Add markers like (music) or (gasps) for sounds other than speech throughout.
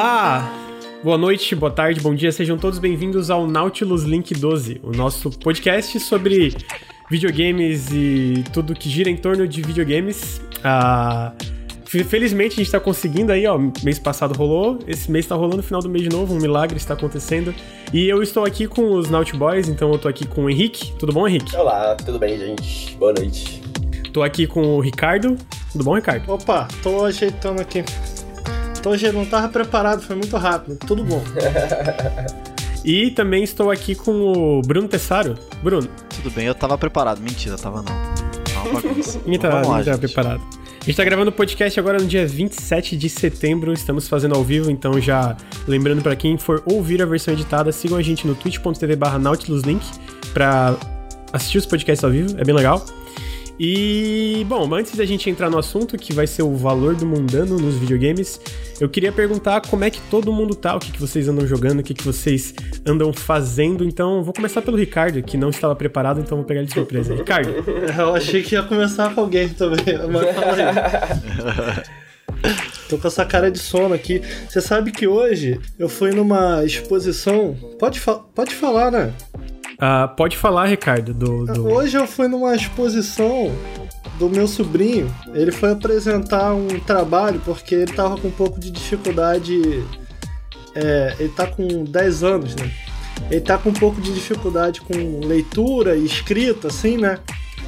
Olá! Boa noite, boa tarde, bom dia, sejam todos bem-vindos ao Nautilus Link 12, o nosso podcast sobre videogames e tudo que gira em torno de videogames. Ah, felizmente a gente tá conseguindo aí, ó. Mês passado rolou, esse mês tá rolando, no final do mês de novo, um milagre está acontecendo. E eu estou aqui com os Naut Boys, então eu tô aqui com o Henrique. Tudo bom, Henrique? Olá, tudo bem, gente? Boa noite. Tô aqui com o Ricardo. Tudo bom, Ricardo? Opa, tô ajeitando aqui. Tô ajeitando, não tava preparado, foi muito rápido. Tudo bom. (laughs) E também estou aqui com o Bruno Tessaro. Bruno. Tudo bem, eu tava preparado. Mentira, tava não. Não, bagunça. Tá, (laughs) Vamos lá, gente. preparado. A gente tá gravando o podcast agora no dia 27 de setembro, estamos fazendo ao vivo, então já lembrando pra quem for ouvir a versão editada, sigam a gente no twitch.tv barra nautiluslink pra assistir os podcasts ao vivo, é bem legal. E, bom, antes da gente entrar no assunto, que vai ser o valor do mundano nos videogames, eu queria perguntar como é que todo mundo tá, o que, que vocês andam jogando, o que, que vocês andam fazendo. Então, vou começar pelo Ricardo, que não estava preparado, então vou pegar ele de surpresa. Ricardo, (laughs) Eu achei que ia começar com alguém também, (laughs) mas fala (laughs) aí. Tô com essa cara de sono aqui. Você sabe que hoje eu fui numa exposição. Pode, fa- pode falar, né? Ah, pode falar, Ricardo, do, do... Hoje eu fui numa exposição do meu sobrinho. Ele foi apresentar um trabalho porque ele tava com um pouco de dificuldade. É, ele tá com 10 anos, né? Ele tá com um pouco de dificuldade com leitura e escrita, assim, né?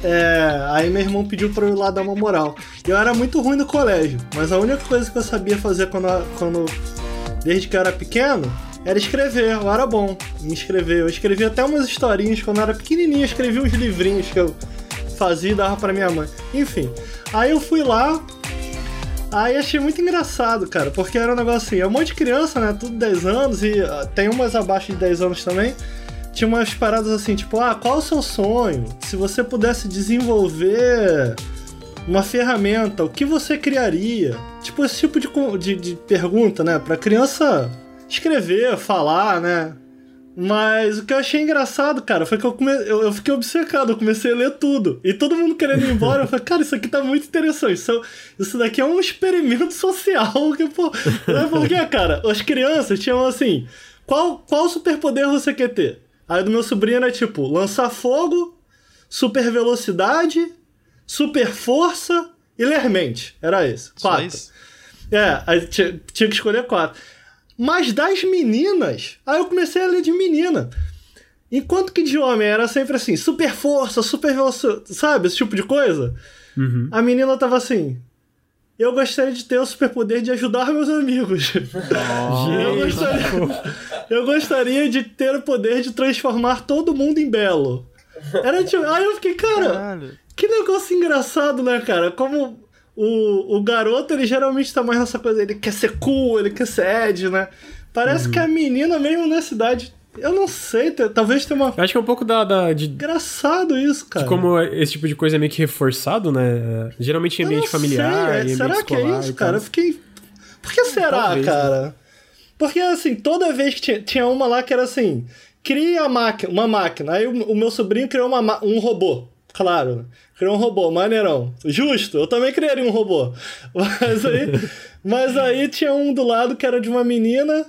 É, aí meu irmão pediu pra eu ir lá dar uma moral. Eu era muito ruim no colégio, mas a única coisa que eu sabia fazer quando, quando desde que eu era pequeno era escrever. Eu era bom em escrever. Eu escrevia até umas historinhas quando eu era pequenininho, eu escrevia uns livrinhos que eu fazia e dava pra minha mãe. Enfim, aí eu fui lá. Aí achei muito engraçado, cara, porque era um negócio assim, é um monte de criança, né? Tudo 10 anos e ah, tem umas abaixo de 10 anos também. Tinha umas paradas assim, tipo, ah, qual o seu sonho? Se você pudesse desenvolver uma ferramenta, o que você criaria? Tipo, esse tipo de, de, de pergunta, né? Pra criança escrever, falar, né? Mas o que eu achei engraçado, cara, foi que eu, come... eu, eu fiquei obcecado, eu comecei a ler tudo. E todo mundo querendo ir embora, eu falei, (laughs) cara, isso aqui tá muito interessante. Isso, isso daqui é um experimento (laughs) social. Que, pô, não é porque, cara, as crianças tinham assim: qual, qual superpoder você quer ter? Aí do meu sobrinho era tipo, lançar fogo, super velocidade, super força e ler mente. Era. Só Quatro. isso? É, aí tinha, tinha que escolher quatro. Mas das meninas, aí eu comecei a ler de menina. Enquanto que de homem era sempre assim, super força, super velocidade, sabe? Esse tipo de coisa. Uhum. A menina tava assim. Eu gostaria de ter o superpoder de ajudar meus amigos. Eu gostaria, eu gostaria de ter o poder de transformar todo mundo em belo. Era tipo. Aí eu fiquei, cara, Caralho. que negócio engraçado, né, cara? Como o, o garoto, ele geralmente tá mais nessa coisa, ele quer ser cool, ele quer ser Ed, né? Parece que a menina, mesmo nessa idade, eu não sei, talvez tenha uma. Eu acho que é um pouco da, da- de, de Engraçado isso, cara. como esse tipo de coisa é meio que reforçado, né? Geralmente em Eu ambiente familiar, sei, é, em ambiente será que é isso, cara? Eu fiquei. Por que será, Talvez, né? cara? Porque assim, toda vez que tinha, tinha uma lá que era assim, cria uma máquina. Aí o, o meu sobrinho criou uma, ma- um robô. Claro, criou um robô, maneirão. Justo, eu também criaria um robô. (laughs) Mas aí, mas aí tinha um do lado que era de uma menina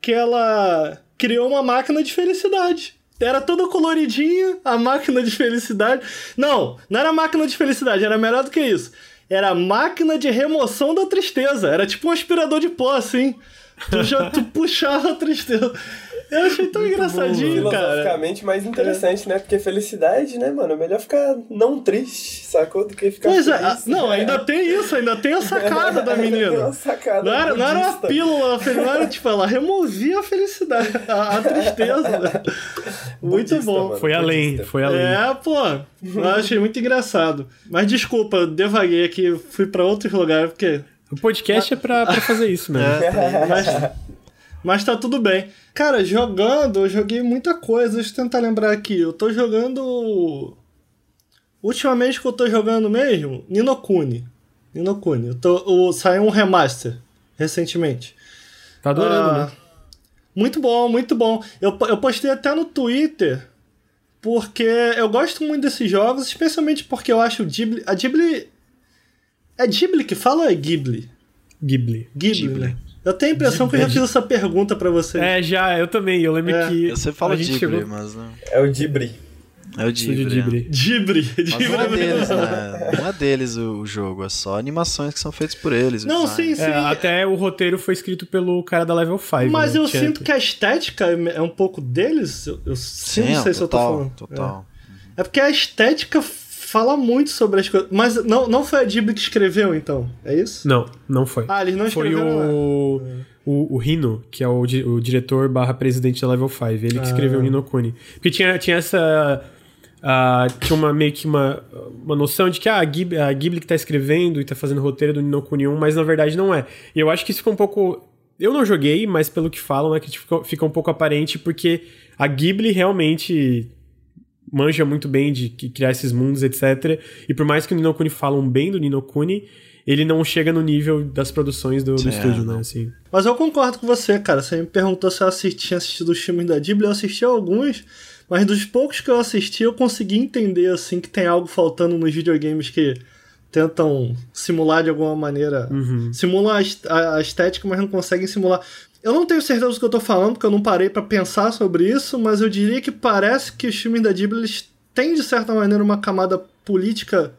que ela criou uma máquina de felicidade. Era toda coloridinha, a máquina de felicidade. Não, não era máquina de felicidade, era melhor do que isso. Era máquina de remoção da tristeza. Era tipo um aspirador de pó, assim. Tu, já, tu puxava a tristeza. Eu achei tão engraçadinho, cara. Filosoficamente mais interessante, né? Porque felicidade, né, mano? É melhor ficar não triste, sacou? Do que ficar Pois é, feliz. ah, não, ainda tem isso, ainda tem a sacada da (laughs) Tem menina. uma sacada Não era, não era uma pílula, não era tipo, ela removia a felicidade, a, a tristeza. né? (laughs) Muito Budista, bom. mano. Foi além, Budista. foi além. É, pô. Eu achei muito engraçado. Mas desculpa, eu devaguei aqui, fui pra outros lugares, porque. O podcast é pra, pra fazer isso mesmo. É, Mas, (laughs) mas tá tudo bem. Cara, jogando, eu joguei muita coisa. Deixa eu tentar lembrar aqui. Eu tô jogando. Ultimamente que eu tô jogando mesmo, Ninokuni. Ninokuni. Eu tô, saiu um remaster recentemente. Tá adorando, Ah, né? Muito bom, muito bom. Eu, eu postei até no Twitter, porque eu gosto muito desses jogos, especialmente porque eu acho o Ghibli. A Ghibli. É Ghibli que fala ou é Ghibli? Ghibli. Ghibli, Ghibli. né? Eu tenho a impressão que eu já fiz essa pergunta pra você. É, já, eu também. Eu lembro É. que. Você fala a gente Ghibli, chegou... mas não. É o Dibri. É o. Ghibli. Dibre. Mas Dibre não é mesmo. deles, né? Não é deles o, jogo, é só animações que são feitas por eles. Não, design. sim, sim. É, até o roteiro foi escrito pelo cara da Level 5. Mas né? eu Tinha- sinto que a estética é um pouco deles. Eu, eu sim, não sei se eu tô total, falando. total. É. É porque a estética fala muito sobre as coisas. Mas não, não foi a Ghibli que escreveu, então. É isso? Não, não foi. Ah, eles não foi escreveram. né? o, o, o Rino, que é o, o diretor barra presidente da Level 5. Ele que Ah. escreveu o Nino Kuni. Porque tinha, tinha essa... ah, tinha uma, meio que uma, uma noção de que ah, a, Ghibli, a Ghibli que tá escrevendo e tá fazendo roteiro do Nino Kuni 1, mas na verdade não é. E eu acho que isso ficou um pouco... Eu não joguei, mas pelo que falam, é que fica, fica um pouco aparente, porque a Ghibli realmente manja muito bem de criar esses mundos, etc. E por mais que o Nino Kuni falam bem do Nino Kuni, ele não chega no nível das produções do, do estúdio, é, né? não. Assim. Mas eu concordo com você, cara. Você me perguntou se eu assisti, tinha assistido os filmes da Ghibli. Eu assisti alguns, mas dos poucos que eu assisti, eu consegui entender, assim, que tem algo faltando nos videogames que tentam simular de alguma maneira. Simulam a, est- a- a estética, mas não conseguem simular. Eu não tenho certeza do que eu tô falando, porque eu não parei pra pensar sobre isso, mas eu diria que parece que os filmes da Ghibli eles têm, de certa maneira, uma camada política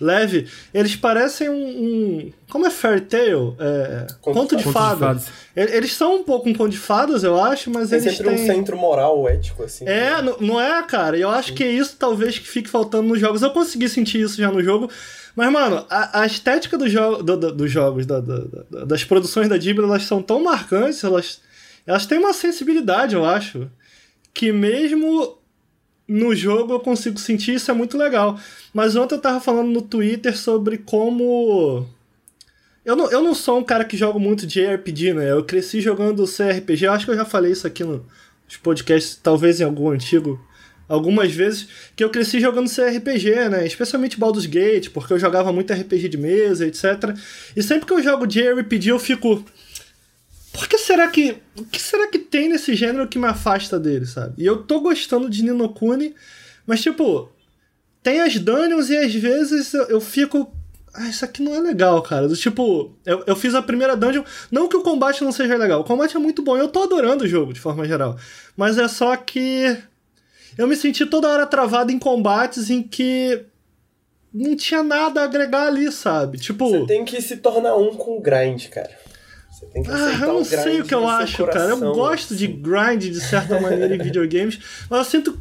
leve. Eles parecem um. um- como é Fairy Tale? É, Conto conto, de de fadas. Conto de fadas. Eles são um pouco um conto de fadas, eu acho, mas Tem eles sempre um têm. centro moral, ético, assim. É, n- não é, cara? E eu acho que é isso talvez que fique faltando nos jogos. Eu consegui sentir isso já no jogo. Mas, mano, a, a estética jo do- do- dos jogos, da- da- da- das produções da Ghibli, elas são tão marcantes, elas, elas têm uma sensibilidade, eu acho, que mesmo no jogo eu consigo sentir, isso é muito legal. Mas ontem eu tava falando no Twitter sobre como. Eu não, eu não sou um cara que joga muito JRPG, né? Eu cresci jogando CRPG, eu acho que eu já falei isso aqui no- nos podcasts, talvez em algum antigo, algumas vezes, que eu cresci jogando CRPG, né? Especialmente Baldur's Gate, porque eu jogava muito RPG de mesa, etc. E sempre que eu jogo JRPG eu fico. Por que será que. O que será que tem nesse gênero que me afasta dele, sabe? E eu tô gostando de Ninokuni, mas tipo. Tem as dungeons e às vezes eu, eu fico. Ah, isso aqui não é legal, cara. Do tipo, eu, eu fiz a primeira dungeon. Não que o combate não seja legal. O combate é muito bom. Eu tô adorando o jogo, de forma geral. Mas é só que. Eu me senti toda hora travado em combates em que. Não tinha nada a agregar ali, sabe? Tipo. Você tem que se tornar um com o grind, cara. Você tem que Ah, eu não sei o que eu acho, cara. Eu coração, gosto de assim. grind de certa maneira em (laughs) videogames, mas eu sinto.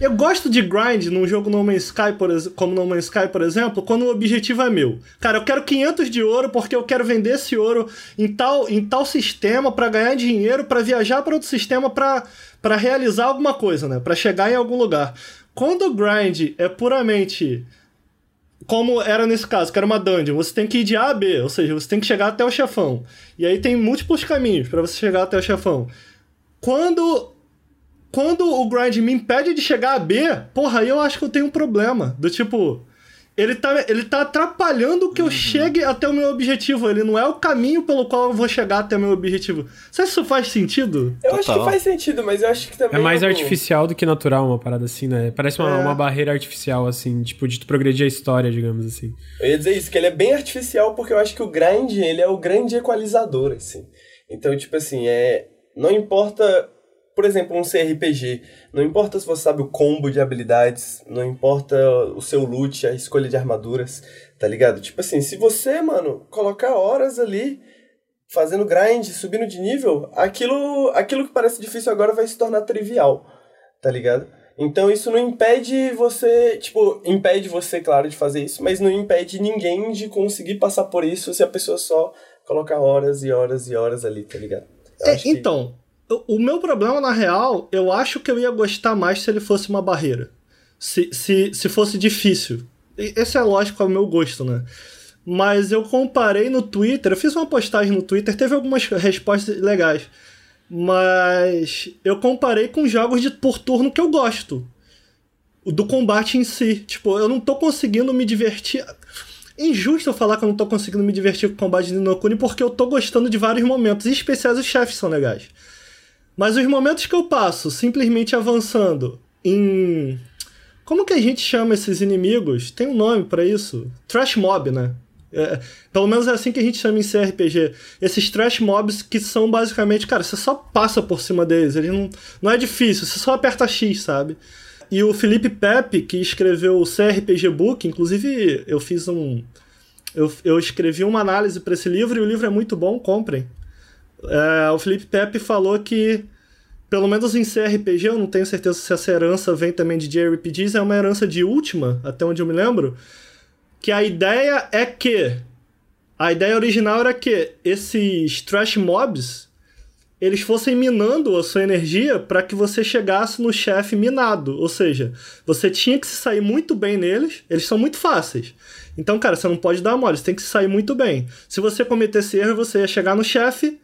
Eu gosto de grind num jogo No Man's Sky, por como No Man's Sky, por exemplo, quando o objetivo é meu. Cara, eu quero 500 de ouro porque eu quero vender esse ouro em tal, em tal sistema pra ganhar dinheiro, pra viajar para outro sistema pra realizar alguma coisa, né? Pra chegar em algum lugar. Quando o grind é puramente como era nesse caso, que era uma dungeon, você tem que ir de A a B, ou seja, você tem que chegar até o chefão. E aí tem múltiplos caminhos pra você chegar até o chefão. Quando quando o grind me impede de chegar a B, porra, aí eu acho que eu tenho um problema. Do tipo, ele tá, ele tá atrapalhando que eu chegue até o meu objetivo. Ele não é o caminho pelo qual eu vou chegar até o meu objetivo. Será que isso faz sentido? Eu acho que Total. faz sentido, mas eu acho que também. É mais artificial do que natural, uma parada assim, né? Parece uma, É. uma barreira artificial, assim, tipo, de tu progredir a história, digamos assim. Eu ia dizer isso, que ele é bem artificial, porque eu acho que o grind, ele é o grande equalizador, assim. Então, tipo assim, é... Não importa, por exemplo, um CRPG, não importa se você sabe o combo de habilidades, não importa o seu loot, a escolha de armaduras, tá ligado? Tipo assim, se você, mano, colocar horas ali fazendo grind, subindo de nível, aquilo, aquilo que parece difícil agora vai se tornar trivial, tá ligado? Então isso não impede você, tipo, impede você, claro, de fazer isso, mas não impede ninguém de conseguir passar por isso se a pessoa só colocar horas e horas e horas ali, tá ligado? É, então, o, meu problema, na real, eu acho que eu ia gostar mais se ele fosse uma barreira. Se, se, se fosse difícil. Esse é lógico, é o meu gosto, né? Mas eu comparei no Twitter, eu fiz uma postagem no Twitter, teve algumas respostas legais. Mas eu comparei com jogos de por turno que eu gosto. Do combate em si. Tipo, eu não tô conseguindo me divertir. É injusto eu falar que eu não tô conseguindo me divertir com o combate de Ninokuni porque eu tô gostando de vários momentos. Em especiais os chefes são legais. Mas os momentos que eu passo simplesmente avançando em. Como que a gente chama esses inimigos? Tem um nome pra isso? Trash Mob, né? É, pelo menos é assim que a gente chama em CRPG. Esses trash mobs que são basicamente, cara, você só passa por cima deles. Eles não, não é difícil, você só aperta X, sabe? E o Felipe Pepe, que escreveu o CRPG Book, inclusive eu fiz um. Eu, eu escrevi uma análise para esse livro e o livro é muito bom, comprem. É, o Felipe Pepe falou que, pelo menos em CRPG, eu não tenho certeza se essa herança vem também de JRPGs, é uma herança de última, até onde eu me lembro, que a ideia é que. A ideia original era que esses trash mobs eles fossem minando a sua energia para que você chegasse no chefe minado. Ou seja, você tinha que se sair muito bem neles, eles são muito fáceis. Então, cara, você não pode dar mole, você tem que se sair muito bem. Se você cometesse erro, você ia chegar no chefe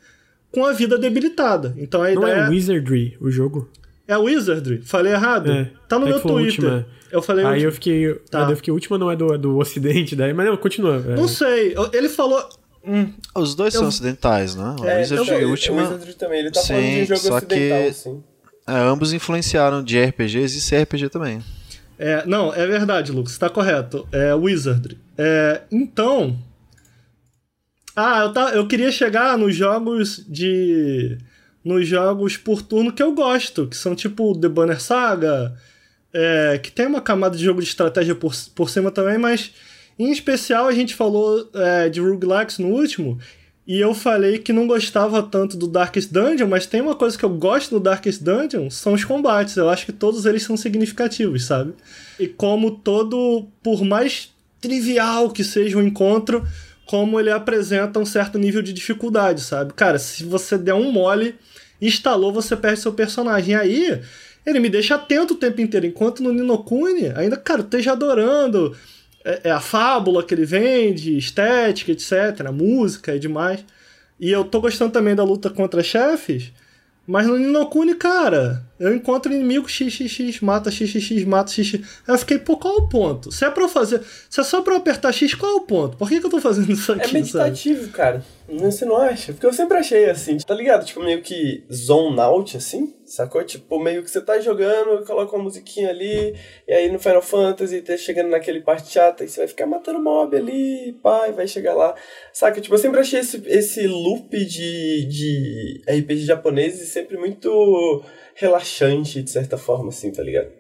com a vida debilitada. Então a Não ideia é Wizardry o jogo? é Wizardry. Falei errado? É. Tá no É meu a Twitter. última. Eu falei Aí última. eu fiquei. Tá. Eu fiquei, última não é do, do ocidente, daí. Mas não, continua. é. Não sei. Ele falou. Hum, Os dois Eu- são ocidentais, né? O É, Wizard também, e o Ultima. O Wizardry também, ele tá falando de Sim, um jogo só ocidental, que- sim. é, ambos influenciaram de RPGs e CRPG também. É, não, é verdade, Lucas, tá correto. É Wizardry. É, então. Ah, eu, tá, eu queria chegar nos jogos de. Nos jogos por turno que eu gosto, que são tipo The Banner Saga, é, que tem uma camada de jogo de estratégia por, por cima também, mas em especial a gente falou é, de roguelikes no último, e eu falei que não gostava tanto do Darkest Dungeon, mas tem uma coisa que eu gosto no Darkest Dungeon, são os combates. Eu acho que todos eles são significativos, sabe? E como todo, por mais trivial que seja o encontro, como ele apresenta um certo nível de dificuldade, sabe? Cara, se você der um mole, instalou, você perde seu personagem. Aí, ele me deixa atento o tempo inteiro. Enquanto no Ninokuni, ainda, cara, eu esteja adorando é, é a fábula que ele vende, estética, etc., música e demais. E eu tô gostando também da luta contra chefes, mas no Ninokuni, cara, eu encontro inimigo XXX, mata XXX, mata XX. Aí eu fiquei, pô, qual é o ponto? Se é pra eu fazer. Se é só pra eu apertar X, qual é o ponto? Por que, que eu tô fazendo isso aqui? É sabe? meditativo, cara. Não, você não acha? Porque eu sempre achei assim, tá ligado? Tipo, meio que zone out, assim, sacou? Tipo, meio que você tá jogando, coloca uma musiquinha ali, e aí no Final Fantasy tá chegando naquele parte chata, e você vai ficar matando mob ali, pai, vai chegar lá. Saca? Tipo, eu sempre achei esse, esse loop de, de RPG japoneses sempre muito relaxante, de certa forma, assim, tá ligado?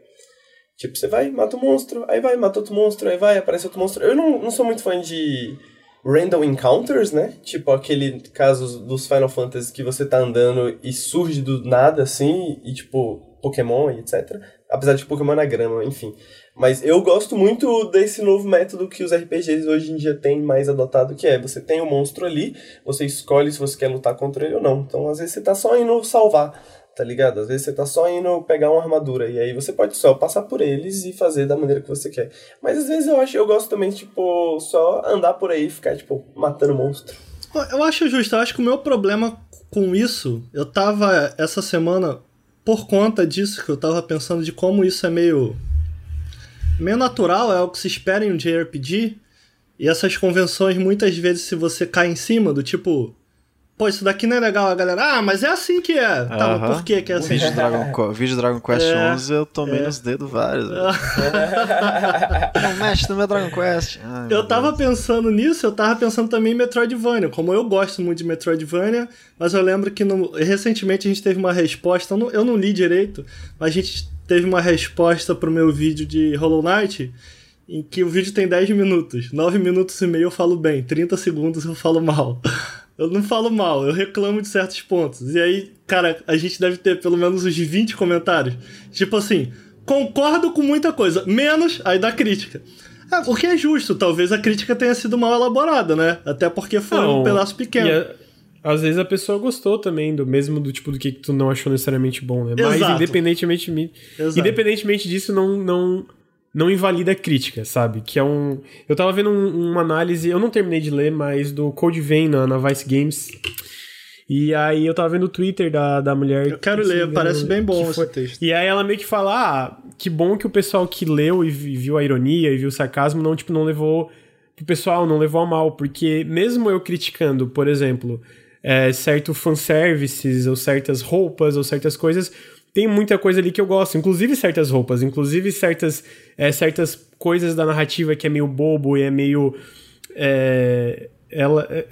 Tipo, você vai, mata o monstro, aí vai, mata outro monstro, aí vai, aparece outro monstro. Eu não, não sou muito fã de random encounters, né? Tipo aquele caso dos Final Fantasy que você tá andando e surge do nada, assim, e tipo, Pokémon e etc. Apesar de Pokémon na grama, enfim. Mas eu gosto muito desse novo método que os RPGs hoje em dia têm mais adotado, que é você tem o monstro ali, você escolhe se você quer lutar contra ele ou não. Então, às vezes, você tá só indo salvar, tá ligado? Às vezes você tá só indo pegar uma armadura, e aí você pode só passar por eles e fazer da maneira que você quer. Mas às vezes eu acho, eu gosto também, tipo, só andar por aí e ficar, tipo, matando monstro. Eu acho justo, eu acho que o meu problema com isso, eu tava essa semana, por conta disso, que eu tava pensando de como isso é meio. meio natural, é o que se espera em um JRPG. E essas convenções, muitas vezes, se você cai em cima do tipo. Pô, isso daqui não é legal, a galera. Ah, mas é assim que é. Tá, mas por que que é O assim? vídeo Dragon, vídeo Dragon Quest É, 11 eu tomei é. nos dedos vários. (laughs) Não mexe no meu Dragon Quest. Ai, Eu tava Deus. pensando nisso, eu tava pensando também em Metroidvania. Como eu gosto muito de Metroidvania, mas eu lembro que no- recentemente a gente teve uma resposta, eu não, eu não li direito, mas a gente teve uma resposta pro meu vídeo de Hollow Knight, em que o vídeo tem 10 minutos. 9 minutos e meio eu falo bem, 30 segundos eu falo mal. Eu não falo mal, eu reclamo de certos pontos. E aí, cara, a gente deve ter pelo menos uns 20 comentários. Tipo assim, concordo com muita coisa, menos aí da crítica. É, o que é justo, talvez a crítica tenha sido mal elaborada, né? Até porque foi um Não, pedaço pequeno. a- às vezes a pessoa gostou também do mesmo do tipo do que tu não achou necessariamente bom, né? Mas Exato. independentemente, Exato. independentemente disso, não, não, não invalida a crítica, sabe? Que é um. Eu tava vendo um- uma análise, eu não terminei de ler, mas do Code Vein na, na Vice Games. E aí eu tava vendo o Twitter da, da mulher. Eu quero que, ler, me parece engano, bem bom esse texto. E aí ela meio que fala, ah, que bom que o pessoal que leu e vi- viu a ironia e viu o sarcasmo não, tipo, não levou pro pessoal, não levou a mal, porque mesmo eu criticando, por exemplo, é, certo fanservices, ou certas roupas, ou certas coisas, tem muita coisa ali que eu gosto, inclusive certas roupas, inclusive certas, é, certas coisas da narrativa que é meio bobo e é meio É, ela, é,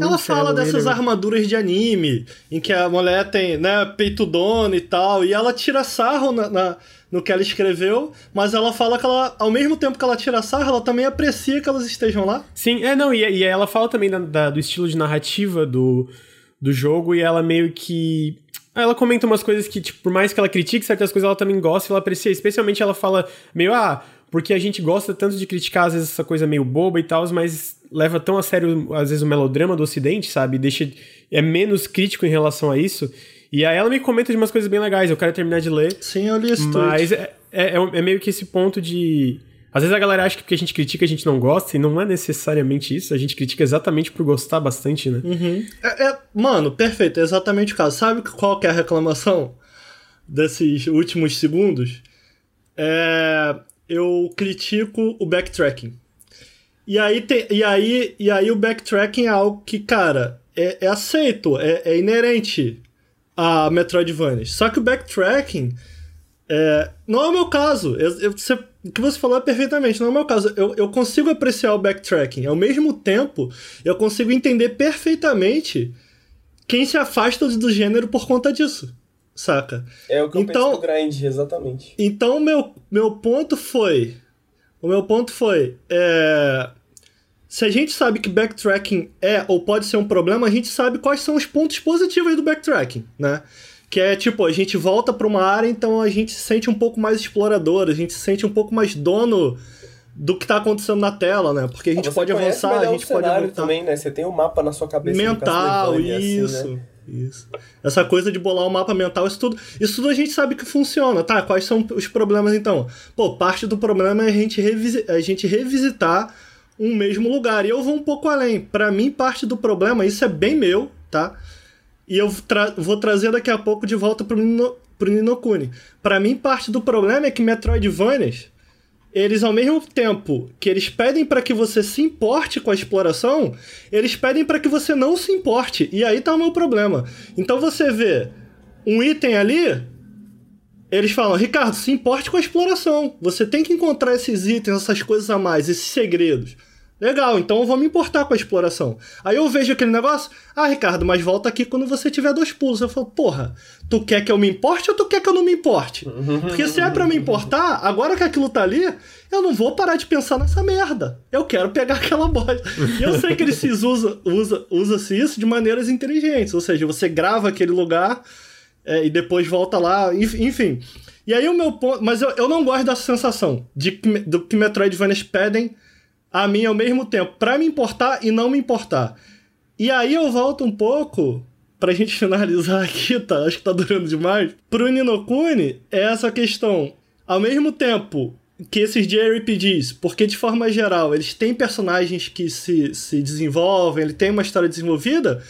ela fala dessas armaduras de anime, em que a mulher tem, né, peito dono e tal, e ela tira sarro na, na, no que ela escreveu, mas ela fala que ela, ao mesmo tempo que ela tira sarro, ela também aprecia que elas estejam lá. Sim, é, não, e, e ela fala também da, da, do estilo de narrativa do, do jogo, e ela meio que. Ela comenta umas coisas que, tipo, por mais que ela critique certas coisas, ela também gosta e ela aprecia. Especialmente ela fala meio, ah, porque a gente gosta tanto de criticar, às vezes, essa coisa meio boba e tal, mas leva tão a sério, às vezes, o melodrama do Ocidente, sabe? Deixa. É menos crítico em relação a isso. E aí ela me comenta de umas coisas bem legais. Eu quero terminar de ler. Sim, eu li esse Mas é, é, é, é meio que esse ponto de. Às vezes a galera acha que porque a gente critica a gente não gosta, e não é necessariamente isso. A gente critica exatamente por gostar bastante, né? Uhum. É, é, mano, perfeito, é exatamente o caso. Sabe qual que é a reclamação desses últimos segundos? É, eu critico o backtracking. E aí, tem, e, aí, e aí o backtracking é algo que, cara, é, é aceito, é, é, inerente a Metroidvania. Só que o backtracking é, não é o meu caso. Eu, eu, você, o que você falou é perfeitamente, não é o meu caso. Eu, eu consigo apreciar o backtracking. Ao mesmo tempo, eu consigo entender perfeitamente quem se afasta do gênero por conta disso. Saca? É o que então, eu penso do grind, exatamente. Então, meu, meu ponto foi. O meu ponto foi. É, se a gente sabe que backtracking é ou pode ser um problema, a gente sabe quais são os pontos positivos do backtracking, né? Que é tipo, a gente volta para uma área, então a gente se sente um pouco mais explorador, a gente se sente um pouco mais dono do que tá acontecendo na tela, né? Porque a gente pode avançar, a gente pode voltar. também, né? Você tem um mapa na sua cabeça. Mental, isso. Assim, né? Isso. Essa coisa de bolar o um mapa mental, isso tudo, isso tudo a gente sabe que funciona, tá? Quais são os problemas então? Pô, parte do problema é a gente, revisi a gente revisitar um mesmo lugar. E eu vou um pouco além. Para mim, parte do problema, isso é bem meu, tá? E eu tra vou trazer daqui a pouco de volta pro, Nino, pro Ninokuni. Para mim, parte do problema é que Metroidvanias, eles ao mesmo tempo que eles pedem para que você se importe com a exploração, eles pedem para que você não se importe. E aí tá o meu problema. Então você vê um item ali, eles falam, Ricardo, se importe com a exploração. Você tem que encontrar esses itens, essas coisas a mais, esses segredos. Legal, então eu vou me importar com a exploração. Aí eu vejo aquele negócio, ah, Ricardo, mas volta aqui quando você tiver dois pulos. Eu falo, porra, tu quer que eu me importe ou tu quer que eu não me importe? Porque se é para me importar, agora que aquilo tá ali, eu não vou parar de pensar nessa merda. Eu quero pegar (laughs) aquela bola. E eu sei que ele se usa, usa, usa-se isso de maneiras inteligentes. Ou seja, você grava aquele lugar é, e depois volta lá, enfim. E aí o meu ponto. Mas eu, eu não gosto dessa sensação de do que Metroidvanias pedem a mim ao mesmo tempo, para me importar e não me importar. E aí eu volto um pouco pra gente (laughs) finalizar aqui, tá? Acho que tá durando demais. Pro Ninokuni, é essa questão. Ao mesmo tempo que esses JRPGs, porque de forma geral eles têm personagens que se, se desenvolvem, ele tem uma história desenvolvida,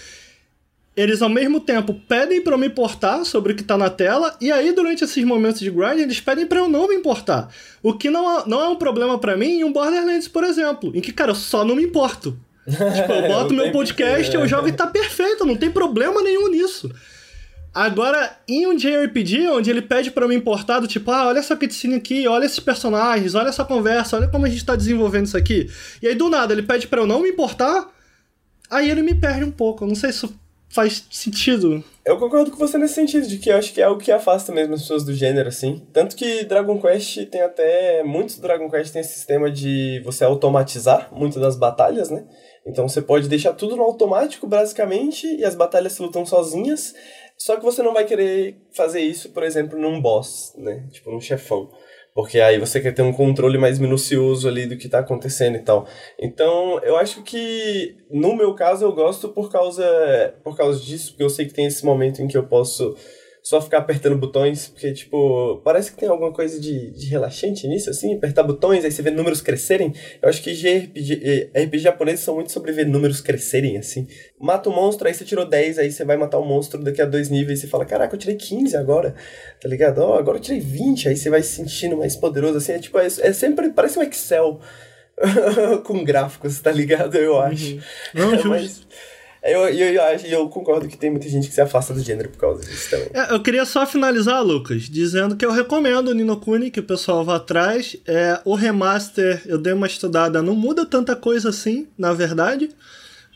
eles ao mesmo tempo pedem para eu me importar sobre o que tá na tela, e aí durante esses momentos de grind eles pedem para eu não me importar. O que não é, não é um problema para mim em um Borderlands, por exemplo, em que, cara, eu só não me importo. (laughs) tipo, eu boto meu podcast, eu jogo e tá perfeito, não tem problema nenhum nisso. Agora, em um JRPG, onde ele pede para eu me importar, do tipo, ah, olha essa cutscene aqui, olha esses personagens, olha essa conversa, olha como a gente tá desenvolvendo isso aqui. E aí, do nada, ele pede para eu não me importar, aí ele me perde um pouco. Eu não sei se faz sentido. Eu concordo com você nesse sentido, de que eu acho que é algo que afasta mesmo as pessoas do gênero, assim. Tanto que Dragon Quest tem até. Muitos Dragon Quest tem esse sistema de você automatizar muitas das batalhas, né? Então você pode deixar tudo no automático, basicamente, e as batalhas se lutam sozinhas. Só que você não vai querer fazer isso, por exemplo, num boss, né? Tipo, num chefão. Porque aí você quer ter um controle mais minucioso ali do que está acontecendo e tal. Então, eu acho que no meu caso eu gosto por causa por causa disso, porque eu sei que tem esse momento em que eu posso só ficar apertando botões, porque, tipo, parece que tem alguma coisa de, de relaxante nisso, assim, apertar botões, aí você vê números crescerem. Eu acho que RPG, eh, RPG japoneses são muito sobre ver números crescerem, assim. Mata o um monstro, aí você tirou 10, aí você vai matar o um monstro daqui a dois níveis e você fala, caraca, eu tirei 15 agora, tá ligado? Ó, oh, agora eu tirei 20, aí você vai se sentindo mais poderoso, assim, é tipo, é, é sempre, parece um Excel (laughs) com gráficos, tá ligado? Eu acho. Uhum. Não, (laughs) justo. Mas, Eu, eu, eu, eu concordo que tem muita gente que se afasta do gênero por causa disso também. É, eu queria só finalizar, Lucas, dizendo que eu recomendo o Nino Kuni, que o pessoal vá atrás. É, o remaster, eu dei uma estudada, não muda tanta coisa assim, na verdade.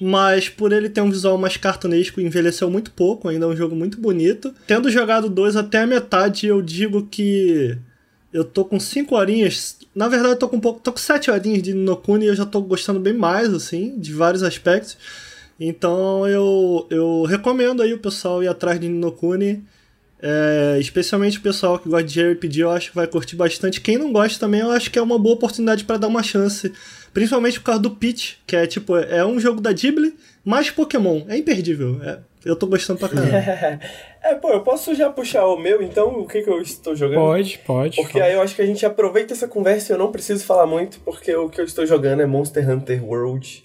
Mas por ele ter um visual mais cartunesco, envelheceu muito pouco, ainda é um jogo muito bonito. Tendo jogado dois até a metade, eu digo que eu tô com 5 horinhas. Na verdade, eu tô com pouco. tô com 7 horinhas de Nino Kuni e eu já tô gostando bem mais, assim, de vários aspectos. Então eu, eu recomendo aí o pessoal ir atrás de Nino Kuni. É, especialmente o pessoal que gosta de JRPG, eu acho que vai curtir bastante. Quem não gosta também, eu acho que é uma boa oportunidade para dar uma chance. Principalmente por causa do Peach, que é tipo, é um jogo da Ghibli, mais Pokémon. É imperdível. É, eu tô gostando pra caramba. (laughs) É, pô, eu posso já puxar o meu, então, o que, que eu estou jogando? Pode, pode. Porque fala. aí eu acho que a gente aproveita essa conversa e eu não preciso falar muito, porque o que eu estou jogando é Monster Hunter World.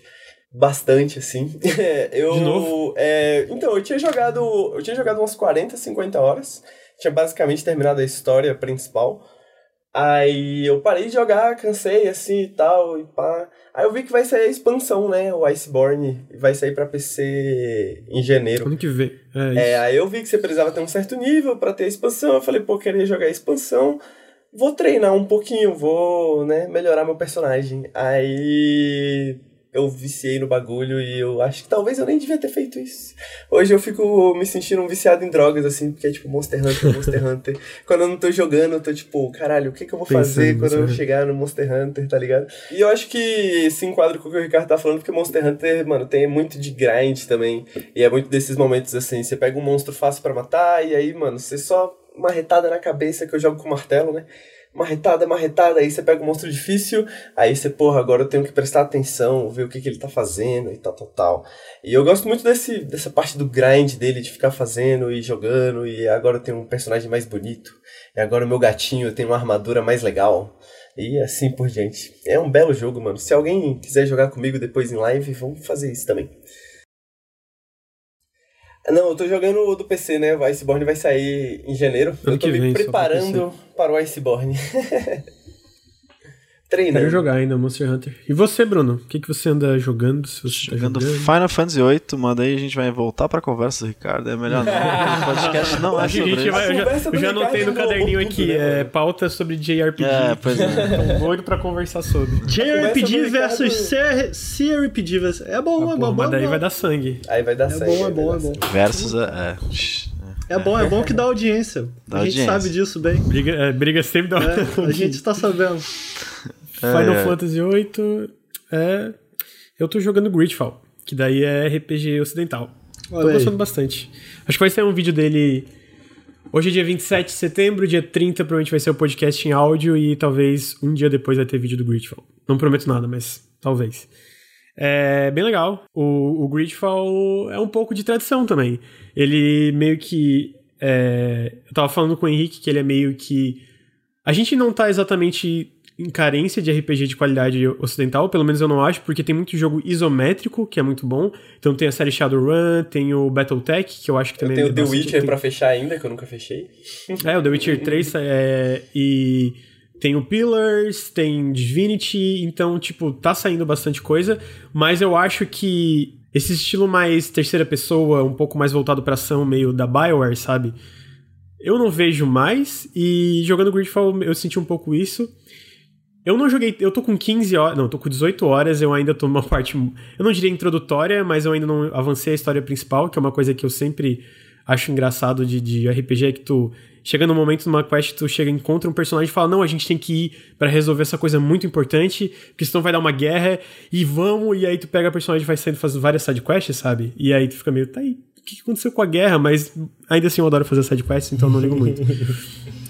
Bastante, assim. (laughs) eu, De novo? É, então, eu tinha jogado. Eu tinha jogado umas 40, 50 horas. Tinha basicamente terminado a história principal. Aí eu parei de jogar, cansei assim e tal, e pá. Aí eu vi que vai sair a expansão, né? O Iceborne vai sair pra PC em janeiro. Ano que vem. É. É, aí eu vi que você precisava ter um certo nível pra ter a expansão. Eu falei, pô, queria jogar a expansão. Vou treinar um pouquinho, vou, né, melhorar meu personagem. Aí eu viciei no bagulho e eu acho que talvez eu nem devia ter feito isso. Hoje eu fico me sentindo um viciado em drogas, assim, porque é tipo Monster Hunter, Monster (laughs) Hunter. Quando eu não tô jogando, eu tô tipo, caralho, o que que eu vou Pensando fazer quando eu chegar no Monster Hunter, tá ligado? E eu acho que se enquadra com o que o Ricardo tá falando, porque Monster Hunter, mano, tem muito de grind também. E é muito desses momentos assim, você pega um monstro fácil pra matar, e aí, mano, você só marretada na cabeça que eu jogo com martelo, né? Marretada, marretada, aí você pega um monstro difícil, aí você, porra, agora eu tenho que prestar atenção, ver o que, que ele tá fazendo e tal, tal, tal. E eu gosto muito desse, dessa parte do grind dele, de ficar fazendo e jogando, e agora eu tenho um personagem mais bonito, e agora o meu gatinho tem uma armadura mais legal. E assim por diante. É um belo jogo, mano. Se alguém quiser jogar comigo depois em live, vamos fazer isso também. Não, eu tô jogando o do PC, né? O Iceborne vai sair em janeiro. Ano eu tô me vem, preparando para o Iceborne. (laughs) Treinando. Quero jogar ainda Monster Hunter. E você, Bruno? O que, que você anda jogando? Se você tá Jogando jogando? Final Fantasy VIII, manda aí, a gente vai voltar pra conversa do Ricardo. É melhor não. (laughs) O podcast não é Acho que a sobre gente isso. vai, eu já, eu já Ricardo anotei no englobou caderninho tudo, aqui, né, é, pauta sobre JRPG. É, pois é. (laughs) Tô doido pra conversar sobre. JRPG versus CR CRPG. versus- É bom, Ah, é pô, bom. mas é daí bom. vai dar sangue. Aí vai dar É sangue. bom, é bom, é bom. Versus é. é, É bom, é bom que dá audiência. Dá a gente audiência. sabe disso bem. Briga, é, briga sempre dá É, a gente tá sabendo. (laughs) Final É. Fantasy VIII é... Eu tô jogando Gridfall, que daí é RPG ocidental. tô Olha aí. gostando bastante. Acho que vai sair um vídeo dele... Hoje é dia 27 de setembro, dia 30 provavelmente vai ser o podcast em áudio e talvez um dia depois vai ter vídeo do Gridfall. Não prometo nada, mas talvez. É bem legal. O, o Gridfall é um pouco de tradição também. Ele meio que. é, eu tava falando com o Henrique que ele é meio que. A gente não tá exatamente em carência de RPG de qualidade ocidental, pelo menos eu não acho, porque tem muito jogo isométrico, que é muito bom. Então tem a série Shadowrun, tem o Battletech, que eu acho que Eu também tenho é The bastante- Witcher tem- pra fechar ainda, que eu nunca fechei. é, o The Witcher 3 é, e tem o Pillars, tem Divinity, então, tipo, tá saindo bastante coisa, mas eu acho que esse estilo mais terceira pessoa, um pouco mais voltado pra ação, meio da BioWare, sabe? Eu não vejo mais, e jogando Gridfall eu senti um pouco isso. Eu não joguei, eu tô com 15 horas, não, tô com 18 horas, eu ainda tô numa (laughs) parte, eu não diria introdutória, mas eu ainda não avancei a história principal, que é uma coisa que eu sempre acho engraçado de, de RPG, é que tu chega num momento numa quest, tu chega, encontra um personagem e fala, não, a gente tem que ir pra resolver essa coisa muito importante, porque senão vai dar uma guerra, e vamos, e aí tu pega a personagem e vai saindo fazendo várias sidequests, sabe? E aí tu fica meio, tá aí, o que aconteceu com a guerra? Mas ainda assim eu adoro fazer sidequests, então não ligo muito. (laughs)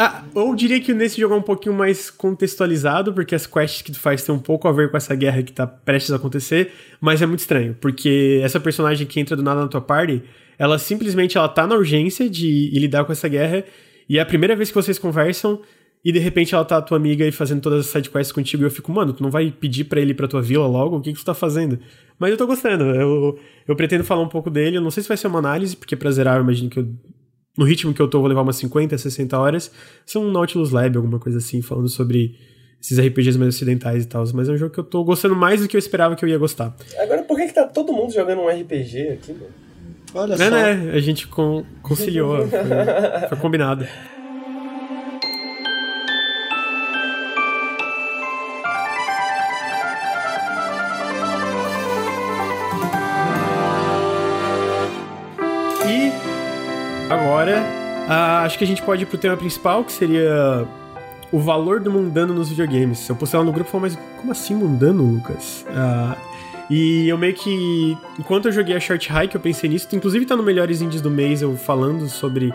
Ah, eu diria que nesse jogo é um pouquinho mais contextualizado, porque as quests que tu faz tem um pouco a ver com essa guerra que tá prestes a acontecer, mas é muito estranho, porque essa personagem que entra do nada na tua party, ela simplesmente ela tá na urgência de lidar com essa guerra, e é a primeira vez que vocês conversam, e de repente ela tá tua amiga e fazendo todas as sidequests contigo, e eu fico, mano, tu não vai pedir pra ele ir pra tua vila logo? O que que tu tá fazendo? Mas eu tô gostando, eu, eu pretendo falar um pouco dele, eu não sei se vai ser uma análise, porque pra zerar eu imagino que eu no ritmo que eu tô, vou levar umas 50, 60 horas. São um Nautilus Lab, alguma coisa assim, falando sobre esses RPGs mais ocidentais e tal. Mas é um jogo que eu tô gostando mais do que eu esperava que eu ia gostar. Agora, por que, que tá todo mundo jogando um RPG aqui, mano? Olha É, só. né? A gente con conciliou. foi, foi combinado. Agora, ah, acho que a gente pode ir pro tema principal, que seria o valor do mundano nos videogames. Eu postei lá no grupo e falei, mas como assim mundano, Lucas? Ah, e eu meio que. Enquanto eu joguei a Short Hike, eu pensei nisso. Inclusive tá no Melhores Indies do mês eu falando sobre.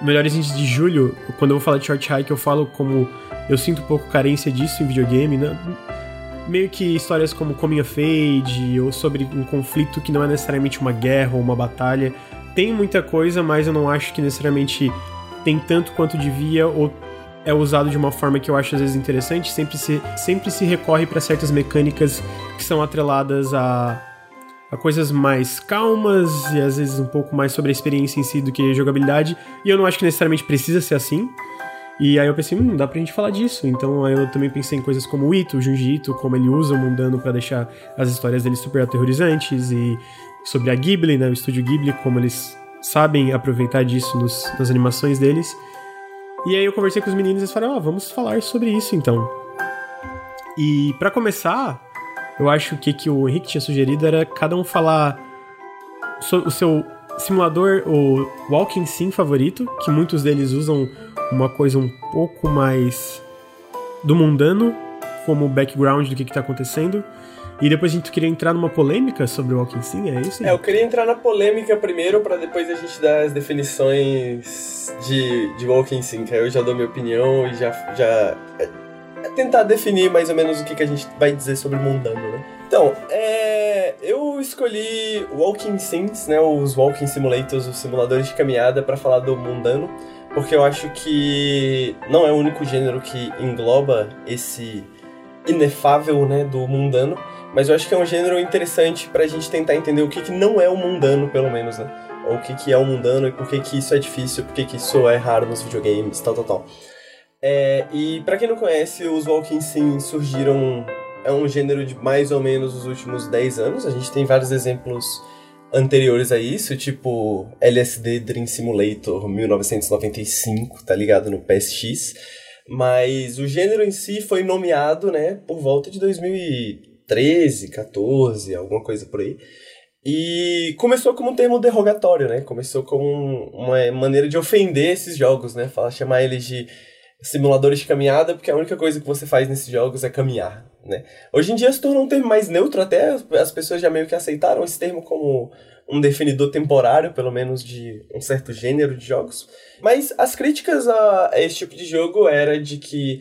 Melhores Indies de julho. Quando eu vou falar de Short Hike, eu falo como eu sinto um pouco carência disso em videogame, né? Meio que histórias como Coming of Age, ou sobre um conflito que não é necessariamente uma guerra ou uma batalha. Tem muita coisa, mas eu não acho que necessariamente tem tanto quanto devia, ou é usado de uma forma que eu acho às vezes interessante, sempre se, sempre se recorre para certas mecânicas que são atreladas a, a coisas mais calmas e às vezes um pouco mais sobre a experiência em si do que jogabilidade, e eu não acho que necessariamente precisa ser assim. E aí eu pensei, hum, dá pra gente falar disso. Então eu também pensei em coisas como o Ito, o Junji Ito, como ele usa o mundano para deixar as histórias dele super aterrorizantes, e sobre a Ghibli, né, o estúdio Ghibli, como eles sabem aproveitar disso nos, nas animações deles. E aí eu conversei com os meninos e eles falaram, ah, vamos falar sobre isso então. E para começar, eu acho que que o Henrique tinha sugerido era cada um falar so- o seu simulador, o Walking Sim favorito, que muitos deles usam uma coisa um pouco mais do mundano, como background do que, que tá acontecendo. E depois a gente queria entrar numa polêmica sobre o Walking Sim, é isso? É, eu queria entrar na polêmica primeiro, pra depois a gente dar as definições de, de Walking Sim, que aí eu já dou minha opinião e já. já é, é tentar definir mais ou menos o que, que a gente vai dizer sobre Mundano, né? Então, é, eu escolhi Walking Sims, né, os Walking Simulators, os simuladores de caminhada, pra falar do Mundano, porque eu acho que não é o único gênero que engloba esse inefável, né, do mundano, mas eu acho que é um gênero interessante pra gente tentar entender o que, que não é o mundano, pelo menos, né? Ou o que, que é o mundano e por que, que isso é difícil, por que, que isso é raro nos videogames, tal, tal, tal. É, e pra quem não conhece, os Walking Sim surgiram. É um gênero de mais ou menos os últimos 10 anos. A gente tem vários exemplos anteriores a isso, tipo LSD Dream Simulator 1995, tá ligado? No PSX. Mas o gênero em si foi nomeado, né, por volta de 2013, 14, alguma coisa por aí. E começou como um termo derrogatório, né? Começou como um- uma maneira de ofender esses jogos, né? Falar, chamar eles de simuladores de caminhada, porque a única coisa que você faz nesses jogos é caminhar, né? Hoje em dia se tornou um termo mais neutro, até as pessoas já meio que aceitaram esse termo como um definidor temporário, pelo menos, de um certo gênero de jogos. Mas as críticas a esse tipo de jogo era de que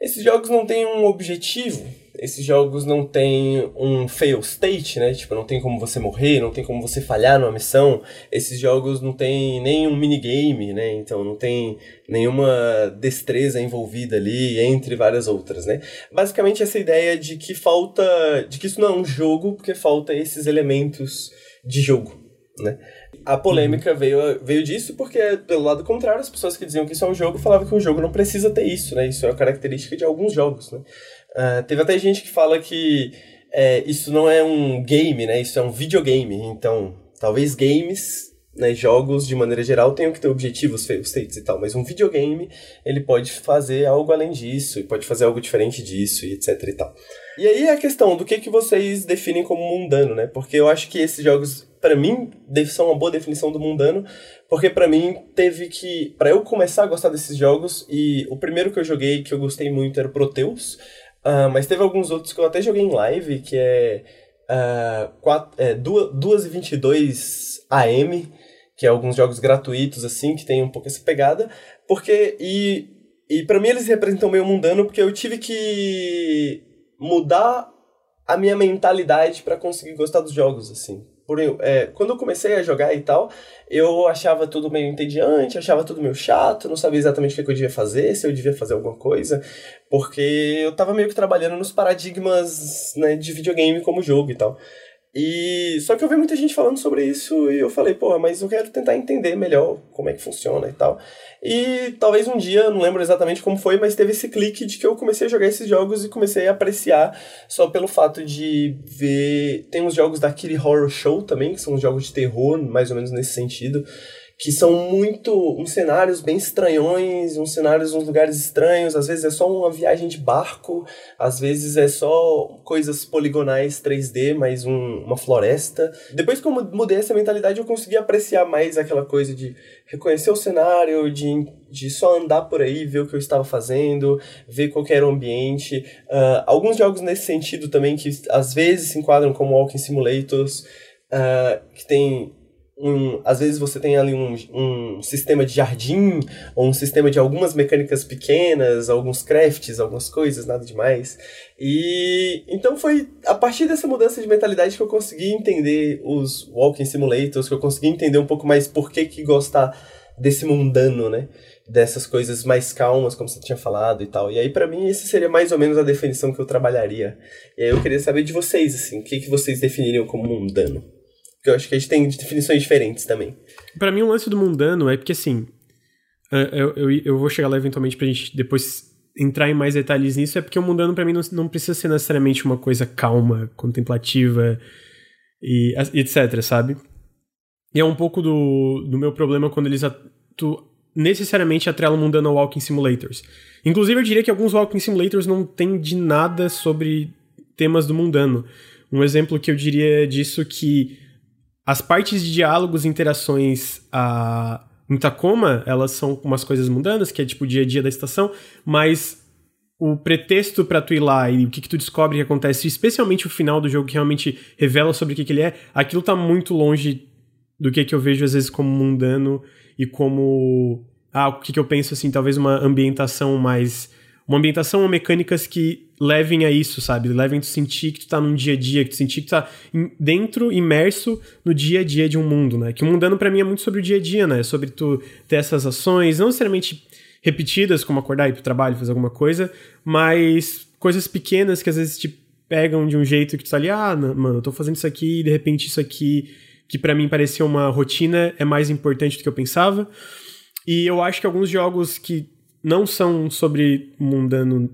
esses jogos não têm um objetivo, esses jogos não têm um fail state, né? Tipo, não tem como você morrer, não tem como você falhar numa missão. Esses jogos não têm nenhum minigame, né? Então não tem nenhuma destreza envolvida ali, entre várias outras, né? Basicamente essa ideia de que falta, de que isso não é um jogo, porque falta esses elementos de jogo, né? A polêmica veio, veio disso porque, pelo lado contrário, as pessoas que diziam que isso é um jogo falavam que um jogo não precisa ter isso, né? Isso é uma característica de alguns jogos, né? Ah, teve até gente que fala que é, isso não é um game, né? Isso é um videogame. Então, talvez games, né, jogos de maneira geral tenham que ter objetivos, states e tal, mas um videogame, ele pode fazer algo além disso, e pode fazer algo diferente disso, e etc e tal. E aí a questão do que, que vocês definem como mundano, né? Porque eu acho que esses jogos, para mim, são uma boa definição do mundano, porque para mim teve que, para eu começar a gostar desses jogos, e o primeiro que eu joguei que eu gostei muito era o Proteus, ah, mas teve alguns outros que eu até joguei em live, que é, ah, quatro, é 2 e 22 AM, que é alguns jogos gratuitos, assim, que tem um pouco essa pegada, porque, e, e para mim eles representam meio mundano, porque eu tive que mudar a minha mentalidade para conseguir gostar dos jogos, assim. Por, é, quando eu comecei a jogar e tal, eu achava tudo meio entediante, achava tudo meio chato, não sabia exatamente o que, que eu devia fazer, se eu devia fazer alguma coisa, porque eu tava meio que trabalhando nos paradigmas né, de videogame como jogo e tal. E só que eu vi muita gente falando sobre isso e eu falei, pô, mas eu quero tentar entender melhor como é que funciona e tal. E talvez um dia, não lembro exatamente como foi, mas teve esse clique de que eu comecei a jogar esses jogos e comecei a apreciar só pelo fato de ver. Tem uns jogos da Kitty Horror Show também, que são jogos de terror, mais ou menos nesse sentido que são muito uns cenários bem estranhões, uns cenários uns lugares estranhos, às vezes é só uma viagem de barco, às vezes é só coisas poligonais 3D, mais um, uma floresta. Depois que eu mudei essa mentalidade, eu consegui apreciar mais aquela coisa de reconhecer o cenário, de, de só andar por aí, ver o que eu estava fazendo, ver qual era o ambiente. Uh, alguns jogos nesse sentido também, que às vezes se enquadram como Walking Simulators, uh, que tem um, às vezes você tem ali um, um sistema de jardim, ou um sistema de algumas mecânicas pequenas, alguns crafts, algumas coisas, nada demais. E então foi a partir dessa mudança de mentalidade que eu consegui entender os Walking Simulators, que eu consegui entender um pouco mais por que, que gostar desse mundano, né? Dessas coisas mais calmas, como você tinha falado e tal. E aí, para mim, esse seria mais ou menos a definição que eu trabalharia. E aí eu queria saber de vocês, assim, o que, que vocês definiriam como mundano? Eu acho que a gente tem definições diferentes também. Para mim, o lance do mundano é porque, assim, é, eu, eu, eu vou chegar lá eventualmente pra gente depois entrar em mais detalhes nisso, é porque o mundano para mim não, não precisa ser necessariamente uma coisa calma, contemplativa e etc, sabe? E é um pouco do, do meu problema quando eles atu, necessariamente atrelam o mundano ao Walking Simulators. Inclusive, eu diria que alguns Walking Simulators não têm de nada sobre temas do mundano. Um exemplo que eu diria disso que as partes de diálogos e interações a, em Tacoma, elas são umas coisas mundanas, que é tipo o dia a dia da estação, mas o pretexto para tu ir lá e o que, que tu descobre que acontece, especialmente o final do jogo que realmente revela sobre o que, que ele é, aquilo tá muito longe do que, que eu vejo às vezes como mundano e como. Ah, o que, que eu penso assim, talvez uma ambientação mais uma ambientação ou mecânicas que levem a isso, sabe? Levem tu sentir que tu tá num dia a dia, que tu sentir que tu tá dentro, imerso no dia a dia de um mundo, né? Que o mundano para mim é muito sobre o dia a dia, né? Sobre tu ter essas ações, não necessariamente repetidas, como acordar e ir pro trabalho, fazer alguma coisa, mas coisas pequenas que às vezes te pegam de um jeito que tu tá ali, ah, mano, eu tô fazendo isso aqui e de repente isso aqui, que para mim parecia uma rotina, é mais importante do que eu pensava. E eu acho que alguns jogos que não são sobre mundano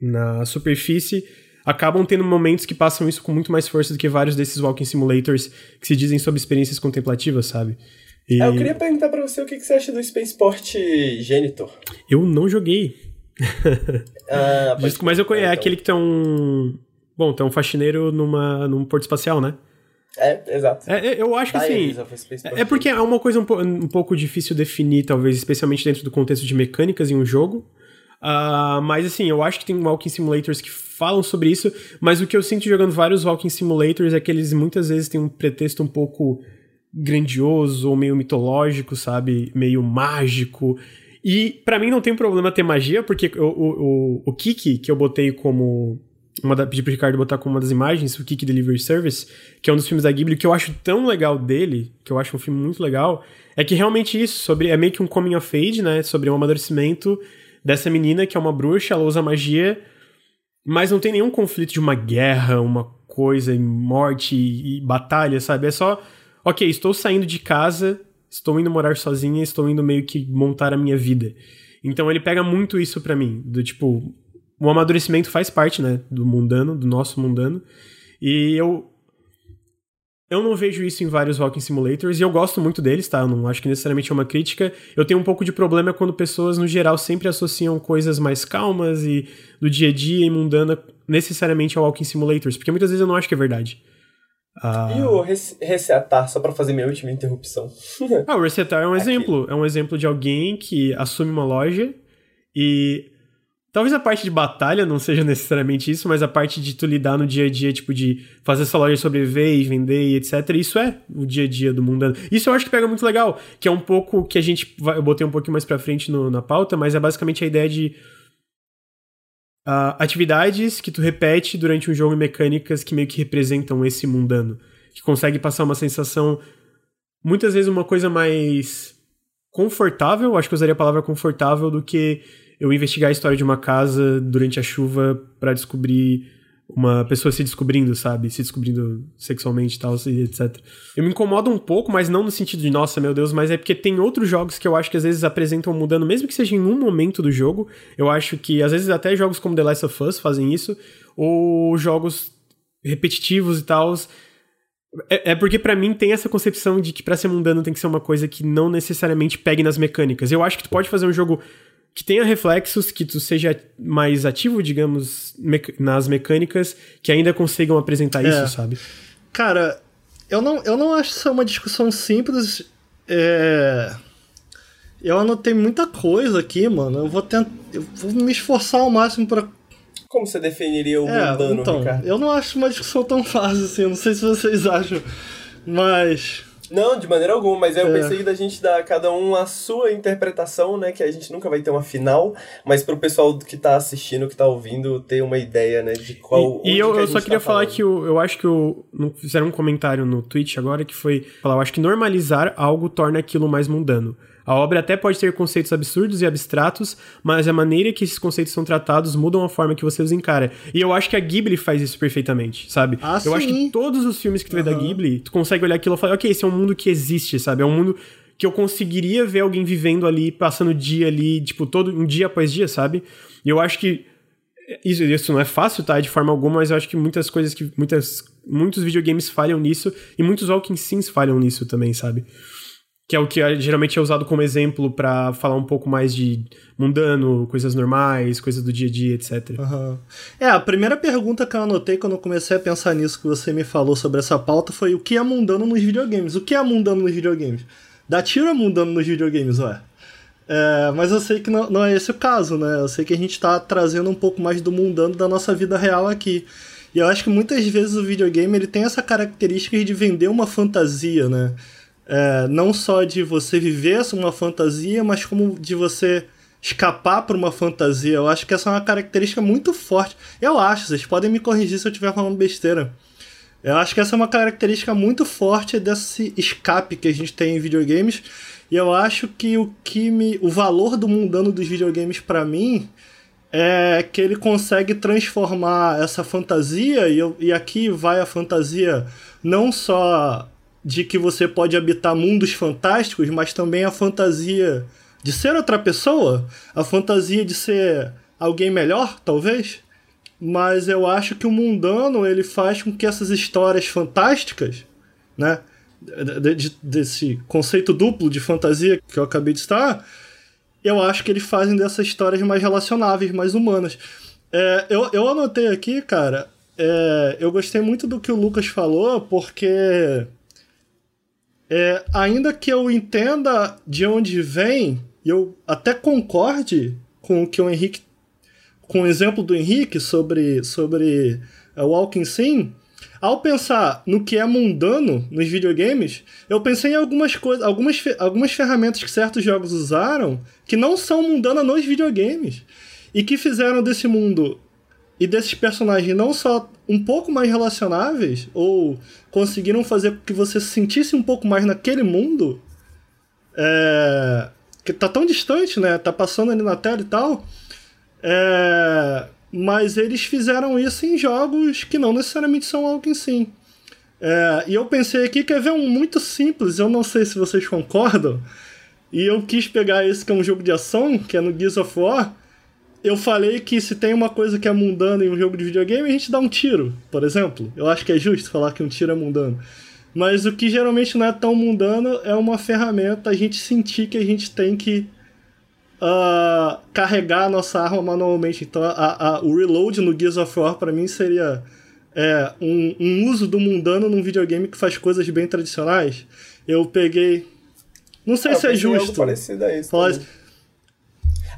na superfície, acabam tendo momentos que passam isso com muito mais força do que vários desses walking simulators que se dizem sobre experiências contemplativas, sabe? E... É, eu queria perguntar para você o que você acha do Spaceport Genitor. Eu não joguei. (laughs) ah, mas eu conheço, é, então. aquele que tem um... Bom, tem um faxineiro numa, num porto espacial, né? É, exato. É, é eu acho que assim. É, é porque é uma coisa um, um, pouco difícil definir, talvez, especialmente dentro do contexto de mecânicas em um jogo. Uh, mas assim, eu acho que tem Walking Simulators que falam sobre isso, mas o que eu sinto jogando vários Walking Simulators é que eles muitas vezes têm um pretexto um pouco grandioso ou meio mitológico, sabe? Meio mágico. E para mim não tem problema ter magia, porque o, o, o, o Kiki, que eu botei como uma da, pedi pro Ricardo botar como uma das imagens, o Kick Delivery Service, que é um dos filmes da Ghibli, que eu acho tão legal dele, que eu acho um filme muito legal, é que realmente isso, sobre é meio que um coming of age, né, sobre um amadurecimento dessa menina que é uma bruxa, ela usa magia, mas não tem nenhum conflito de uma guerra, uma coisa, morte e, e batalha, sabe? É só, ok, estou saindo de casa, estou indo morar sozinha, estou indo meio que montar a minha vida. Então ele pega muito isso para mim, do tipo, o amadurecimento faz parte, né, do mundano, do nosso mundano. E eu eu não vejo isso em vários walking simulators e eu gosto muito deles, tá? Eu não acho que necessariamente é uma crítica. Eu tenho um pouco de problema quando pessoas no geral sempre associam coisas mais calmas e do dia a dia e mundana necessariamente ao walking simulators, porque muitas vezes eu não acho que é verdade. Ah... E o resetar, só para fazer minha última interrupção. ah, o resetar é um (laughs) Aqui. exemplo. É um exemplo de alguém que assume uma loja e Talvez a parte de batalha não seja necessariamente isso, mas a parte de tu lidar no dia a dia, tipo, de fazer essa loja sobreviver e vender e etc. Isso é o dia a dia do mundo. Isso eu acho que pega muito legal, que é um pouco que a gente. Eu botei um pouquinho mais pra frente no, na pauta, mas é basicamente a ideia de. Uh, atividades que tu repete durante um jogo e mecânicas que meio que representam esse mundano. Que consegue passar uma sensação. Muitas vezes uma coisa mais confortável, acho que eu usaria a palavra confortável, do que eu investigar a história de uma casa durante a chuva para descobrir uma pessoa se descobrindo, sabe? Se descobrindo sexualmente e tal, etc. Eu me incomodo um pouco, mas não no sentido de, nossa, meu Deus, mas é porque tem outros jogos que eu acho que às vezes apresentam mudando, mesmo que seja em um momento do jogo. Eu acho que às vezes até jogos como The Last of Us fazem isso, ou jogos repetitivos e tal. É, é porque para mim tem essa concepção de que para ser mundano tem que ser uma coisa que não necessariamente pegue nas mecânicas. Eu acho que tu pode fazer um jogo que tenha reflexos, que tu seja mais ativo, digamos, nas mecânicas, que ainda consigam apresentar é. isso, sabe? Cara, eu não, eu não acho isso uma discussão simples. É... Eu anotei muita coisa aqui, mano. Eu vou tentar. Eu vou me esforçar ao máximo para Como você definiria o é, mundano, então, Ricardo? Eu não acho uma discussão tão fácil assim. Eu não sei se vocês acham. Mas. Não, de maneira alguma, mas eu é. pensei da gente dar cada um a sua interpretação, né? Que a gente nunca vai ter uma final, mas pro pessoal que tá assistindo, que tá ouvindo, ter uma ideia, né? De qual. E, e eu, que eu só queria tá falar que eu, eu acho que o. Fizeram um comentário no Twitch agora que foi falar, eu acho que normalizar algo torna aquilo mais mundano. A obra até pode ter conceitos absurdos e abstratos, mas a maneira que esses conceitos são tratados mudam a forma que você os encara. E eu acho que a Ghibli faz isso perfeitamente, sabe? Ah, eu sim. acho que todos os filmes que tu vê da Ghibli, tu consegue olhar aquilo e falar, ok, esse é um mundo que existe, sabe? É um mundo que eu conseguiria ver alguém vivendo ali, passando o dia ali, tipo, todo um dia após dia, sabe? E eu acho que isso, isso não é fácil, tá? De forma alguma, mas eu acho que muitas coisas que. Muitas, muitos videogames falham nisso e muitos Walking Sims falham nisso também, sabe? Que é o que geralmente é usado como exemplo para falar um pouco mais de mundano, coisas normais, coisas do dia a dia, etc. Uhum. É, a primeira pergunta que eu anotei quando eu comecei a pensar nisso que você me falou sobre essa pauta foi o que é mundano nos videogames? O que é mundano nos videogames? Dá tiro é mundano nos videogames, ué. É, mas eu sei que não, não, é esse o caso, né? Eu sei que a gente tá trazendo um pouco mais do mundano da nossa vida real aqui. E eu acho que muitas vezes o videogame ele tem essa característica de vender uma fantasia, né? É, não só de você viver uma fantasia, mas como de você escapar para uma fantasia. Eu acho que essa é uma característica muito forte. Eu acho, vocês podem me corrigir se eu estiver falando besteira. Eu acho que essa é uma característica muito forte desse escape que a gente tem em videogames. E eu acho que o que me, o valor do mundano dos videogames para mim é que ele consegue transformar essa fantasia e, eu, e aqui vai a fantasia não só de que você pode habitar mundos fantásticos, mas também a fantasia de ser outra pessoa, a fantasia de ser alguém melhor, talvez. Mas eu acho que o mundano ele faz com que essas histórias fantásticas, né, de, de, desse conceito duplo de fantasia que eu acabei de estar, eu acho que eles fazem dessas histórias mais relacionáveis, mais humanas. É, eu, eu anotei aqui, cara, é, eu gostei muito do que o Lucas falou, porque é, ainda que eu entenda de onde vem, e eu até concorde com o que o Henrique. com o exemplo do Henrique sobre, sobre o Walking Sim, ao pensar no que é mundano nos videogames, eu pensei em algumas coisas, algumas, algumas ferramentas que certos jogos usaram que não são mundanas nos videogames e que fizeram desse mundo e desses personagens não só um pouco mais relacionáveis, ou conseguiram fazer com que você se sentisse um pouco mais naquele mundo, é, que tá tão distante, né? Tá passando ali na tela e tal. É, mas eles fizeram isso em jogos que não necessariamente são algo em. É, e eu pensei aqui que é ver um muito simples, eu não sei se vocês concordam, e eu quis pegar esse que é um jogo de ação, que é no Gears of War, eu falei que se tem uma coisa que é mundana em um jogo de videogame, a gente dá um tiro, por exemplo. Eu acho que é justo falar que um tiro é mundano. Mas o que geralmente não é tão mundano é uma ferramenta a gente sentir que a gente tem que uh, carregar a nossa arma manualmente. Então a, a, o reload no Gears of War para mim seria é, um, um uso do mundano num videogame que faz coisas bem tradicionais. Eu peguei. Não sei é, se é justo. Algo parecido a isso.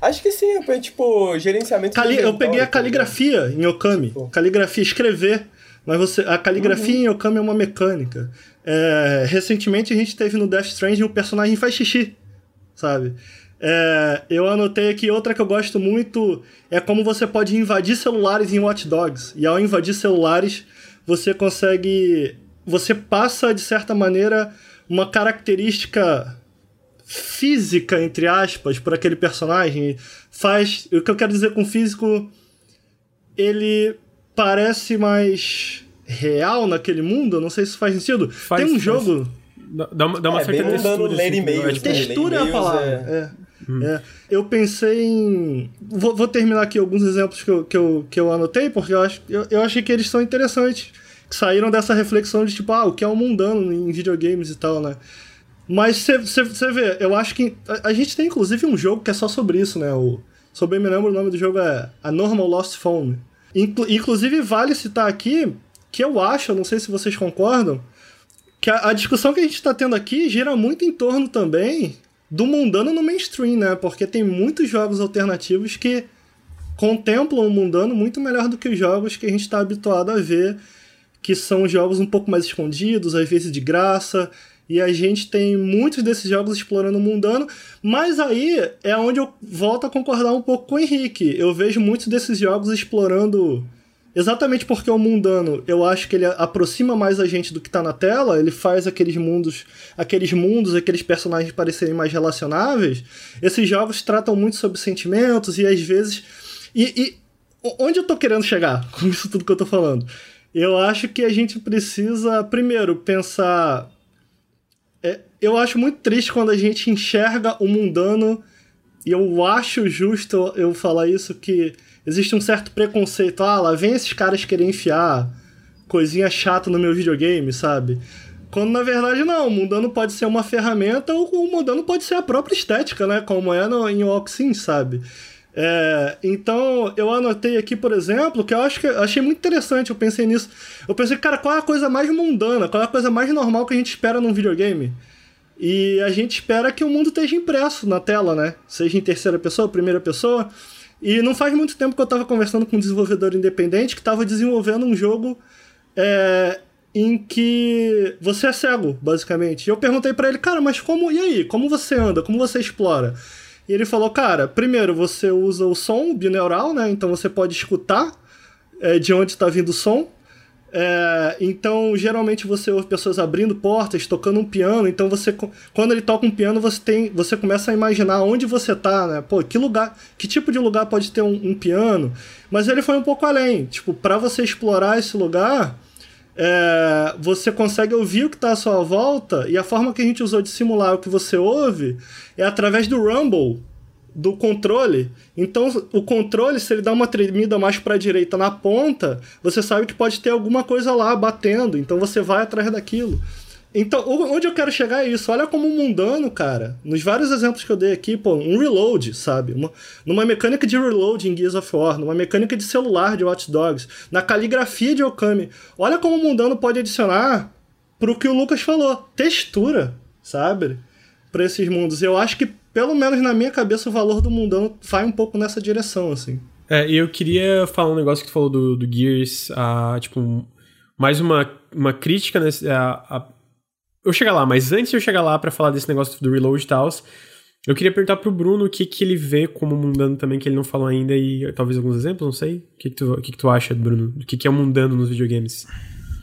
Acho que sim, é tipo gerenciamento. Cali eu peguei a caligrafia em Okami. Caligrafia, escrever. Mas você, a caligrafia uhum. em Okami é uma mecânica. É, recentemente a gente teve no Death Stranding o personagem faz xixi, sabe? É, eu anotei aqui outra que eu gosto muito é como você pode invadir celulares em Watch Dogs. E ao invadir celulares, você consegue. Você passa, de certa maneira, uma característica física, entre aspas, por aquele personagem. Faz. O que eu quero dizer com físico. Ele parece mais real naquele mundo. Não sei se faz sentido. Faz, Tem um faz. jogo. Dá uma, dá uma É, certa textura. Assim, Mail, eu acho que- né? Textura é a Mails palavra. é- É. É. Eu pensei em. Vou, vou terminar aqui alguns exemplos que eu, que eu, que eu anotei, porque eu, acho, eu, eu achei que eles são interessantes. Que saíram dessa reflexão de tipo, ah, o que é o mundano em videogames e tal, né? Mas você vê, eu acho que. A, a gente tem inclusive um jogo que é só sobre isso, né? O, se eu bem me lembro, o nome do jogo é A Normal Lost Phone. Inclu- inclusive, vale citar aqui que eu acho, não sei se vocês concordam, que a, a discussão que a gente está tendo aqui gira muito em torno também do mundano no mainstream, né? Porque tem muitos jogos alternativos que contemplam o mundano muito melhor do que os jogos que a gente está habituado a ver, que são jogos um pouco mais escondidos, às vezes de graça. E a gente tem muitos desses jogos explorando o mundano, mas aí é onde eu volto a concordar um pouco com o Henrique. Eu vejo muitos desses jogos explorando Exatamente porque o mundano, eu acho que ele aproxima mais a gente do que tá na tela, ele faz aqueles mundos, aqueles mundos, aqueles personagens parecerem mais relacionáveis. Esses jogos tratam muito sobre sentimentos e às vezes. E, e onde eu tô querendo chegar (laughs) com isso tudo que eu tô falando? Eu acho que a gente precisa, primeiro, pensar. Eu acho muito triste quando a gente enxerga o mundano, e eu acho justo eu falar isso que existe um certo preconceito. Ah, lá vem esses caras querer enfiar coisinha chata no meu videogame, sabe? Quando na verdade não, o mundano pode ser uma ferramenta ou o mundano pode ser a própria estética, né? Como é no, em Oxin, sabe? É, então eu anotei aqui, por exemplo, que eu acho que achei muito interessante, eu pensei nisso. Eu pensei, cara, qual é a coisa mais mundana, qual é a coisa mais normal que a gente espera num videogame? E a gente espera que o mundo esteja impresso na tela, né? Seja em terceira pessoa, primeira pessoa. E não faz muito tempo que eu estava conversando com um desenvolvedor independente que estava desenvolvendo um jogo é, em que você é cego, basicamente. E eu perguntei para ele, cara, mas como. E aí? Como você anda? Como você explora? E ele falou, cara, primeiro você usa o som bineural, né? Então você pode escutar é, de onde está vindo o som. É, então, geralmente você ouve pessoas abrindo portas, tocando um piano. Então, você, quando ele toca um piano, você tem, você começa a imaginar onde você tá, né? Pô, que lugar, que tipo de lugar pode ter um, um piano? Mas ele foi um pouco além. Tipo, para você explorar esse lugar, é, você consegue ouvir o que está à sua volta. E a forma que a gente usou de simular o que você ouve é através do rumble do controle. Então, o controle, se ele dá uma tremida mais para a direita na ponta, você sabe que pode ter alguma coisa lá batendo. Então, você vai atrás daquilo. Então, onde eu quero chegar é isso. Olha como um mundano, cara. Nos vários exemplos que eu dei aqui, pô, um reload, sabe? Uma, numa mecânica de reload em Gears of War, numa mecânica de celular de Watch Dogs, na caligrafia de Okami. Olha como o mundano pode adicionar pro que o Lucas falou. Textura, sabe? Para esses mundos. Eu acho que pelo menos na minha cabeça, o valor do mundano vai um pouco nessa direção, assim. É, e eu queria falar um negócio que tu falou do, do Gears, a, tipo, mais uma, uma crítica nesse. A, a, eu chegar lá, mas antes de eu chegar lá para falar desse negócio do reload e tal, eu queria perguntar pro Bruno o que, que ele vê como mundano também, que ele não falou ainda, e talvez alguns exemplos, não sei. O que, que, tu, o que, que tu acha, Bruno? O que, que é o mundano nos videogames?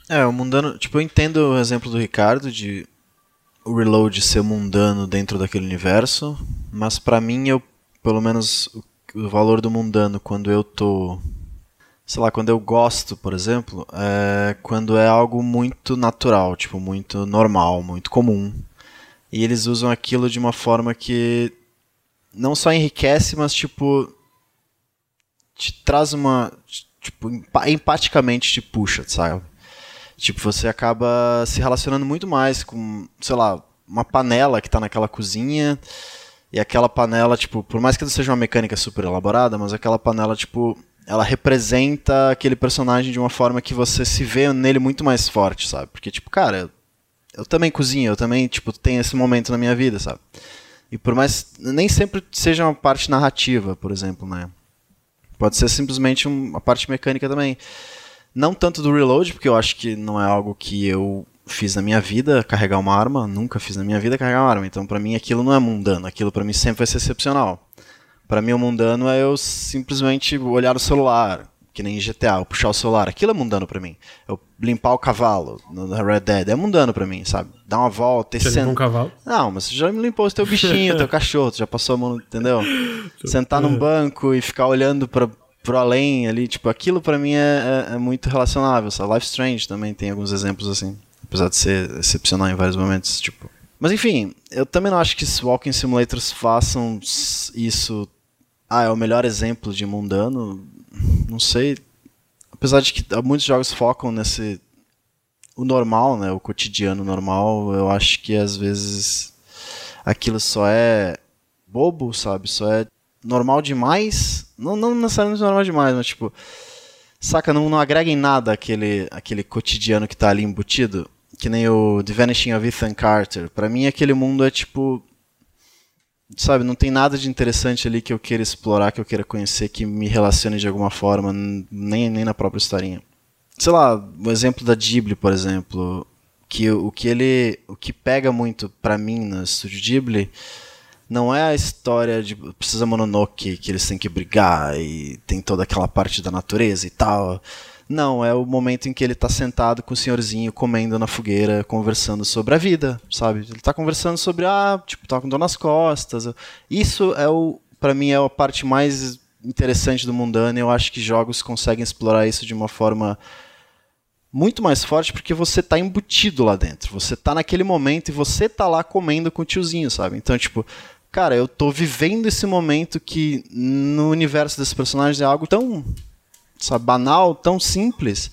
É, o mundano. Tipo, eu entendo o exemplo do Ricardo de o reload ser mundano dentro daquele universo, mas para mim eu, pelo menos o, valor do mundano quando eu tô, sei lá, quando eu gosto, por exemplo, é quando é algo muito natural, tipo muito normal, muito comum. E eles usam aquilo de uma forma que não só enriquece, mas tipo te traz uma tipo empaticamente te puxa, sabe? Tipo, você acaba se relacionando muito mais com, sei lá, uma panela que está naquela cozinha. E aquela panela, tipo, por mais que não seja uma mecânica super elaborada, mas aquela panela, tipo, ela representa aquele personagem de uma forma que você se vê nele muito mais forte, sabe? Porque, tipo, cara, eu, também cozinho, eu também, tipo, tenho esse momento na minha vida, sabe? E por mais. Nem sempre seja uma parte narrativa, por exemplo, né? Pode ser simplesmente uma parte mecânica também. Não tanto do reload, porque eu acho que não é algo que eu fiz na minha vida, carregar uma arma. Nunca fiz na minha vida carregar uma arma. Então, para mim, aquilo não é mundano. Aquilo para mim sempre vai ser excepcional. Para mim, o mundano é eu simplesmente olhar o celular, que nem GTA, eu puxar o celular. Aquilo é mundano para mim. Eu limpar o cavalo no Red Dead é mundano para mim, sabe? Dar uma volta e Você sentar. um cavalo? Não, mas você já me limpou o teu bichinho, (laughs) teu cachorro, tu já passou a mão, entendeu? (laughs) Sentar num banco e ficar olhando para pro além ali, tipo, aquilo para mim é, é, é, muito relacionável, sabe? Life Strange também tem alguns exemplos assim, apesar de ser excepcional em vários momentos, tipo. Mas enfim, eu também não acho que Walking Simulators façam isso. Ah, é o melhor exemplo de mundano. Não sei. Apesar de que muitos jogos focam nesse. O normal, né? O cotidiano normal, eu acho que às vezes aquilo só é bobo, sabe? Só é normal demais. Não, não necessariamente normal demais, mas tipo. Saca, não, não agrega em nada aquele, aquele cotidiano que tá ali embutido. Que nem o The Vanishing of Ethan Carter. Para mim, aquele mundo é tipo. Sabe, não tem nada de interessante ali que eu queira explorar, que eu queira conhecer, que me relacione de alguma forma, nem, nem na própria historinha. Sei lá, o exemplo da Ghibli, por exemplo, que o que ele, o que pega muito para mim no estúdio Ghibli não é a história de Precisa Mononoke, que eles têm que brigar e tem toda aquela parte da natureza e tal. Não, é o momento em que ele tá sentado com o senhorzinho comendo na fogueira, conversando sobre a vida, sabe? Ele tá conversando sobre, ah, tipo, tá com dor nas costas. Isso é o, para mim, é a parte mais interessante do mundano. Eu acho que jogos conseguem explorar isso de uma forma muito mais forte porque você tá embutido lá dentro. Você tá naquele momento e você tá lá comendo com o tiozinho, sabe? Então, tipo, cara, eu tô vivendo esse momento que no universo desses personagens é algo tão, sabe, banal, tão simples.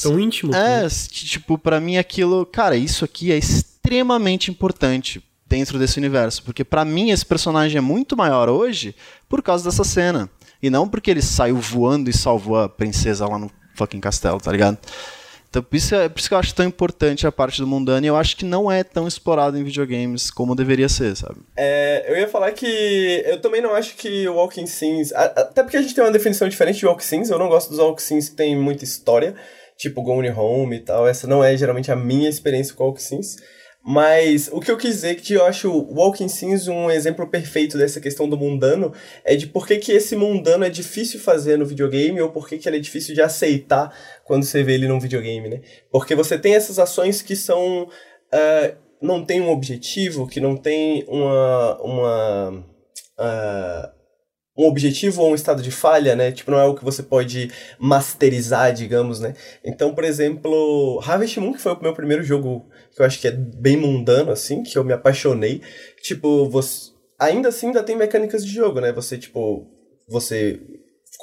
Tão íntimo. É, né? que, tipo, para mim aquilo, cara, isso aqui é extremamente importante dentro desse universo, porque para mim esse personagem é muito maior hoje por causa dessa cena, e não porque ele saiu voando e salvou a princesa lá no fucking castelo, tá ligado? Então, isso, é, por isso que eu acho tão importante a parte do mundano e eu acho que não é tão explorado em videogames como deveria ser, sabe? É, eu ia falar que eu também não acho que o Walking Sims. Até porque a gente tem uma definição diferente de Walking Sims, eu não gosto dos Walking Sims que tem muita história, tipo Gone Home e tal. Essa não é geralmente a minha experiência com Walking Sims. Mas o que eu quis dizer é que eu acho Walking Sims um exemplo perfeito dessa questão do mundano é de por que, que esse mundano é difícil fazer no videogame ou por que, que ele é difícil de aceitar quando você vê ele num videogame, né? Porque você tem essas ações que são. Uh, não tem um objetivo, que não tem uma. uma uh, um objetivo ou um estado de falha, né? Tipo, não é o que você pode masterizar, digamos, né? Então, por exemplo, Harvest Moon, que foi o meu primeiro jogo que eu acho que é bem mundano, assim, que eu me apaixonei. Tipo, você. Ainda assim ainda tem mecânicas de jogo, né? Você, tipo, você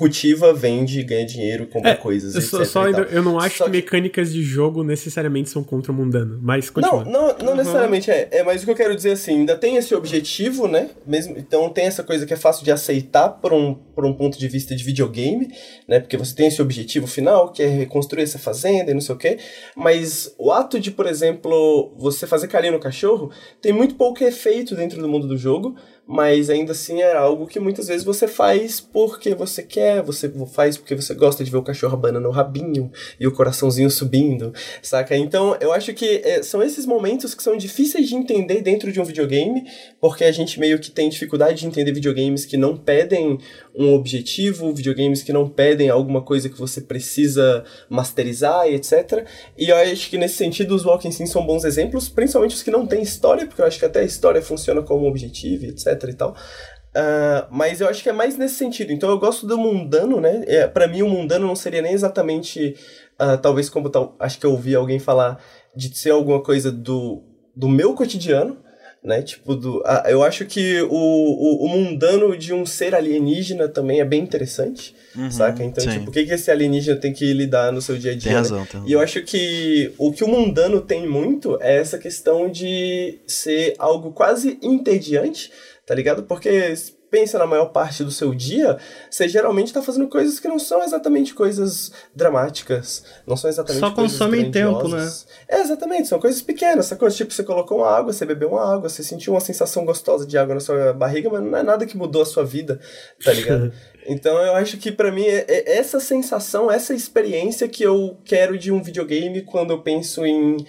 cultiva, vende, ganha dinheiro, compra é, coisas, eu só, só ainda, eu não acho só que, que, mecânicas de jogo necessariamente são contra o mundano, mas continua. Não, não, não uhum. necessariamente é, é, mas o que eu quero dizer assim, ainda tem esse objetivo, né? Mesmo, então tem essa coisa que é fácil de aceitar por um, por um ponto de vista de videogame, né? Porque você tem esse objetivo final, que é reconstruir essa fazenda e não sei o quê, mas o ato de, por exemplo, você fazer carinho no cachorro tem muito pouco efeito dentro do mundo do jogo, mas ainda assim é algo que muitas vezes você faz porque você quer, você faz porque você gosta de ver o cachorro abanando o rabinho e o coraçãozinho subindo, saca? Então eu acho que é, são esses momentos que são difíceis de entender dentro de um videogame, porque a gente meio que tem dificuldade de entender videogames que não pedem um objetivo, videogames que não pedem alguma coisa que você precisa masterizar e etc. E eu acho que nesse sentido os Walking Sims são bons exemplos, principalmente os que não têm história, porque eu acho que até a história funciona como objetivo, etc e tal. Uh, mas eu acho que é mais nesse sentido. Então eu gosto do mundano, né? É, para mim o mundano não seria nem exatamente, uh, talvez como tal, acho que eu ouvi alguém falar de ser alguma coisa do, do meu cotidiano, né? Tipo, do, uh, eu acho que o, o, o, mundano de um ser alienígena também é bem interessante, uhum, saca? Então, sim. tipo, o que, que esse alienígena tem que lidar no seu dia a dia? Tem razão, né? tem razão. E eu acho que o que o mundano tem muito é essa questão de ser algo quase entediante, tá ligado? Porque pensa na maior parte do seu dia, você geralmente está fazendo coisas que não são exatamente coisas dramáticas, não são exatamente Só consomem tempo, né? É, exatamente, são coisas pequenas, essa coisa, tipo, você colocou uma água, você bebeu uma água, você sentiu uma sensação gostosa de água na sua barriga, mas não é nada que mudou a sua vida, tá ligado? (laughs) então eu acho que para mim é, é essa sensação, essa experiência que eu quero de um videogame quando eu penso em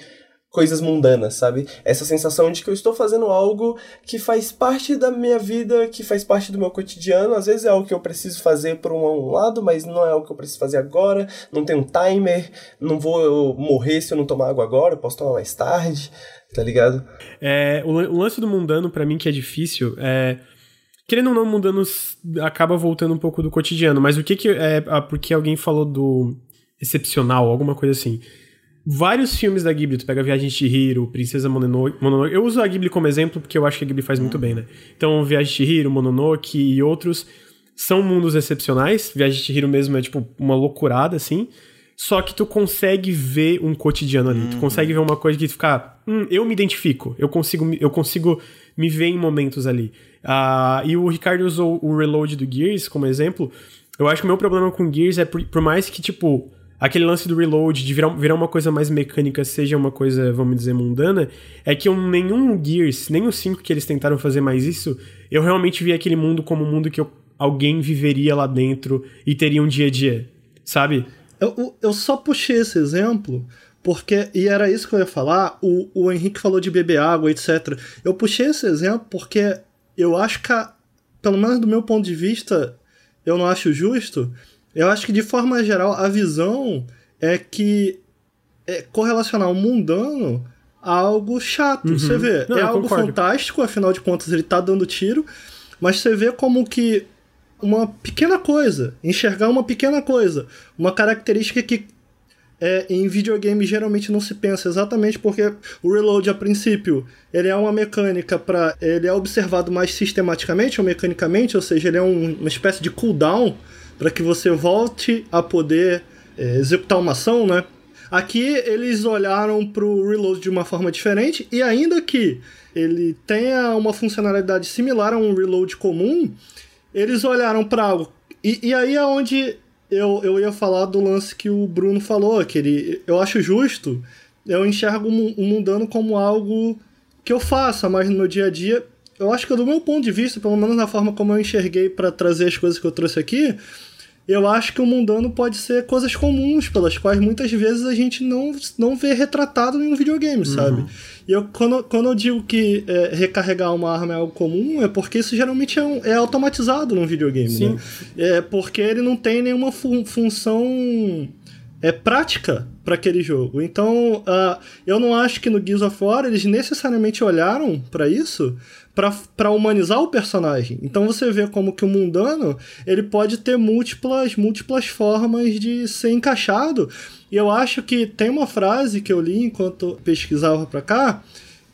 coisas mundanas, sabe? Essa sensação de que eu estou fazendo algo que faz parte da minha vida, que faz parte do meu cotidiano. Às vezes é algo que eu preciso fazer por um lado, mas não é algo que eu preciso fazer agora. Não tem um timer, não vou morrer se eu não tomar água agora, eu posso tomar mais tarde, tá ligado? É, o, lance do mundano, para mim, que é difícil, é querendo ou não, mudando, acaba voltando um pouco do cotidiano. Mas o que que é. Porque alguém falou do excepcional, alguma coisa assim. Vários filmes da Ghibli, tu pega Viagem de Chihiro, Princesa Mononoke, Mononoke. Eu uso a Ghibli como exemplo porque eu acho que a Ghibli faz muito bem, né? Então, Viagem de Chihiro, Mononoke e outros são mundos excepcionais. Viagem de Chihiro mesmo é tipo uma loucurada, assim. Só que tu consegue ver um cotidiano ali. Uhum. Tu consegue ver uma coisa que tu fica. Hum, eu me identifico. Eu consigo, eu consigo me ver em momentos ali. Uh, e o Ricardo usou o reload do Gears como exemplo. Eu acho que o meu problema com Gears é por, por mais que, tipo, aquele lance do reload, de virar, virar uma coisa mais mecânica, seja uma coisa, vamos dizer, mundana, é que eu, nenhum Gears, nem os 5 que eles tentaram fazer mais isso, eu realmente vi aquele mundo como um mundo que eu, alguém viveria lá dentro e teria um dia a dia, sabe? Eu, eu só puxei esse exemplo porque, e era isso que eu ia falar, o, o Henrique falou de beber água, etc. Eu puxei esse exemplo porque eu acho que, a, pelo menos do meu ponto de vista, eu não acho justo. Eu acho que, de forma geral, a visão é que é correlacionar o mundano a algo chato. Uhum. Você vê, não, é algo concordo. fantástico, afinal de contas ele tá dando tiro, mas você vê como que uma pequena coisa, enxergar uma pequena coisa, uma característica que é, em videogame geralmente não se pensa exatamente porque o reload a princípio ele é uma mecânica para ele é observado mais sistematicamente ou mecanicamente, ou seja, ele é um, uma espécie de cooldown para que você volte a poder é, executar uma ação, né? Aqui eles olharam para o reload de uma forma diferente e ainda que ele tenha uma funcionalidade similar a um reload comum, eles olharam para algo e, e aí é onde eu, eu ia falar do lance que o Bruno falou, que ele, eu acho justo, eu enxergo o mundano como algo que eu faça, mas no meu dia a dia, eu acho que do meu ponto de vista, pelo menos na forma como eu enxerguei para trazer as coisas que eu trouxe aqui, eu acho que o mundano pode ser coisas comuns, pelas quais muitas vezes a gente não, não vê retratado em um videogame, uhum. sabe? E eu, quando, quando eu digo que é, recarregar uma arma é algo comum, é porque isso geralmente é, um, é automatizado num videogame, Sim. né? É porque ele não tem nenhuma fu função é prática para aquele jogo. Então, uh, eu não acho que no Gears of War eles necessariamente olharam para isso para humanizar o personagem. Então você vê como que o mundano ele pode ter múltiplas múltiplas formas de ser encaixado. E eu acho que tem uma frase que eu li enquanto pesquisava para cá,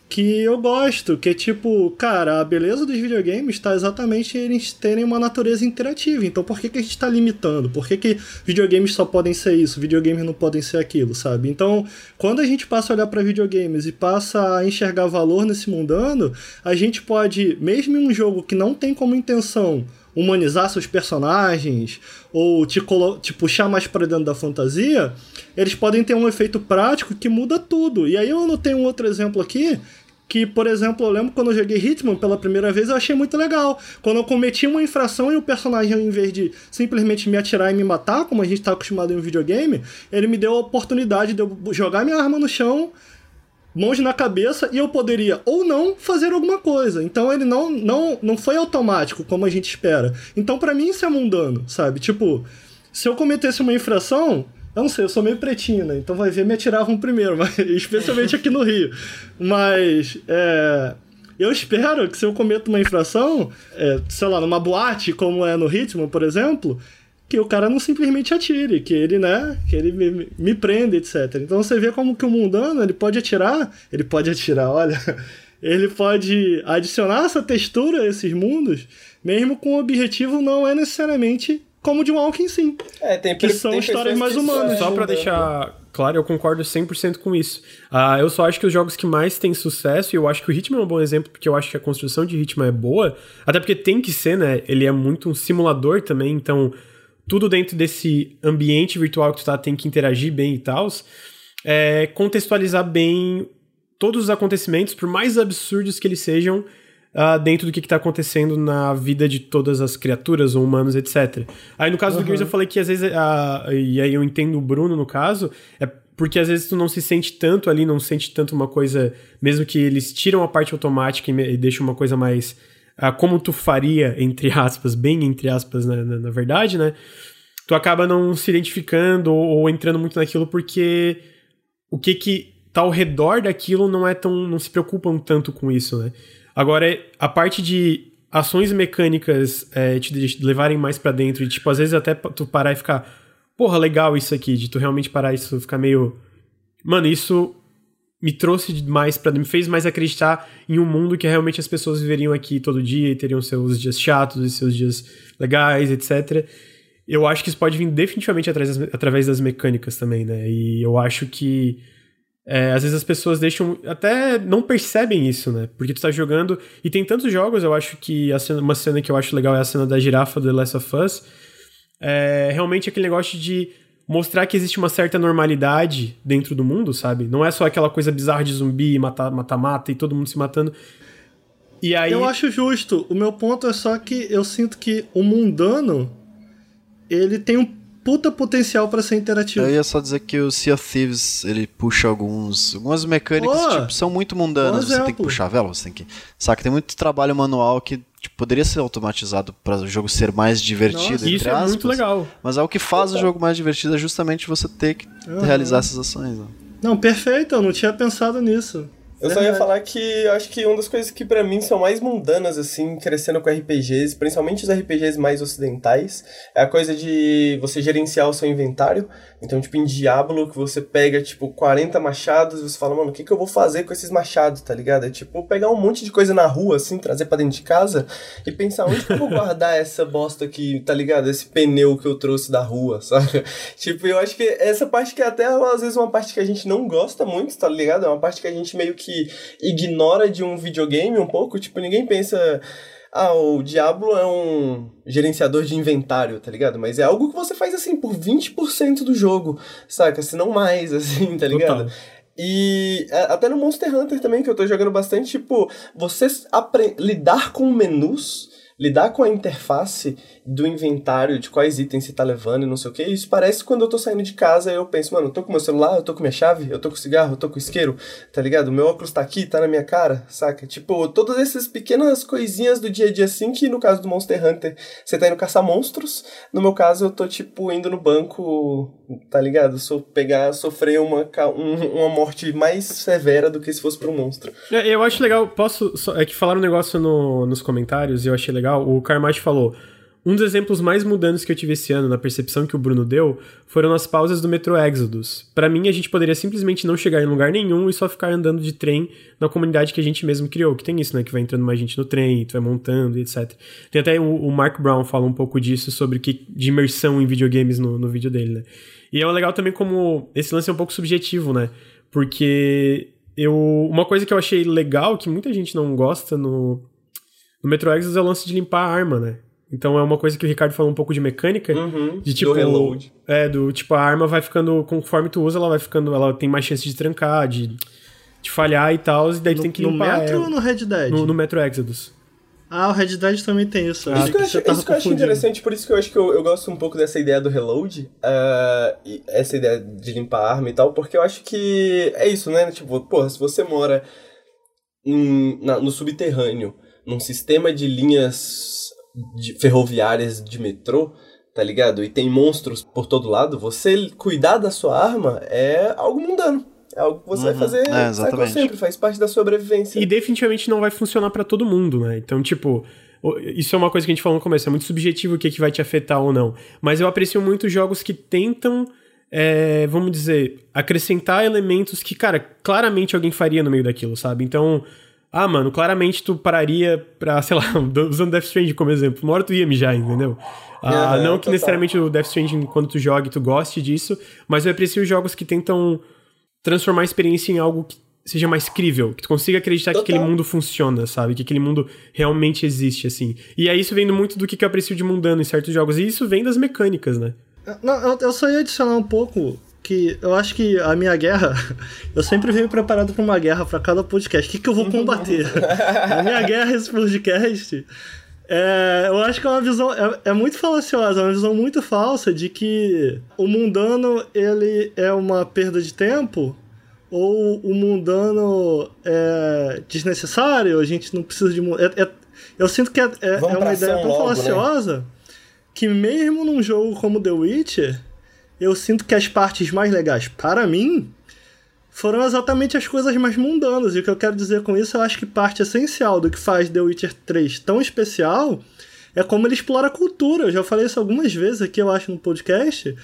que eu gosto, que é tipo, cara, a beleza dos videogames está exatamente eles terem uma natureza interativa. Então por que, que a gente está limitando? Por que, que videogames só podem ser isso, videogames não podem ser aquilo, sabe? Então, quando a gente passa a olhar para videogames e passa a enxergar valor nesse mundano, a gente pode, mesmo em um jogo que não tem como intenção humanizar seus personagens ou te, te puxar mais para dentro da fantasia, eles podem ter um efeito prático que muda tudo. E aí eu anotei um outro exemplo aqui que, por exemplo, eu lembro quando eu joguei Hitman pela primeira vez, eu achei muito legal. Quando eu cometi uma infração e o personagem, ao invés de simplesmente me atirar e me matar, como a gente está acostumado em um videogame, ele me deu a oportunidade de eu jogar minha arma no chão, mãos na cabeça, e eu poderia ou não fazer alguma coisa. Então ele não, não, não foi automático, como a gente espera. Então, para mim, isso é mundano, sabe? Tipo, se eu cometesse uma infração, eu não sei, eu sou meio pretinho, né? Então vai ver, me atiravam primeiro, (laughs) mas, especialmente aqui no Rio. Mas, é, eu espero que se eu cometo uma infração, é, sei lá, numa boate, como é no Ritmo, por exemplo, que o cara não simplesmente atire, que ele, né, que ele me, me prenda, etc. Então você vê como que o mundano, ele pode atirar, ele pode atirar, olha, (laughs) ele pode adicionar essa textura a esses mundos, mesmo com o objetivo não é necessariamente como de Walking sim. É, tem que são tem histórias mais humanas. Só para deixar claro, eu concordo 100% com isso. Uh, eu só acho que os jogos que mais têm sucesso, e eu acho que o Hitman é um bom exemplo, porque eu acho que a construção de Hitman é boa, até porque tem que ser, né? Ele é muito um simulador também, então tudo dentro desse ambiente virtual que tu tá tem que interagir bem e tal. É, contextualizar bem todos os acontecimentos, por mais absurdos que eles sejam, uh, dentro do que, está acontecendo na vida de todas as criaturas ou humanos, etc. Aí no caso uhum. do Gears eu falei que às vezes, uh, e aí eu entendo o Bruno no caso, é porque às vezes tu não se sente tanto ali, não sente tanto uma coisa, mesmo que eles tiram a parte automática e, e deixam uma coisa mais uh, como tu faria, entre aspas, bem entre aspas, na, na, na verdade, né? Tu acaba não se identificando ou, ou entrando muito naquilo porque o que que tá ao redor daquilo não é tão. não se preocupam tanto com isso, né? Agora, a parte de ações mecânicas é, te levarem mais para dentro e, tipo, às vezes até tu parar e ficar, porra, legal isso aqui, de tu realmente parar isso ficar meio. Mano, isso me trouxe mais para me fez mais acreditar em um mundo que realmente as pessoas viveriam aqui todo dia e teriam seus dias chatos e seus dias legais, etc. Eu acho que isso pode vir definitivamente através das, através das mecânicas também, né? E eu acho que é, às vezes as pessoas deixam. Até não percebem isso, né? Porque tu tá jogando. E tem tantos jogos, eu acho que cena, uma cena que eu acho legal é a cena da girafa do The Last of Us. É realmente aquele negócio de mostrar que existe uma certa normalidade dentro do mundo, sabe? Não é só aquela coisa bizarra de zumbi, mata-mata e todo mundo se matando. E aí... Eu acho justo. O meu ponto é só que eu sinto que o mundano ele tem um puta potencial para ser interativo. Eu ia só dizer que o Sea of Thieves, ele puxa alguns, algumas mecânicas que tipo, são muito mundanas. Você tem que puxar a vela, você tem que... Saca, tem muito trabalho manual que tipo, poderia ser automatizado para o jogo ser mais divertido, Nossa, Isso aspas, é muito legal. Mas é o que faz o jogo mais divertido é justamente você ter que uhum. realizar essas ações. Né? Não, perfeito, eu não tinha pensado nisso. Eu só ia falar que eu acho que uma das coisas que para mim são mais mundanas, assim, crescendo com RPGs, principalmente os RPGs mais ocidentais, é a coisa de você gerenciar o seu inventário. Então, tipo, em Diablo, que você pega, tipo, 40 machados e você fala, mano, o que, que eu vou fazer com esses machados, tá ligado? É tipo, pegar um monte de coisa na rua, assim, trazer para dentro de casa e pensar onde que eu vou guardar essa bosta aqui, tá ligado? Esse pneu que eu trouxe da rua, (laughs) sabe? Tipo, eu acho que essa parte que é até, às vezes, uma parte que a gente não gosta muito, tá ligado? É uma parte que a gente meio que ignora de um videogame um pouco, tipo, ninguém pensa ah, o Diablo é um gerenciador de inventário, tá ligado? Mas é algo que você faz assim por 20% do jogo, saca? Se não mais, (laughs) assim, tá ligado? Total. E é, até no Monster Hunter também, que eu tô jogando bastante, tipo, você lidar com menus lidar com a interface do inventário, de quais itens você tá levando e não sei o que, isso parece quando eu tô saindo de casa eu penso, mano, eu tô com meu celular, eu tô com minha chave, eu tô com cigarro, eu tô com isqueiro, tá ligado? Meu óculos tá aqui, tá na minha cara, saca? Tipo, todas essas pequenas coisinhas do dia a dia assim, que no caso do Monster Hunter, você tá indo caçar monstros, no meu caso eu tô, tipo, indo no banco, tá ligado? So, pegar, sofrer uma, um, uma morte mais severa do que se fosse pra um monstro. É, eu acho legal, posso, é que falaram um negócio no, nos comentários e eu achei legal legal. O Carmach falou: um dos exemplos mais mudantes que eu tive esse ano, na percepção que o Bruno deu, foram as pausas do Metro Exodus. Para mim, a gente poderia simplesmente não chegar em lugar nenhum e só ficar andando de trem na comunidade que a gente mesmo criou. Que tem isso, né? Que vai entrando mais gente no trem, tu vai montando, etc. Tem até o, o Mark Brown fala um pouco disso, sobre que, de imersão em videogames no, no vídeo dele, né? E é legal também como esse lance é um pouco subjetivo, né? Porque eu, uma coisa que eu achei legal, que muita gente não gosta no, no Metro Exodus é o lance de limpar a arma, né? Então é uma coisa que o Ricardo falou um pouco de mecânica. Uhum, de tipo. Do reload. É, do tipo, a arma vai ficando. Conforme tu usa, ela vai ficando. Ela tem mais chance de trancar, de, de falhar e tal. E daí no, tem que limpar. No Metro ela. ou no Red Dead? No, no Metro Exodus. Ah, o Red Dead também tem isso. Isso, que eu, acho, isso que eu acho interessante, por isso que eu acho que eu, eu gosto um pouco dessa ideia do reload, uh, essa ideia de limpar a arma e tal, porque eu acho que é isso, né? Tipo, porra, se você mora em, na, no subterrâneo num sistema de linhas de ferroviárias de metrô, tá ligado? E tem monstros por todo lado, você cuidar da sua arma é algo mundano. É algo que você uhum. vai fazer é, exatamente. sempre, faz parte da sobrevivência. E definitivamente não vai funcionar para todo mundo, né? Então, tipo, isso é uma coisa que a gente falou no começo, é muito subjetivo o que, é que vai te afetar ou não. Mas eu aprecio muito jogos que tentam, é, vamos dizer, acrescentar elementos que, cara, claramente alguém faria no meio daquilo, sabe? Então, ah, mano, claramente tu pararia pra, sei lá, (laughs) usando Death Stranding como exemplo. Uma hora tu ia mijar, entendeu? Ah, não que total. necessariamente o Death Stranding, quando tu joga, tu goste disso, mas eu aprecio jogos que tentam transformar a experiência em algo que seja mais crível, que tu consiga acreditar total. que aquele mundo funciona, sabe? Que aquele mundo realmente existe, assim. E aí isso vem muito do que eu aprecio de mundano em certos jogos, e isso vem das mecânicas, né? Não, eu só ia adicionar um pouco que eu acho que a minha guerra, (laughs) eu sempre venho preparado para uma guerra para cada podcast. O que, que eu vou combater? (laughs) a minha guerra esse podcast, é, eu acho que é uma visão é, é, muito falaciosa, é uma visão muito falsa de que o mundano ele é uma perda de tempo ou o mundano é desnecessário, a gente não precisa de é, é eu sinto que é, é, uma ideia tão logo, né? falaciosa né? que mesmo num jogo como The Witcher eu sinto que as partes mais legais para mim foram exatamente as coisas mais mundanas. E o que eu quero dizer com isso, eu acho que parte essencial do que faz The Witcher 3 tão especial é como ele explora a cultura. Eu já falei isso algumas vezes aqui, eu acho, no podcast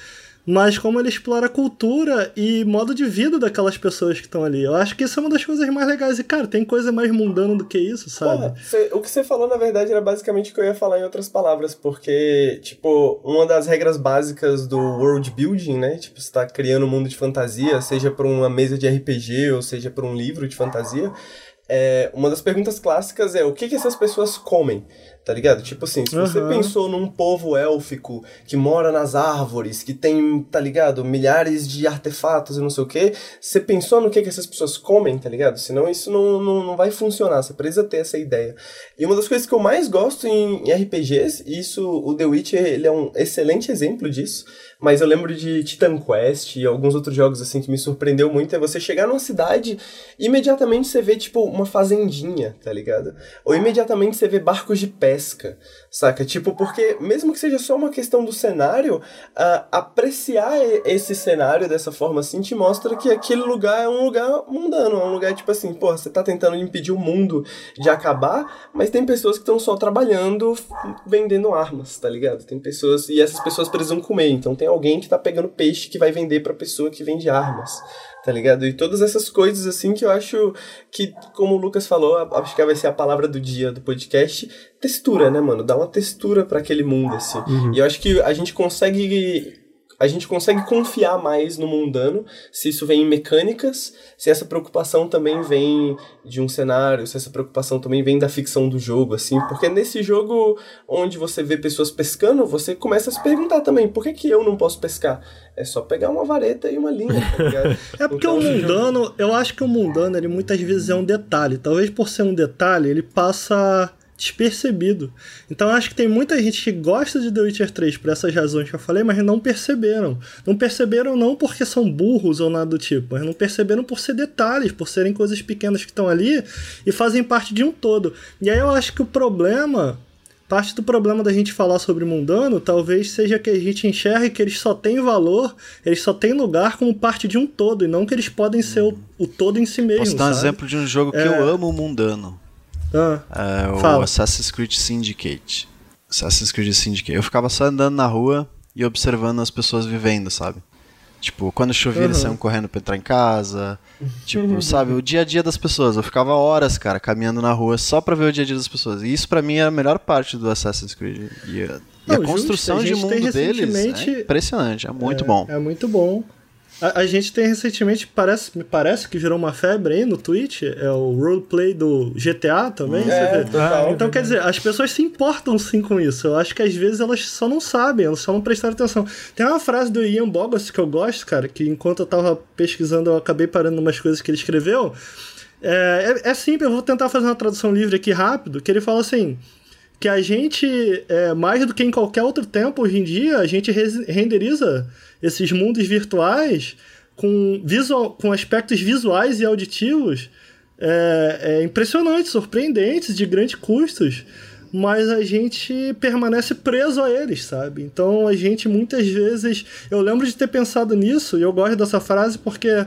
mas como ele explora a cultura e modo de vida daquelas pessoas que estão ali. Eu acho que isso é uma das coisas mais legais. E, cara, tem coisa mais mundana do que isso, sabe? Cê, o que você falou, na verdade, era basicamente o que eu ia falar em outras palavras, porque, tipo, uma das regras básicas do world building, né? Tipo, você tá criando um mundo de fantasia, seja por uma mesa de RPG ou seja por um livro de fantasia, é, uma das perguntas clássicas é o que, que essas pessoas comem? Tá ligado? Tipo assim, se você uhum. pensou num povo élfico que mora nas árvores, que tem, tá ligado, milhares de artefatos e não sei o que, você pensou no que, que essas pessoas comem, tá ligado? Senão isso não, não, não vai funcionar, você precisa ter essa ideia. E uma das coisas que eu mais gosto em, em RPGs, e isso o The Witcher ele é um excelente exemplo disso, mas eu lembro de Titan Quest e alguns outros jogos assim que me surpreendeu muito, é você chegar numa cidade e imediatamente você vê, tipo, uma fazendinha, tá ligado? Ou imediatamente você vê barcos de pesca, saca? Tipo, porque mesmo que seja só uma questão do cenário, uh, apreciar esse cenário dessa forma assim te mostra que aquele lugar é um lugar mundano, é um lugar tipo assim, pô, você tá tentando impedir o mundo de acabar, mas tem pessoas que estão só trabalhando vendendo armas, tá ligado? Tem pessoas, e essas pessoas precisam comer, então tem alguém que tá pegando peixe que vai vender pra pessoa que vende armas tá ligado? E todas essas coisas assim que eu acho que, como o Lucas falou, acho que vai ser a palavra do dia do podcast, textura, né, mano? Dá uma textura para aquele mundo assim. Uhum. E eu acho que a gente consegue a gente consegue confiar mais no mundano se isso vem em mecânicas, se essa preocupação também vem de um cenário, se essa preocupação também vem da ficção do jogo, assim, porque nesse jogo onde você vê pessoas pescando, você começa a se perguntar também, por que, que eu não posso pescar? É só pegar uma vareta e uma linha, tá (laughs) É porque então, o mundano, eu acho que o mundano, ele muitas vezes é um detalhe. Talvez por ser um detalhe, ele passa despercebido. Então acho que tem muita gente que gosta de The Witcher 3 por essas razões que eu falei, mas não perceberam. Não perceberam não porque são burros ou nada do tipo, mas não perceberam por ser detalhes, por serem coisas pequenas que estão ali e fazem parte de um todo. E aí eu acho que o problema Parte do problema da gente falar sobre mundano talvez seja que a gente enxergue que eles só têm valor, eles só têm lugar como parte de um todo, e não que eles podem ser o, o todo em si mesmo. Posso dar um exemplo de um jogo que é... eu amo mundano. Ah, é, o. Assassin's Creed Syndicate. Assassin's Creed Syndicate. Eu ficava só andando na rua e observando as pessoas vivendo, sabe? Tipo, quando chovia, uhum. eles saíam correndo pra entrar em casa. Tipo, sabe, o dia a dia das pessoas. Eu ficava horas, cara, caminhando na rua só pra ver o dia a dia das pessoas. E isso pra mim é a melhor parte do Assassin's Creed. E, a, Não, e a construção justo, a de mundo deles é impressionante, é muito é, bom. É muito bom. A, a, gente tem recentemente, parece, me parece que gerou uma febre aí no Twitch, é o roleplay do GTA também. É, total, então, quer dizer, as pessoas se importam sim com isso. Eu acho que às vezes elas só não sabem, elas só não prestaram atenção. Tem uma frase do Ian Bogost que eu gosto, cara, que enquanto eu tava pesquisando eu acabei parando umas coisas que ele escreveu. É, é, é simples, eu vou tentar fazer uma tradução livre aqui rápido, que ele fala assim que a gente, é, mais do que em qualquer outro tempo hoje em dia, a gente renderiza esses mundos virtuais com, visual, com aspectos visuais e auditivos é, é, impressionantes, surpreendentes, de grandes custos, mas a gente permanece preso a eles, sabe? Então a gente muitas vezes. Eu lembro de ter pensado nisso, e eu gosto dessa frase porque.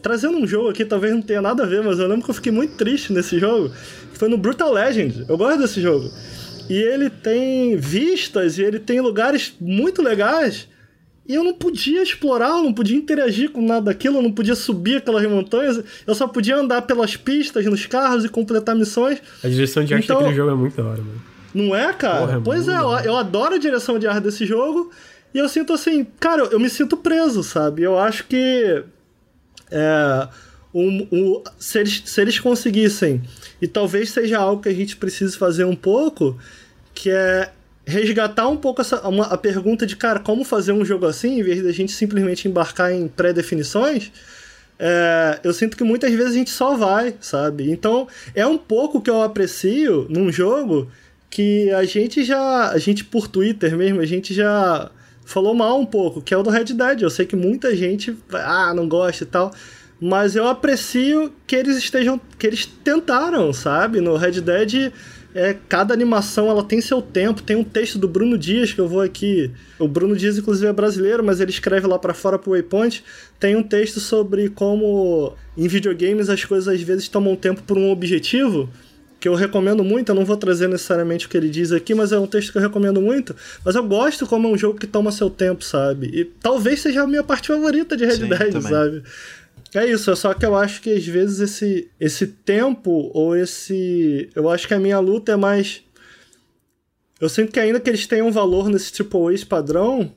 Trazendo um jogo aqui, talvez não tenha nada a ver, mas eu lembro que eu fiquei muito triste nesse jogo. Foi no Brutal Legend. Eu gosto desse jogo. E ele tem vistas e ele tem lugares muito legais e eu não podia explorar, eu não podia interagir com nada daquilo, eu não podia subir aquelas montanhas, eu só podia andar pelas pistas, nos carros e completar missões. A direção de arte então, daquele jogo é muito da hora, mano. Não é, cara? Porra, é pois é, eu, eu, adoro a direção de arte desse jogo e eu sinto assim, cara, eu, eu me sinto preso, sabe? Eu acho que. É, um, um, se, eles, se eles conseguissem, e talvez seja algo que a gente precise fazer um pouco, que é resgatar um pouco essa, uma, a pergunta de, cara, como fazer um jogo assim, em vez da gente simplesmente embarcar em pré-definições, é, eu sinto que muitas vezes a gente só vai, sabe? Então, é um pouco que eu aprecio num jogo que a gente já, a gente por Twitter mesmo, a gente já falou mal um pouco, que é o do Red Dead. Eu sei que muita gente, ah, não gosta e tal, mas eu aprecio que eles estejam, que eles tentaram, sabe? No Red Dead é, cada animação ela tem seu tempo. Tem um texto do Bruno Dias que eu vou aqui. O Bruno Dias, inclusive, é brasileiro, mas ele escreve lá para fora pro Waypoint. Tem um texto sobre como em videogames as coisas às vezes tomam tempo por um objetivo. Que eu recomendo muito, eu não vou trazer necessariamente o que ele diz aqui, mas é um texto que eu recomendo muito. Mas eu gosto como é um jogo que toma seu tempo, sabe? E talvez seja a minha parte favorita de Red Dead, sabe? É isso, é só que eu acho que às vezes esse, esse tempo ou esse. Eu acho que a minha luta é mais. Eu sinto que ainda que eles tenham valor nesse Triple A's padrão,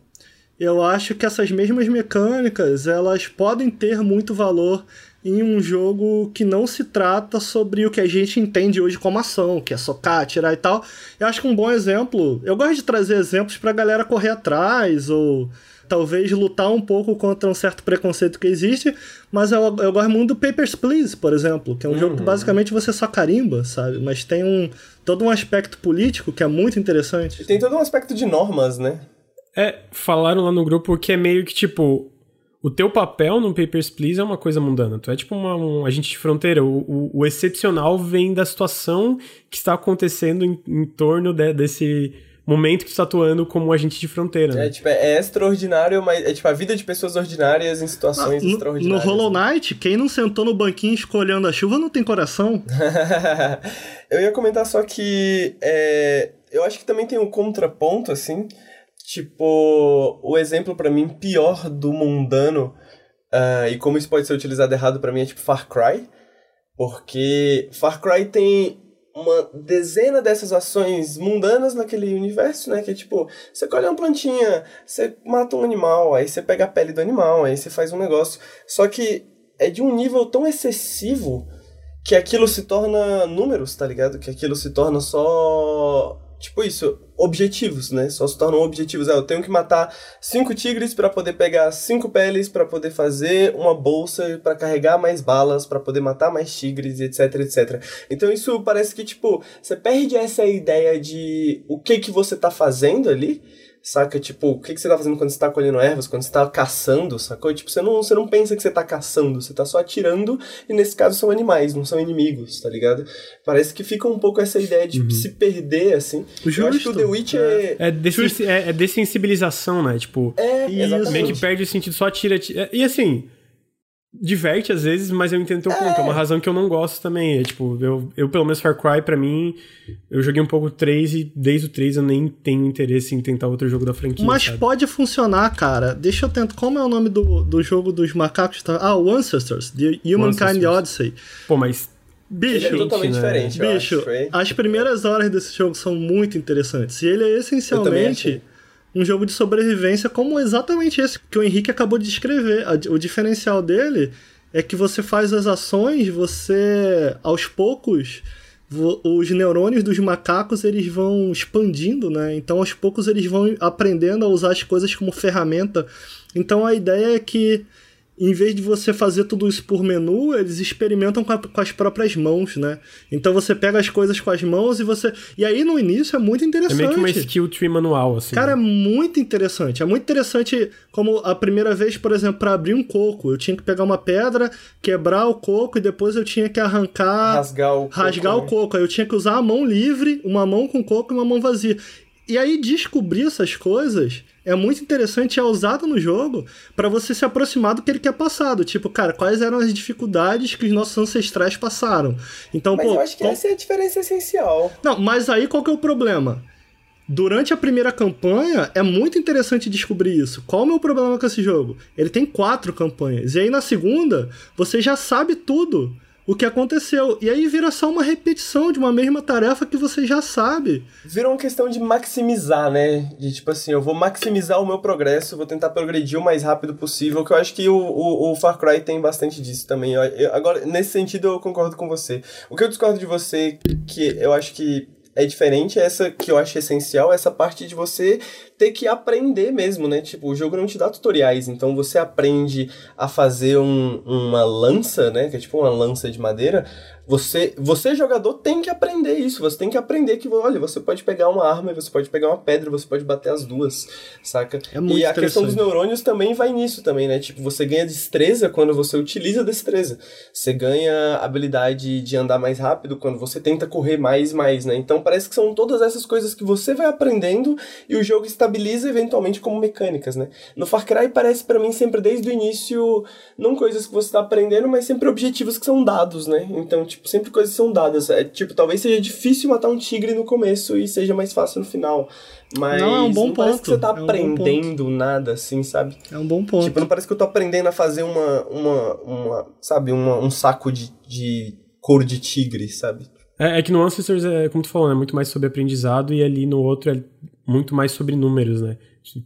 eu acho que essas mesmas mecânicas elas podem ter muito valor em um jogo que não se trata sobre o que a gente entende hoje como ação, que é socar, atirar e tal. Eu acho que um bom exemplo. Eu gosto de trazer exemplos pra galera correr atrás ou talvez lutar um pouco contra um certo preconceito que existe, mas eu, eu gosto muito do Papers, Please, por exemplo, que é um jogo que basicamente você só carimba, sabe? Mas tem um todo um aspecto político que é muito interessante. E tem todo um aspecto de normas, né? É, falaram lá no grupo que é meio que tipo. O teu papel no Papers, Please é uma coisa mundana. Tu é tipo uma, um agente de fronteira. O, o, o excepcional vem da situação que está acontecendo em, em torno de- desse momento que tu está atuando como agente de fronteira. né? É, tipo, é extraordinário, mas é tipo a vida de pessoas ordinárias em situações Ah, no, no extraordinárias. Hollow Knight, quem não sentou no banquinho escolhendo a chuva não tem coração. (laughs) eu ia comentar só que é, eu acho que também tem um contraponto, assim. Tipo, o exemplo pra mim pior do mundano ah, e como isso pode ser utilizado errado pra mim é tipo Far Cry. Porque Far Cry tem uma dezena dessas ações mundanas naquele universo, né? Que é tipo, você colhe uma plantinha, você mata um animal, aí você pega a pele do animal, aí você faz um negócio. Só que é de um nível tão excessivo que aquilo se torna números, tá ligado? Que aquilo se torna só. Tipo isso, objetivos, né? Só se tornam objetivos. Ah, eu tenho que matar cinco tigres para poder pegar cinco peles, para poder fazer uma bolsa, para carregar mais balas, para poder matar mais tigres, etc, etc. Então isso parece que, tipo, você perde essa ideia de o que que você tá fazendo ali, saca? Tipo, o que, que você tá fazendo quando você tá colhendo ervas, quando você tá caçando, sacou? Tipo, você não, você não pensa que você tá caçando, você tá só atirando, e nesse caso são animais, não são inimigos, tá ligado? Parece que fica um pouco essa ideia de se perder, assim. Eu acho que o The Justo. Witch é... É, dessensi- é, é dessensibilização, né? Tipo, É, meio que perde o sentido, só tira. tira- E assim, diverte às vezes, mas eu entendo teu ponto. É uma razão que eu não gosto também. É tipo, eu, eu pelo menos Far Cry, pra mim, eu joguei um pouco o 3 e desde o 3 eu nem tenho interesse em tentar outro jogo da franquia. Mas sabe? pode funcionar, cara. Deixa eu tentar. Como é o nome do, do jogo dos macacos? Tá? Ah, o Ancestors, The Humankind Ancestors. Odyssey. Pô, mas. Ele Bicho, é totalmente né? diferente, eu bicho, acho. é. as primeiras horas desse jogo são muito interessantes. E ele é essencialmente. Um jogo de sobrevivência como exatamente esse que o Henrique acabou de descrever. O diferencial dele é que você faz as ações, você aos poucos os neurônios dos macacos eles vão expandindo, né? Então aos poucos eles vão aprendendo a usar as coisas como ferramenta. Então a ideia é que em vez de você fazer tudo isso por menu, eles experimentam com, a- com as próprias mãos, né? Então você pega as coisas com as mãos e você. E aí no início é muito É interessante. meio que uma skill tree manual, assim. Cara, é né? muito interessante. É muito interessante como a primeira vez, por exemplo, para abrir um coco, eu tinha que pegar uma pedra, quebrar o coco e depois eu tinha que arrancar, Rasgar o rasgar coco, o coco. Aí eu tinha que usar a mão livre, uma mão com coco e uma mão vazia. E aí descobrir essas coisas é muito interessante e é usado no jogo para você se aproximar do que ele quer passar. Do tipo, cara, quais eram as dificuldades que os nossos ancestrais passaram? Então, Mas pô, eu acho que qual- essa é a diferença essencial. não, mas aí qual que é o problema? Durante a primeira campanha, é muito interessante descobrir isso. Qual é o meu problema com esse jogo? Ele tem quatro campanhas. E aí na segunda, você já sabe tudo o que aconteceu. E aí vira só uma repetição de uma mesma tarefa que você já sabe. Virou uma questão de maximizar, né? De tipo assim, eu vou maximizar o meu progresso, vou tentar progredir o mais rápido possível, que eu acho que o, o, o Far Cry tem bastante disso também. Eu- eu- agora, nesse sentido, eu concordo com você. O que eu discordo de você, que eu acho que é diferente, essa que eu acho essencial, essa parte de você ter que aprender mesmo, né? Tipo, o jogo não te dá tutoriais, então você aprende a fazer um, uma lança, né? Que é tipo uma lança de madeira. Você, você, jogador, tem que aprender isso. Você tem que aprender que, olha, você pode pegar uma arma, você pode pegar uma pedra, você pode bater as duas, saca? É muito e a questão dos neurônios também vai nisso também, né? Tipo, você ganha destreza quando você utiliza destreza. Você ganha habilidade de andar mais rápido quando você tenta correr mais mais, né? Então parece que são todas essas coisas que você vai aprendendo e o jogo estabiliza eventualmente como mecânicas, né? No Far Cry parece para mim sempre desde o início não coisas que você tá aprendendo, mas sempre objetivos que são dados, né? Então, tipo, tipo, sempre coisas são dadas. É, tipo, talvez seja difícil matar um tigre no começo e seja mais fácil no final. Mas não, é um bom não ponto. parece que você tá é um aprendendo nada, assim, sabe? É um bom ponto. Tipo, não parece que eu tô aprendendo a fazer uma, uma, uma sabe, uma, um saco de, de couro de tigre, sabe? É, é, que no Ancestors, é, como tu falou, é muito mais sobre aprendizado e ali no outro é muito mais sobre números, né?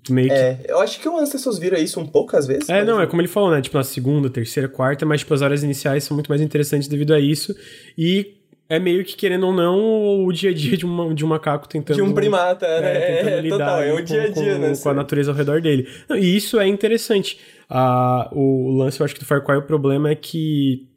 Meio que... É, eu acho que o Ancestors vira isso um pouco às vezes. É, mas... não, é como ele falou, né? Tipo, na segunda, terceira, quarta, mas tipo, as áreas iniciais são muito mais interessantes devido a isso. E é meio que, querendo ou não, o dia a dia de, uma, de um macaco tentando. De um primata, é, né? É, é, total, é o dia a dia, com, né? Com a natureza ao redor dele. e isso é interessante. Ah, o lance, eu acho que do Far Cry, o problema é que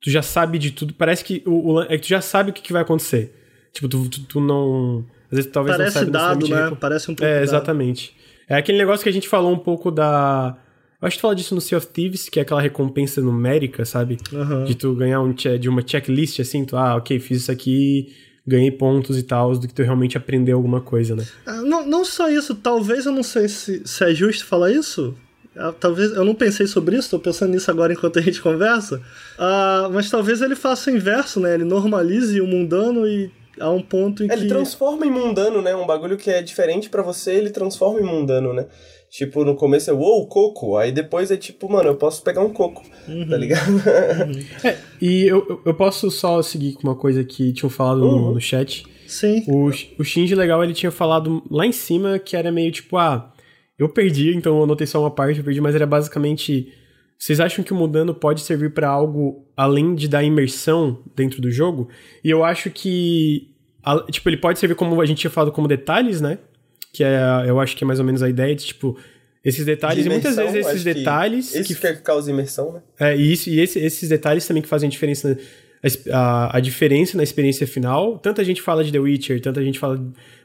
tu já sabe de tudo. Parece que o, o é que tu já sabe o que, que vai acontecer. Tipo, tu, tu, tu não. Às vezes talvez Parece não saiba dado, né? Parece um pouco. É, exatamente. É aquele negócio que a gente falou um pouco da. Eu acho que tu fala disso no Sea of Thieves, que é aquela recompensa numérica, sabe? Uhum. De tu ganhar um, de uma checklist, assim, tu, ah, ok, fiz isso aqui, ganhei pontos e tal, do que tu realmente aprendeu alguma coisa, né? Ah, não, não só isso, talvez eu não sei se, se é justo falar isso. Ah, talvez eu não pensei sobre isso, tô pensando nisso agora enquanto a gente conversa. Uh, mas talvez ele faça o inverso, né? Ele normalize o mundano e a um ponto em é, que. Ele transforma em mundano, né? Um bagulho que é diferente para você, ele transforma em mundano, né? Tipo, no começo é, uou, coco. Aí depois é tipo, mano, eu posso pegar um coco, uhum. tá ligado? Uhum. (laughs) é, e eu, eu posso só seguir com uma coisa que tinham falado uhum. no, no chat. Sim. O, o Shinji Legal, ele tinha falado lá em cima que era meio tipo, ah, eu perdi, então eu anotei só uma parte, eu perdi, mas era basicamente. Vocês acham que o Mudano pode servir para algo além de dar imersão dentro do jogo? E eu acho que. Tipo, ele pode servir como a gente tinha falado como detalhes, né? que é, eu acho que é mais ou menos a ideia de, tipo, esses detalhes, imersão, e muitas vezes esses detalhes... Que isso que, que causa imersão, né? É, e, isso, e esse, esses detalhes também que fazem diferença, a, a, diferença na experiência final. Tanta gente fala de The Witcher, tanta gente fala,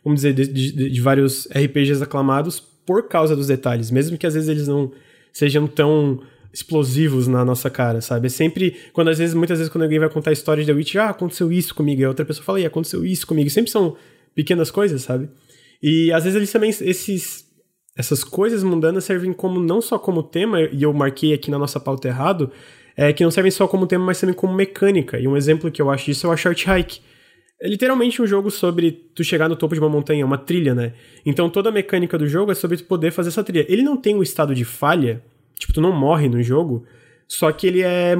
vamos dizer, de, de, de vários RPGs aclamados por causa dos detalhes, mesmo que às vezes eles não sejam tão explosivos na nossa cara, sabe? É sempre, quando às vezes, muitas vezes quando alguém vai contar a história de The Witcher, ah, aconteceu isso comigo, e a outra pessoa fala, e aconteceu isso comigo, sempre são pequenas coisas, sabe? E às vezes eles também, esses, essas coisas mundanas servem como não só como tema, e eu marquei aqui na nossa pauta errado, é que não servem só como tema, mas também como mecânica. E um exemplo que eu acho disso é o Short Hike. É literalmente um jogo sobre tu chegar no topo de uma montanha, uma trilha, né? Então toda a mecânica do jogo é sobre tu poder fazer essa trilha. Ele não tem um estado de falha, tipo, tu não morre no jogo, só que ele é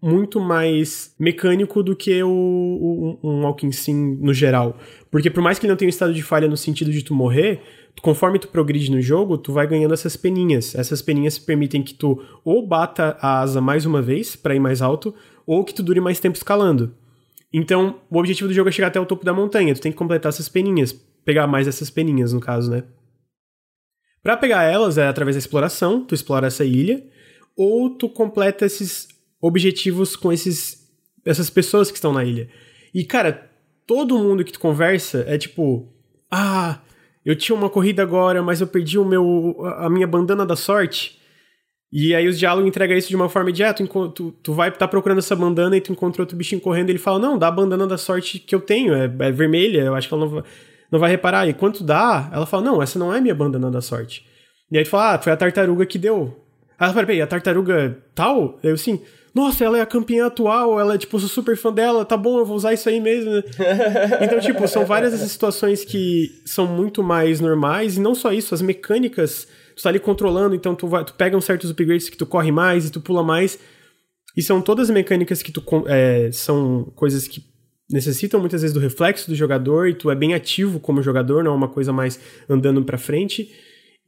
muito mais mecânico do que o, o, um Walking Sim no geral. Porque por mais que ele não tenha um estado de falha no sentido de tu morrer, conforme tu progride no jogo, tu vai ganhando essas peninhas. Essas peninhas permitem que tu ou bata a asa mais uma vez para ir mais alto, ou que tu dure mais tempo escalando. Então, o objetivo do jogo é chegar até o topo da montanha. Tu tem que completar essas peninhas, pegar mais essas peninhas no caso, né? Para pegar elas é através da exploração, tu explora essa ilha, ou tu completa esses objetivos com esses essas pessoas que estão na ilha. E cara, todo mundo que tu conversa é tipo, ah, eu tinha uma corrida agora, mas eu perdi o meu a minha bandana da sorte. E aí os diálogos entregam isso de uma forma direta. Tu, tu vai estar tá procurando essa bandana e tu encontra outro bichinho correndo e ele fala, não, dá a bandana da sorte que eu tenho, é, é vermelha, eu acho que ela não vai, não vai reparar. E quanto dá, ela fala, não, essa não é minha bandana da sorte. E aí tu fala, ah, foi a tartaruga que deu. Aí ela fala, peraí, a tartaruga tal? Eu sim, nossa, ela é a campeã atual, ela é, tipo, sou super fã dela, tá bom, eu vou usar isso aí mesmo. (laughs) então, tipo, são várias essas situações que são muito mais normais, e não só isso, as mecânicas, tu tá ali controlando, então tu, vai, tu pega uns certos upgrades que tu corre mais e tu pula mais, e são todas mecânicas que tu, é, são coisas que necessitam muitas vezes do reflexo do jogador, e tu é bem ativo como jogador, não é uma coisa mais andando pra frente,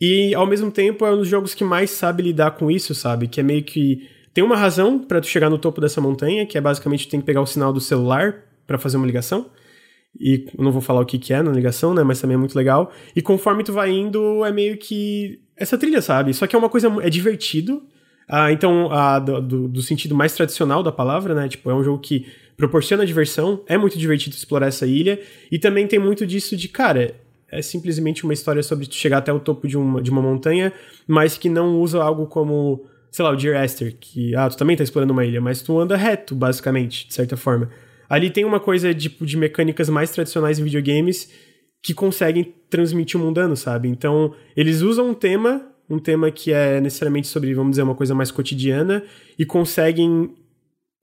e ao mesmo tempo é um dos jogos que mais sabe lidar com isso, sabe? Que é meio que tem uma razão para tu chegar no topo dessa montanha, que é basicamente tu tem que pegar o sinal do celular para fazer uma ligação. E não vou falar o que, que é na ligação, né? Mas também é muito legal. E conforme tu vai indo, é meio que essa trilha, sabe? Só que é uma coisa. É divertido. Ah, então, ah, do, do, do, sentido mais tradicional da palavra, né? Tipo, é um jogo que proporciona diversão. É muito divertido explorar essa ilha. E também tem muito disso de, cara. É simplesmente uma história sobre chegar até o topo de uma, de uma montanha, mas que não usa algo como, sei lá, o Dear Esther, que, ah, tu também tá explorando uma ilha, mas tu anda reto, basicamente, de certa forma. Ali tem uma coisa tipo, de mecânicas mais tradicionais em videogames que conseguem transmitir o mundano, sabe? Então, eles usam um tema, um tema que é necessariamente sobre, vamos dizer, uma coisa mais cotidiana, e conseguem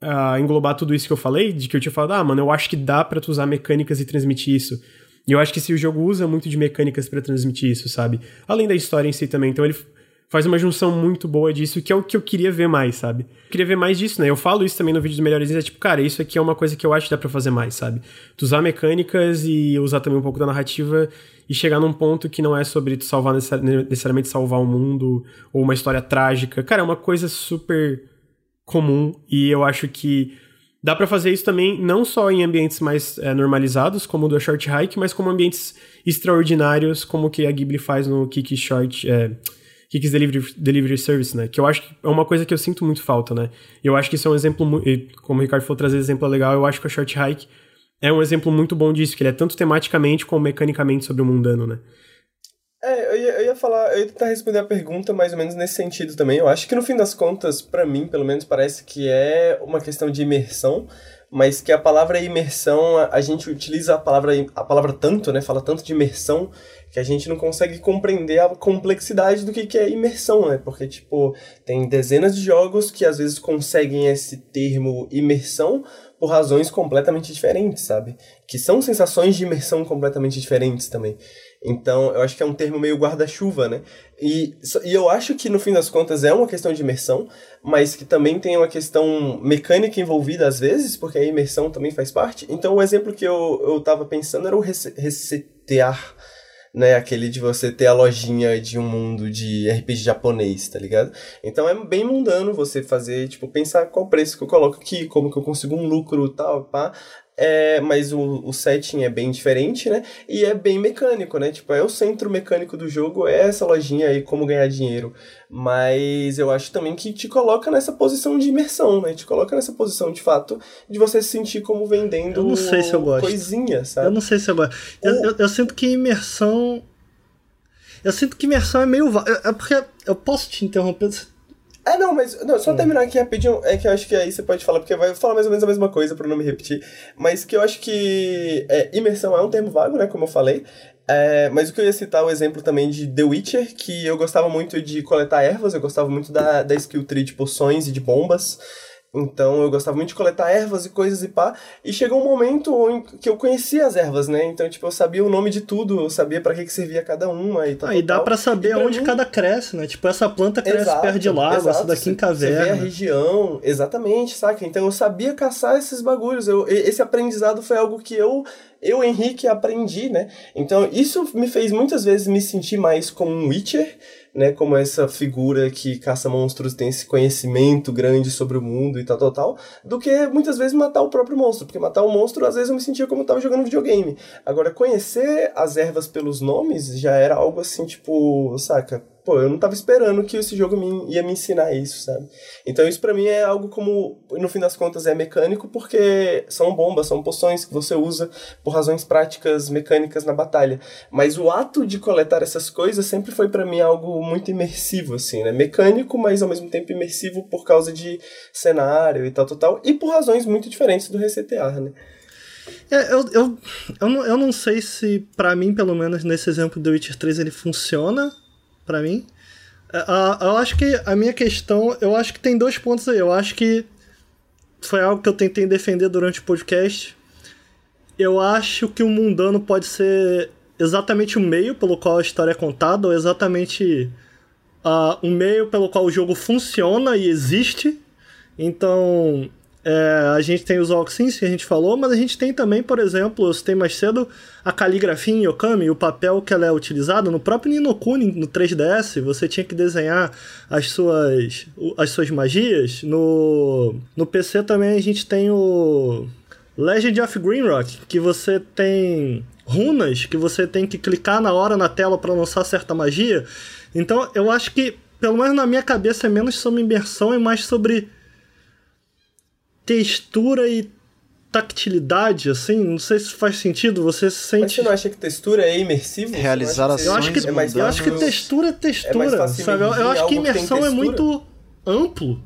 uh, englobar tudo isso que eu falei, de que eu tinha falado, ah, mano, eu acho que dá para tu usar mecânicas e transmitir isso. E eu acho que se o jogo usa muito de mecânicas para transmitir isso, sabe? Além da história em si também. Então ele faz uma junção muito boa disso, que é o que eu queria ver mais, sabe? Eu queria ver mais disso, né? Eu falo isso também no vídeo dos melhores é tipo, cara, isso aqui é uma coisa que eu acho que dá pra fazer mais, sabe? Tu usar mecânicas e usar também um pouco da narrativa e chegar num ponto que não é sobre salvar necessariamente salvar o mundo ou uma história trágica. Cara, é uma coisa super comum e eu acho que dá para fazer isso também não só em ambientes mais é, normalizados, como o do Short Hike, mas como ambientes extraordinários, como o que a Ghibli faz no Kiki Short... É, Kik's Delivery, Delivery Service, né? Que eu acho que é uma coisa que eu sinto muito falta, né? Eu acho que isso é um exemplo, como o Ricardo falou, trazer exemplo legal, eu acho que o Short Hike é um exemplo muito bom disso, que ele é tanto tematicamente como mecanicamente sobre o mundano, né? É, eu ia, eu ia falar, eu ia tentar responder a pergunta mais ou menos nesse sentido também. Eu acho que no fim das contas, para mim, pelo menos, parece que é uma questão de imersão, mas que a palavra imersão, a, a gente utiliza a palavra, a palavra tanto, né? Fala tanto de imersão que a gente não consegue compreender a complexidade do que, que é imersão, né? Porque, tipo, tem dezenas de jogos que às vezes conseguem esse termo imersão por razões completamente diferentes, sabe? Que são sensações de imersão completamente diferentes também. Então, eu acho que é um termo meio guarda-chuva, né? E, e eu acho que, no fim das contas, é uma questão de imersão, mas que também tem uma questão mecânica envolvida às vezes, porque a imersão também faz parte. Então, o exemplo que eu, eu tava pensando era o resetear né? Aquele de você ter a lojinha de um mundo de RPG japonês, tá ligado? Então é bem mundano você fazer, tipo, pensar qual preço que eu coloco aqui, como que eu consigo um lucro tal, pá. É, mas o, o setting é bem diferente, né? E é bem mecânico, né? Tipo, é o centro mecânico do jogo, é essa lojinha aí, como ganhar dinheiro. Mas eu acho também que te coloca nessa posição de imersão, né? Te coloca nessa posição, de fato, de você se sentir como vendendo eu não sei se eu gosto. coisinha, sabe? Eu não sei se eu gosto. Eu, eu, eu sinto que imersão... Eu sinto que imersão é meio... É porque eu posso te interromper é, não, mas não, só hum. terminar aqui rapidinho, é que eu acho que aí você pode falar, porque vai falar mais ou menos a mesma coisa pra não me repetir, mas que eu acho que é, imersão é um termo vago, né, como eu falei, é, mas o que eu ia citar o exemplo também de The Witcher, que eu gostava muito de coletar ervas, eu gostava muito da, da skill tree de poções e de bombas, então eu gostava muito de coletar ervas e coisas e pá. E chegou um momento em que eu conhecia as ervas, né? Então, tipo, eu sabia o nome de tudo, eu sabia para que, que servia cada uma e tal. Ah, e dá para saber aonde mim... cada cresce, né? Tipo, essa planta cresce exato, perto de lago, exato. essa daqui em caverna. Você vê a região, exatamente, saca? Então eu sabia caçar esses bagulhos. Eu, esse aprendizado foi algo que eu eu, Henrique, aprendi, né? Então, isso me fez muitas vezes me sentir mais como um Witcher né, como essa figura que caça monstros tem esse conhecimento grande sobre o mundo e tal, tal, tal, do que muitas vezes matar o próprio monstro, porque matar o monstro às vezes eu me sentia como eu tava jogando videogame. Agora, conhecer as ervas pelos nomes já era algo assim, tipo, saca? Pô, eu não tava esperando que esse jogo me, ia me ensinar isso, sabe? Então isso para mim é algo como, no fim das contas, é mecânico porque são bombas, são poções que você usa por razões práticas mecânicas na batalha. Mas o ato de coletar essas coisas sempre foi para mim algo muito imersivo, assim, né? Mecânico, mas ao mesmo tempo imersivo por causa de cenário e tal, tal, tal. E por razões muito diferentes do resetear, né? É, eu, eu, eu, não, eu não sei se, para mim, pelo menos nesse exemplo do Witcher 3, ele funciona para mim. Uh, eu acho que a minha questão, eu acho que tem dois pontos aí. Eu acho que foi algo que eu tentei defender durante o podcast. Eu acho que o mundano pode ser exatamente o meio pelo qual a história é contada, ou exatamente uh, o meio pelo qual o jogo funciona e existe. Então, é, a gente tem os Oxins que a gente falou, mas a gente tem também, por exemplo, eu citei mais cedo, a caligrafia em Yokami, o papel que ela é utilizada no próprio Ninokuni, no 3DS, você tinha que desenhar as suas, as suas magias. No, no PC também a gente tem o Legend of Greenrock, que você tem runas que você tem que clicar na hora na tela para lançar certa magia. Então eu acho que, pelo menos na minha cabeça, é menos sobre imersão e mais sobre textura e tactilidade, assim, não sei se faz sentido, você se sente... Mas você não acha que textura é imersivo? Realizar ações Eu acho que, é mais eu acho que textura é textura, é sabe? Eu, eu acho que imersão é muito amplo.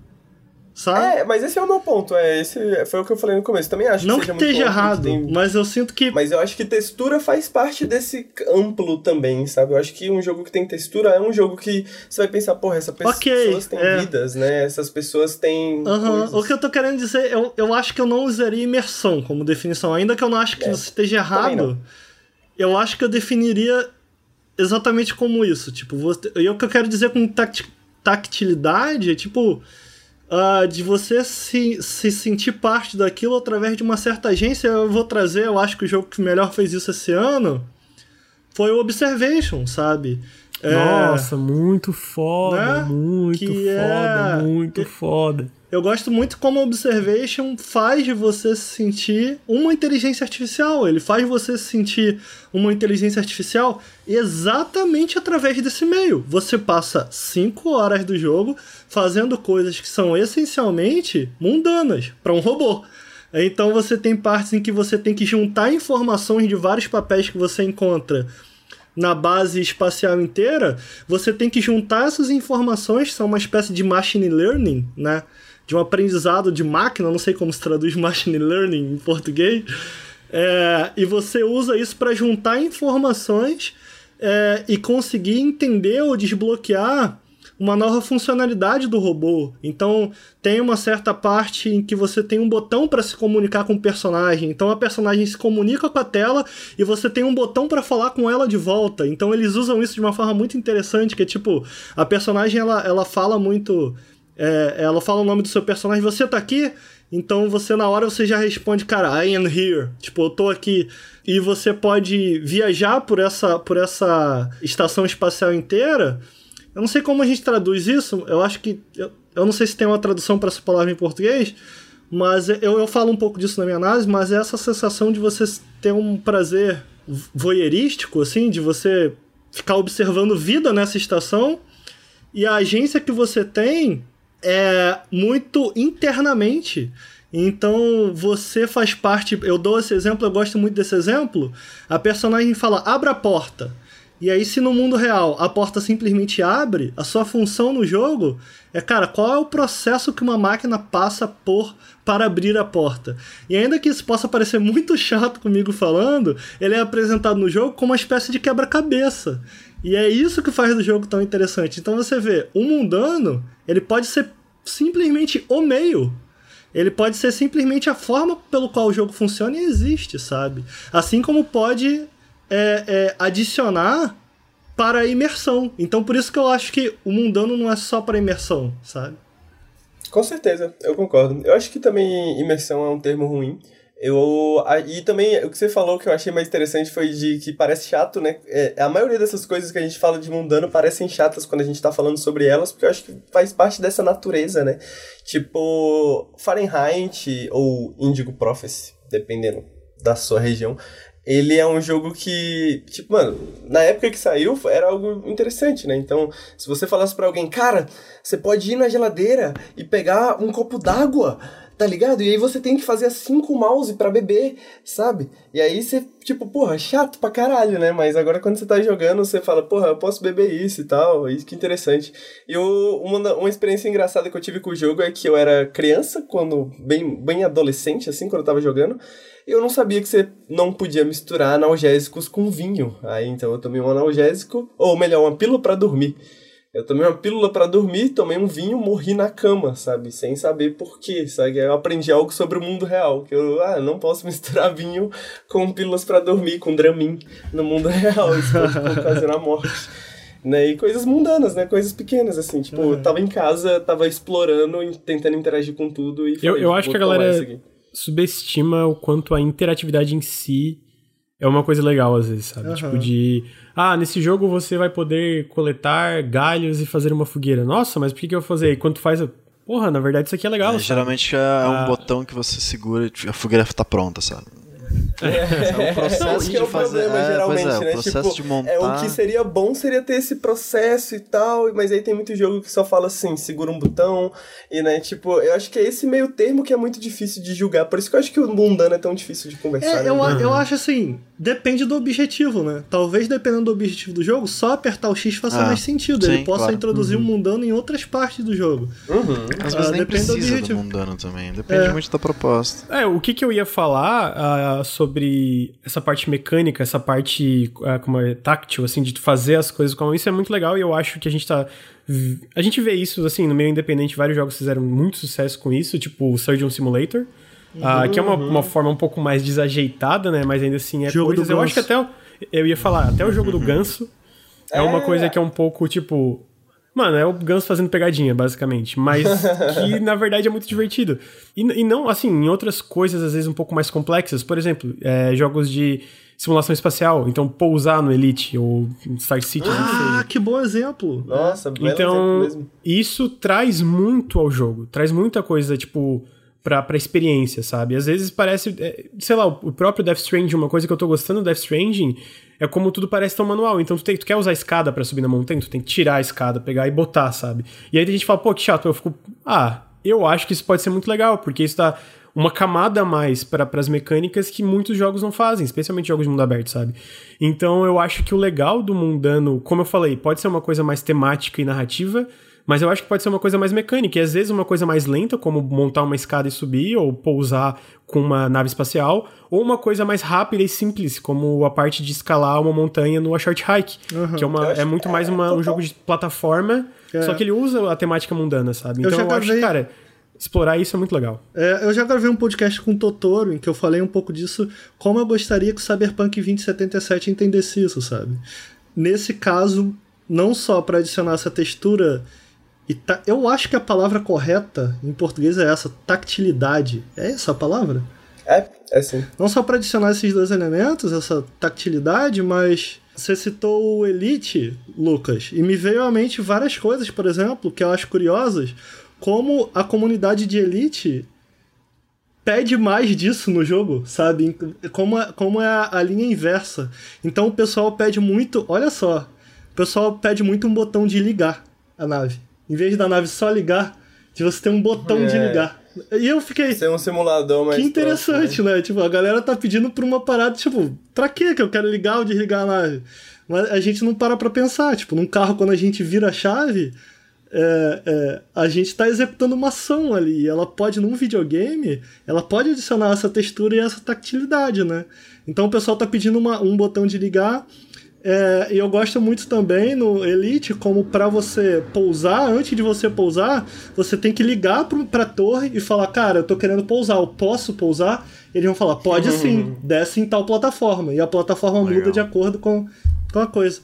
Sabe? É, mas esse é o meu ponto. É, esse foi o que eu falei no começo. Também acho não que que esteja errado, tem... mas eu sinto que. Mas eu acho que textura faz parte desse amplo também, sabe? Eu acho que um jogo que tem textura é um jogo que você vai pensar, porra, essas pessoas okay, têm é. vidas, né? Essas pessoas têm. Uhum. O que eu tô querendo dizer, eu, eu acho que eu não usaria imersão como definição. Ainda que eu não acho que é. esteja errado, eu acho que eu definiria exatamente como isso. Tipo, você... e o que eu quero dizer com tact... tactilidade é tipo uh, de você se, se sentir parte daquilo através de uma certa agência. Eu vou trazer, eu acho que o jogo que melhor fez isso esse ano foi o Observation, sabe? É, Nossa, muito foda, né? muito que foda, é... muito foda. Eu gosto muito como Observation faz de você se sentir uma inteligência artificial. Ele faz você se sentir uma inteligência artificial exatamente através desse meio. Você passa 5 horas do jogo fazendo coisas que são essencialmente mundanas para um robô. Então você tem partes em que você tem que juntar informações de vários papéis que você encontra na base espacial inteira, você tem que juntar essas informações, são uma espécie de machine learning, né? De um aprendizado de máquina, não sei como se traduz (laughs) machine learning em português, é, e você usa isso para juntar informações é, e conseguir entender ou desbloquear uma nova funcionalidade do robô. Então, tem uma certa parte em que você tem um botão para se comunicar com o personagem. Então, a personagem se comunica com a tela e você tem um botão para falar com ela de volta. Então, eles usam isso de uma forma muito interessante, que é tipo, a personagem ela, ela fala muito é, ela fala o nome do seu personagem, você tá aqui? Então você na hora você já responde, cara, I am here. Tipo, eu tô aqui. E você pode viajar por essa, por essa estação espacial inteira. Eu não sei como a gente traduz isso. Eu acho que. Eu, eu não sei se tem uma tradução para essa palavra em português. Mas eu, eu falo um pouco disso na minha análise. Mas é essa sensação de você ter um prazer voyeurístico, assim, de você ficar observando vida nessa estação. E a agência que você tem é muito internamente. Então você faz parte. Eu dou esse exemplo, eu gosto muito desse exemplo. A personagem fala: abra a porta. E aí, se no mundo real a porta simplesmente abre, a sua função no jogo é, cara, qual é o processo que uma máquina passa por para abrir a porta? E ainda que isso possa parecer muito chato comigo falando, ele é apresentado no jogo como uma espécie de quebra-cabeça. E é isso que faz do jogo tão interessante. Então você vê, o mundano, ele pode ser simplesmente o meio. Ele pode ser simplesmente a forma pelo qual o jogo funciona e existe, sabe? Assim como pode é, é, adicionar para a imersão. Então por isso que eu acho que o mundano não é só para imersão, sabe? Com certeza, eu concordo. Eu acho que também imersão é um termo ruim. Eu, e também o que você falou que eu achei mais interessante foi de que parece chato, né? É, a maioria dessas coisas que a gente fala de mundano parecem chatas quando a gente tá falando sobre elas, porque eu acho que faz parte dessa natureza, né? Tipo, Fahrenheit ou Indigo Prophecy, dependendo da sua região. Ele é um jogo que, tipo, mano, na época que saiu era algo interessante, né? Então, se você falasse para alguém, cara, você pode ir na geladeira e pegar um copo d'água tá ligado? E aí você tem que fazer assim com o mouse para beber, sabe? E aí você, tipo, porra, chato pra caralho, né? Mas agora quando você tá jogando, você fala, porra, eu posso beber isso e tal, isso que interessante. E eu, uma, uma experiência engraçada que eu tive com o jogo é que eu era criança, quando bem, bem adolescente, assim, quando eu tava jogando, eu não sabia que você não podia misturar analgésicos com vinho. Aí então eu tomei um analgésico, ou melhor, uma pílula para dormir. Eu tomei uma pílula para dormir, tomei um vinho, morri na cama, sabe? Sem saber por quê, sabe? Eu aprendi algo sobre o mundo real, que eu ah, não posso (laughs) misturar vinho com pílulas para dormir, com Dramin no mundo (laughs) real, isso pode ocasionar morte. Né? E coisas mundanas, né? Coisas pequenas, assim. Tipo, uhum. eu tava em casa, tava explorando, tentando interagir com tudo e falei, Eu, eu acho que a galera subestima o quanto a interatividade em si é uma coisa legal, às vezes, sabe? Uhum. Tipo, de. Ah, nesse jogo você vai poder coletar galhos e fazer uma fogueira. Nossa, mas por que, que eu vou fazer? E quando tu faz. porra, na verdade isso aqui é legal. É, geralmente é um Ah. botão que você segura e a fogueira tá pronta, sabe? É, o processo de é o fazer- problema, é, geralmente, pois é, o né? processo tipo, de montar- É, o que seria bom seria ter esse processo e tal, mas aí tem muito jogo que só fala assim, segura um botão, e né, tipo, eu acho que é esse meio termo que é muito difícil de julgar, por isso que eu acho que o mundano é tão difícil de conversar. É, eu, né? eu acho assim, depende do objetivo, né? Talvez dependendo do objetivo do jogo, só apertar o X faça Ah, mais sentido. sim, Ele possa claro. introduzir um mundano em outras partes do jogo. Uhum. Às vezes nem depende do precisa do objetivo. mundano também. Depende É. muito da proposta. É, o que, que eu ia falar ah, sobre essa parte mecânica, essa parte ah, como é, táctil, assim, de fazer as coisas com a mão, isso é muito legal e eu acho que a gente tá. A gente vê isso, assim, no meio independente, vários jogos fizeram muito sucesso com isso, tipo o Surgeon Simulator, ah, que é uma, uma forma um pouco mais desajeitada, né? Mas ainda assim é Jogo coisas. Eu acho que até. Eu ia falar, até o jogo do ganso é uma É. coisa que é um pouco, tipo. Mano, é o Ganso fazendo pegadinha, basicamente. Mas (laughs) que, na verdade, é muito divertido. E, e não, assim, em outras coisas, às vezes, um pouco mais complexas. Por exemplo, é, jogos de simulação espacial. Então, pousar no Elite ou Star seja. Ah, que bom exemplo. Nossa, belo exemplo Então, mesmo. isso traz muito ao jogo. Traz muita coisa, tipo, pra, pra experiência, sabe? Às vezes parece. é, sei lá, o próprio Death Stranding, uma coisa que eu tô gostando do Death Stranding é como tudo parece tão manual. Então, tu, tem, tu quer usar a escada pra subir na montanha, tu tem que tirar a escada, pegar e botar, sabe? E aí tem gente fala, pô, que chato. Eu fico, ah, eu acho que isso pode ser muito legal, porque isso dá uma camada a mais para as mecânicas que muitos jogos não fazem, especialmente jogos de mundo aberto, sabe? Então eu acho que o legal do mundano, como eu falei, pode ser uma coisa mais temática e narrativa, mas eu acho que pode ser uma coisa mais mecânica, e às vezes uma coisa mais lenta, como montar uma escada e subir, ou pousar com uma nave espacial, ou uma coisa mais rápida e simples, como a parte de escalar uma montanha no A Short Hike, que é, uma, Eu é muito mais é uma- um jogo de plataforma, É. só que ele usa a temática mundana, sabe? Eu Então já eu, acho que, cara, explorar isso é muito legal. É, eu já gravei um podcast com o Totoro em que eu falei um pouco disso, como eu gostaria que o Cyberpunk 2077 entendesse isso, sabe? Nesse caso, não só para adicionar essa textura e ta- eu acho que a palavra correta em português é essa, tactilidade. É essa a palavra? É, é sim. Não só para adicionar esses dois elementos, essa tactilidade, mas você citou o Elite, Lucas, e me veio à mente várias coisas, por exemplo, que eu acho curiosas, como a comunidade de Elite pede mais disso no jogo, sabe? Como é, como é a, a linha inversa. Então o pessoal pede muito, olha só, o pessoal pede muito um botão de ligar a nave. Em vez da nave só ligar, de você ter um botão de É. ligar. E eu fiquei, Ser um simulador mais que interessante, próximo, né? Tipo, a galera tá pedindo por uma parada, tipo, pra quê que eu quero ligar ou desligar a nave? Mas a gente não para pra pensar. Tipo, num carro, quando a gente vira a chave, é, é, a gente tá executando uma ação ali. E ela pode, num videogame, ela pode adicionar essa textura e essa tactilidade, né? Então o pessoal tá pedindo uma- um botão de ligar. É, e eu gosto muito também no Elite, como pra você pousar, antes de você pousar, você tem que ligar pro, pra torre e falar, cara, eu tô querendo pousar, eu posso pousar? Eles vão falar, pode sim, desce em tal plataforma. E a plataforma Legal. muda de acordo com, com a coisa.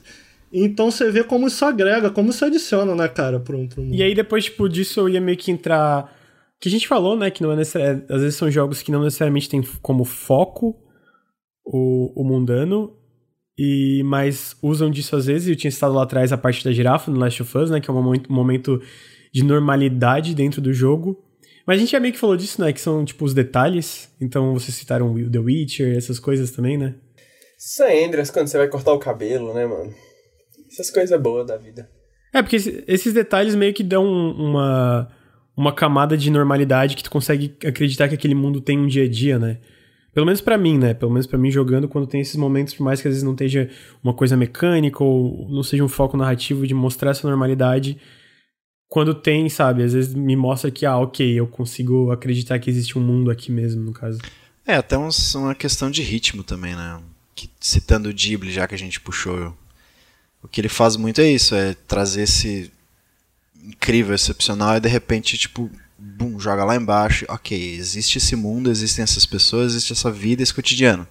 Então você vê como isso agrega, como isso adiciona, né, cara, pro, pro mundo. E aí, depois, tipo, disso eu ia meio que entrar. Que a gente falou, né? Que não é necessari- Às vezes são jogos que não necessariamente tem como foco o, o mundano. E, mas usam disso às vezes. Eu tinha citado lá atrás a parte da girafa no Last of Us, né? Que é um momento, de normalidade dentro do jogo. Mas a gente já meio que falou disso, né? Que são, tipo, os detalhes. Então, vocês citaram o The Witcher, essas coisas também, né? Sandras, quando você vai cortar o cabelo, né, mano? Essas coisas boas da vida. É, porque esse- esses detalhes meio que dão uma, uma camada de normalidade que tu consegue acreditar que aquele mundo tem um dia a dia, né? Pelo menos pra mim, né? Pelo menos pra mim jogando, quando tem esses momentos, por mais que às vezes não esteja uma coisa mecânica ou não seja um foco narrativo de mostrar essa normalidade, quando tem, sabe? Às vezes me mostra que, ah, ok, eu consigo acreditar que existe um mundo aqui mesmo, no caso. É, até uns- uma questão de ritmo também, né? Que, citando o Ghibli, já que a gente puxou, o que ele faz muito é isso, é trazer esse incrível, excepcional e de repente, tipo, bum, joga lá embaixo, ok, existe esse mundo, existem essas pessoas, existe essa vida, esse cotidiano.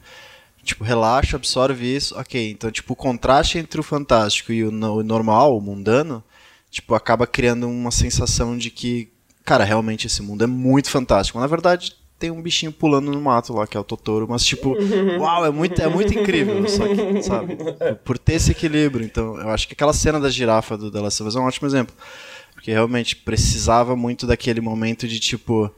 Tipo, relaxa, absorve isso, ok. Então, tipo, o contraste entre o fantástico e o, o normal, o mundano, tipo, acaba criando uma sensação de que, cara, realmente esse mundo é muito fantástico. Na verdade, tem um bichinho pulando no mato lá, que é o Totoro, mas tipo, (laughs) uau, é muito, é muito incrível, só que, sabe, por ter esse equilíbrio. Então, eu acho que aquela cena da girafa do The Last of Us é um ótimo exemplo. Porque realmente precisava muito daquele momento de tipo.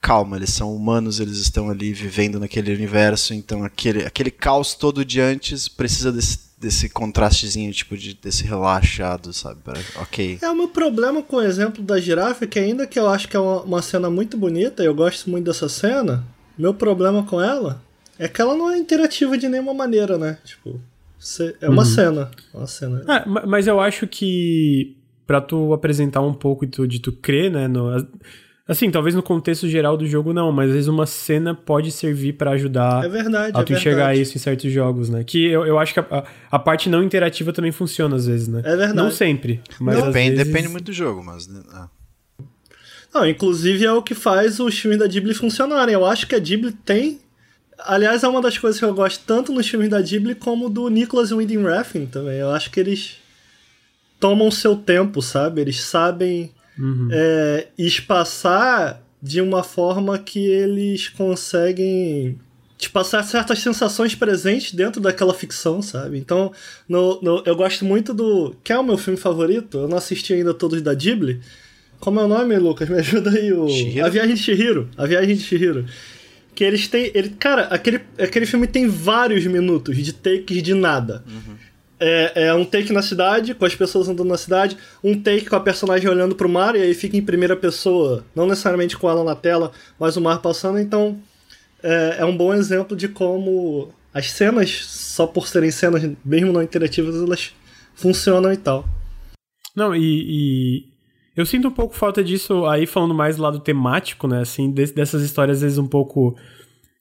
Calma, eles são humanos, eles estão ali vivendo naquele universo, então aquele, aquele caos todo de antes precisa desse, desse contrastezinho, tipo, de, desse relaxado, sabe? Ok. É, o meu problema com o exemplo da girafa é que ainda que eu acho que é uma, uma cena muito bonita, eu gosto muito dessa cena, meu problema com ela é que ela não é interativa de nenhuma maneira, né? Tipo, é uma uhum. cena. Uma cena. É, mas eu acho que para tu apresentar um pouco de tu, de tu crer, né? No, assim, talvez no contexto geral do jogo não, mas às vezes uma cena pode servir para ajudar é verdade, a tu é enxergar verdade. isso em certos jogos, né? Que eu, eu acho que a, a, parte não interativa também funciona às vezes, né? É verdade. Não sempre, mas não, depende, vezes... depende muito do jogo, mas... Né, ah. Não, inclusive é o que faz os filmes da Ghibli funcionarem. Eu acho que a Ghibli tem Aliás, é uma das coisas que eu gosto tanto nos filmes da Ghibli como do Nicholas Winding Refn também. Eu acho que eles tomam seu tempo, sabe? Eles sabem uhum. é, espaçar de uma forma que eles conseguem te passar certas sensações presentes dentro daquela ficção, sabe? Então, no, no, eu gosto muito do. Que é o meu filme favorito? Eu não assisti ainda todos da Ghibli. Como é o nome, Lucas? (laughs) Me ajuda aí. O... A Viagem de Shihiro. A Viagem de Shihiro. Que eles têm. Ele, cara, aquele, aquele filme tem vários minutos de takes de nada. Uhum. É, é, um take na cidade, com as pessoas andando na cidade, um take com a personagem olhando pro mar, e aí fica em primeira pessoa, não necessariamente com ela na tela, mas o mar passando, então é, é um bom exemplo de como as cenas, só por serem cenas mesmo não interativas, elas funcionam e tal. Não, e, e, eu sinto um pouco falta disso aí, falando mais do lado temático, né, assim, dessas histórias às vezes um pouco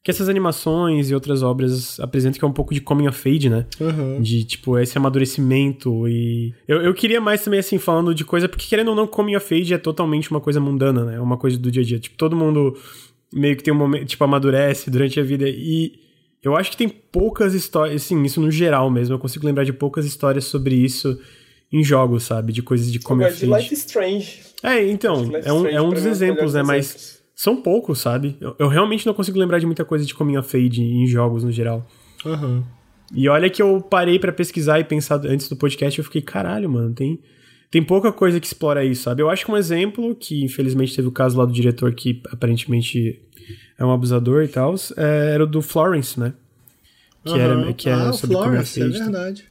que essas animações e outras obras apresentam que é um pouco de coming of age, né? Uhum. De, tipo, esse amadurecimento e... Eu, eu queria mais também, assim, falando de coisa... Porque, querendo ou não, coming of age é totalmente uma coisa mundana, né? É uma coisa do dia a dia. Tipo, todo mundo meio que tem um momento... Tipo, amadurece durante a vida e... Eu acho que tem poucas histórias... Assim, isso no geral mesmo. Eu consigo lembrar de poucas histórias sobre isso em jogos, sabe? De coisas de coming of age. de Life Strange. É, então. É um, é um dos exemplos, né? Mas... São poucos, sabe? Eu, eu, realmente não consigo lembrar de muita coisa de coming of age em jogos no geral. Uhum. E olha que eu parei para pesquisar e pensar antes do podcast, eu fiquei, caralho, mano, tem, tem pouca coisa que explora isso, sabe? Eu acho que um exemplo, que infelizmente teve o caso lá do diretor que aparentemente é um abusador e tal, é, era o do Florence, né? Que, uhum. era, que é ah, sobre o Florence, é verdade.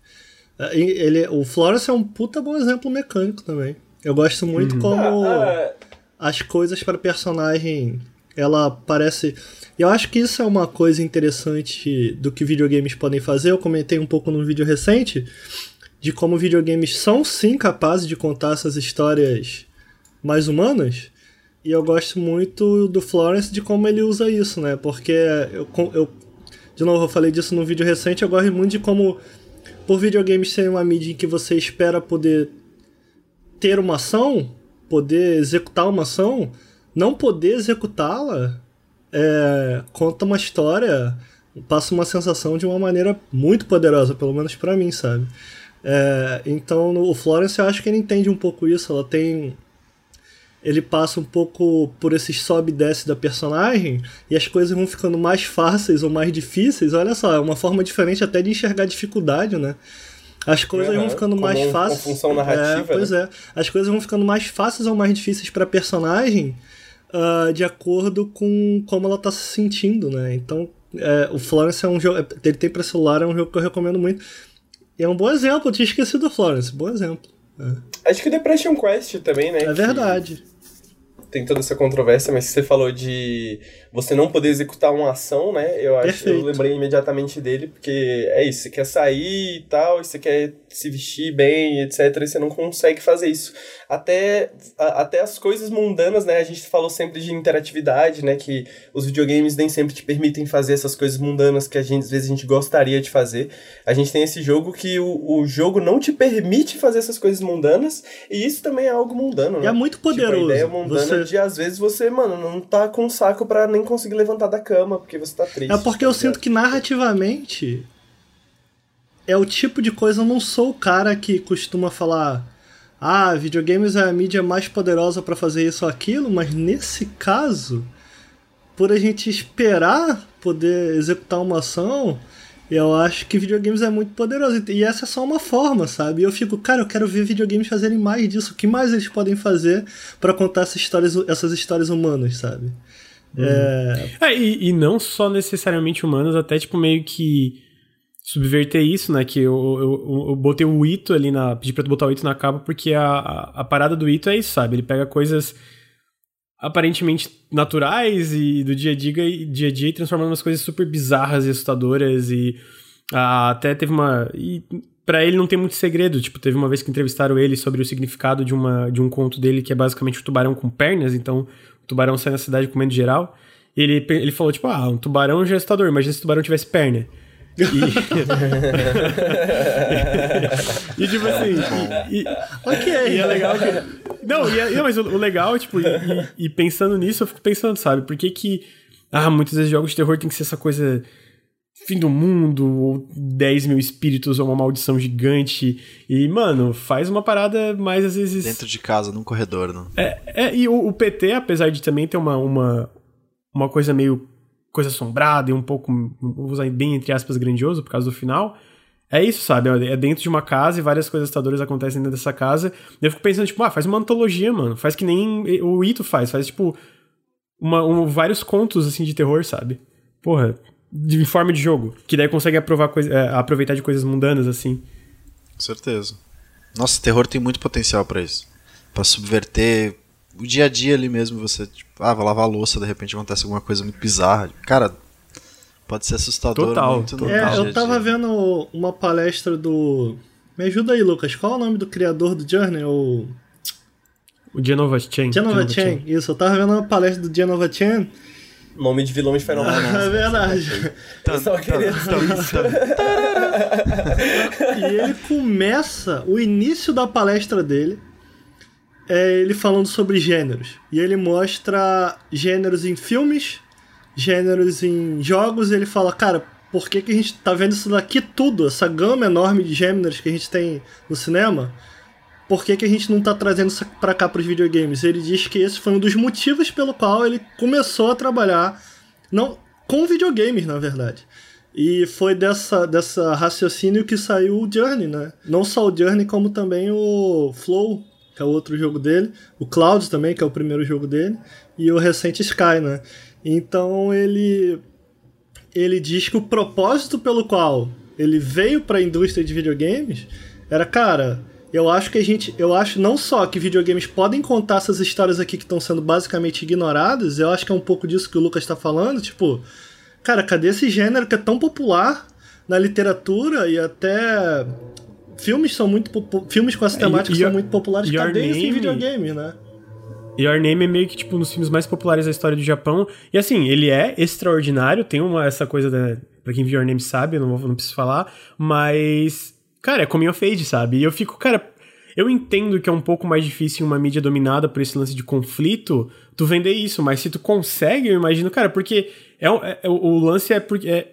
É, ele, o Florence é um puta bom exemplo mecânico também. Eu gosto muito uhum. como... Ah, ah as coisas para personagem ela parece. Eu acho que isso é uma coisa interessante do que videogames podem fazer. Eu comentei um pouco num vídeo recente de como videogames são sim capazes de contar essas histórias mais humanas. E eu gosto muito do Florence de como ele usa isso, né? Porque eu, eu de novo, eu falei disso num vídeo recente. Eu gosto muito de como, por videogames serem uma mídia em que você espera poder ter uma ação, poder executar uma ação, não poder executá-la é, conta uma história, passa uma sensação de uma maneira muito poderosa, pelo menos para mim, sabe? É, então o Florence eu acho que ele entende um pouco isso, ela tem ele passa um pouco por esses sobe e desce da personagem e as coisas vão ficando mais fáceis ou mais difíceis. Olha só, é uma forma diferente até de enxergar dificuldade, né? As coisas uhum, vão ficando mais um, fáceis. Função narrativa. É, pois né? é. As coisas vão ficando mais fáceis ou mais difíceis para personagem uh, de acordo com como ela tá se sentindo, né? Então, é, o Florence é um jogo. Ele tem pra celular, é um jogo que eu recomendo muito. E é um bom exemplo, eu tinha esquecido do Florence, bom exemplo. É. Acho que o Depression Quest também, né? É verdade. Tem toda essa controvérsia, mas você falou de você não poder executar uma ação, né? Eu acho Perfeito. eu lembrei imediatamente dele, porque é isso, você quer sair e tal, você quer se vestir bem, etc, e você não consegue fazer isso. Até, a, até as coisas mundanas, né? A gente falou sempre de interatividade, né? Que os videogames nem sempre te permitem fazer essas coisas mundanas que a gente, às vezes a gente gostaria de fazer. A gente tem esse jogo que o, o jogo não te permite fazer essas coisas mundanas, e isso também é algo mundano, né? E é muito poderoso. Tipo, a ideia mundana você... de, às vezes, você, mano, não tá com saco para nem conseguir levantar da cama porque você tá triste. É porque eu tá sinto que narrativamente é o tipo de coisa. Eu não sou o cara que costuma falar. Ah, videogames é a mídia mais poderosa para fazer isso ou aquilo, mas nesse caso, por a gente esperar poder executar uma ação, Eu acho que videogames é muito poderoso. E essa é só uma forma, sabe? E eu fico, cara, eu quero ver videogames fazerem mais disso. O que mais eles podem fazer para contar essas histórias, essas histórias humanas, sabe? É... é e, e, não só necessariamente humanas, até tipo meio que subverter isso, né? Que eu, eu, eu botei o Ito ali na. Pedi pra tu botar o Ito na capa, porque a, a, a parada do Ito é isso, sabe? Ele pega coisas aparentemente naturais e do dia a dia, dia, a dia e transformando umas coisas super bizarras e assustadoras e até teve uma e para ele não tem muito segredo, tipo, teve uma vez que entrevistaram ele sobre o significado de uma de um conto dele que é basicamente o um tubarão com pernas, então tubarão sai na cidade comendo geral. E ele ele falou tipo, ah, um tubarão já é assustador, imagina se o tubarão tivesse perna. E, (laughs) e tipo assim. E, e, ok. E é legal que. Não, e é, não mas o, o legal, tipo, e, e, pensando nisso, eu fico pensando, sabe? Por que que. Ah, muitas vezes jogos de terror tem que ser essa coisa. Fim do mundo, ou 10 mil espíritos, ou uma maldição gigante. E, mano, faz uma parada mais às vezes. Dentro de casa, num corredor, não? É, é e o, o PT, apesar de também ter uma, uma, uma coisa meio coisa assombrada e um pouco, vou usar bem entre aspas, grandioso por causa do final. É isso, sabe? É dentro de uma casa e várias coisas assustadoras acontecem dentro dessa casa. Eu fico pensando, tipo, ah, faz uma antologia, mano. Faz que nem o Ito faz. Faz, tipo, uma, um, vários contos, assim, de terror, sabe? Porra, de forma de jogo. Que daí consegue aprovar coisa, é, aproveitar de coisas mundanas, assim. Com certeza. Nossa, terror tem muito potencial para isso. para subverter o dia a dia ali mesmo, você, tipo, ah, vai lavar a louça, de repente acontece alguma coisa muito bizarra. Cara, pode ser assustador. Total. Muito total. É, eu tava vendo uma palestra do. Me ajuda aí, Lucas. Qual é o nome do criador do Journey? O. O Genova Chen. Genova Chen, isso. Eu tava vendo uma palestra do Genova Chen. Nome de vilão de Final (laughs) É verdade. Eu só queria E ele começa o início da palestra dele é ele falando sobre gêneros. E ele mostra gêneros em filmes, gêneros em jogos, e ele fala, cara, por que, que a gente tá vendo isso daqui tudo, essa gama enorme de gêneros que a gente tem no cinema? Por que, que a gente não tá trazendo isso pra cá pros videogames? Ele diz que esse foi um dos motivos pelo qual ele começou a trabalhar não com videogames, na verdade. E foi dessa, dessa raciocínio que saiu o Journey, né? Não só o Journey, como também o Flow, que é o outro jogo dele, o Cloud também, que é o primeiro jogo dele, e o recente Sky, né? Então ele ele diz que o propósito pelo qual ele veio para a indústria de videogames era, cara, eu acho que a gente, eu acho não só que videogames podem contar essas histórias aqui que estão sendo basicamente ignoradas, eu acho que é um pouco disso que o Lucas está falando, tipo, cara, cadê esse gênero que é tão popular na literatura e até filmes são muito filmes com essa temática e, são muito populares. Cadê name, isso em videogame, né? Your Name é meio que tipo um dos filmes mais populares da história do Japão. E assim, ele é extraordinário, tem uma essa coisa da Pra quem viu Your Name sabe, eu não, não preciso falar, mas cara, é coming of age, sabe? E eu fico, cara, eu entendo que é um pouco mais difícil em uma mídia dominada por esse lance de conflito, tu vender isso, mas se tu consegue, eu imagino, cara, porque é, é, é o lance é porque é,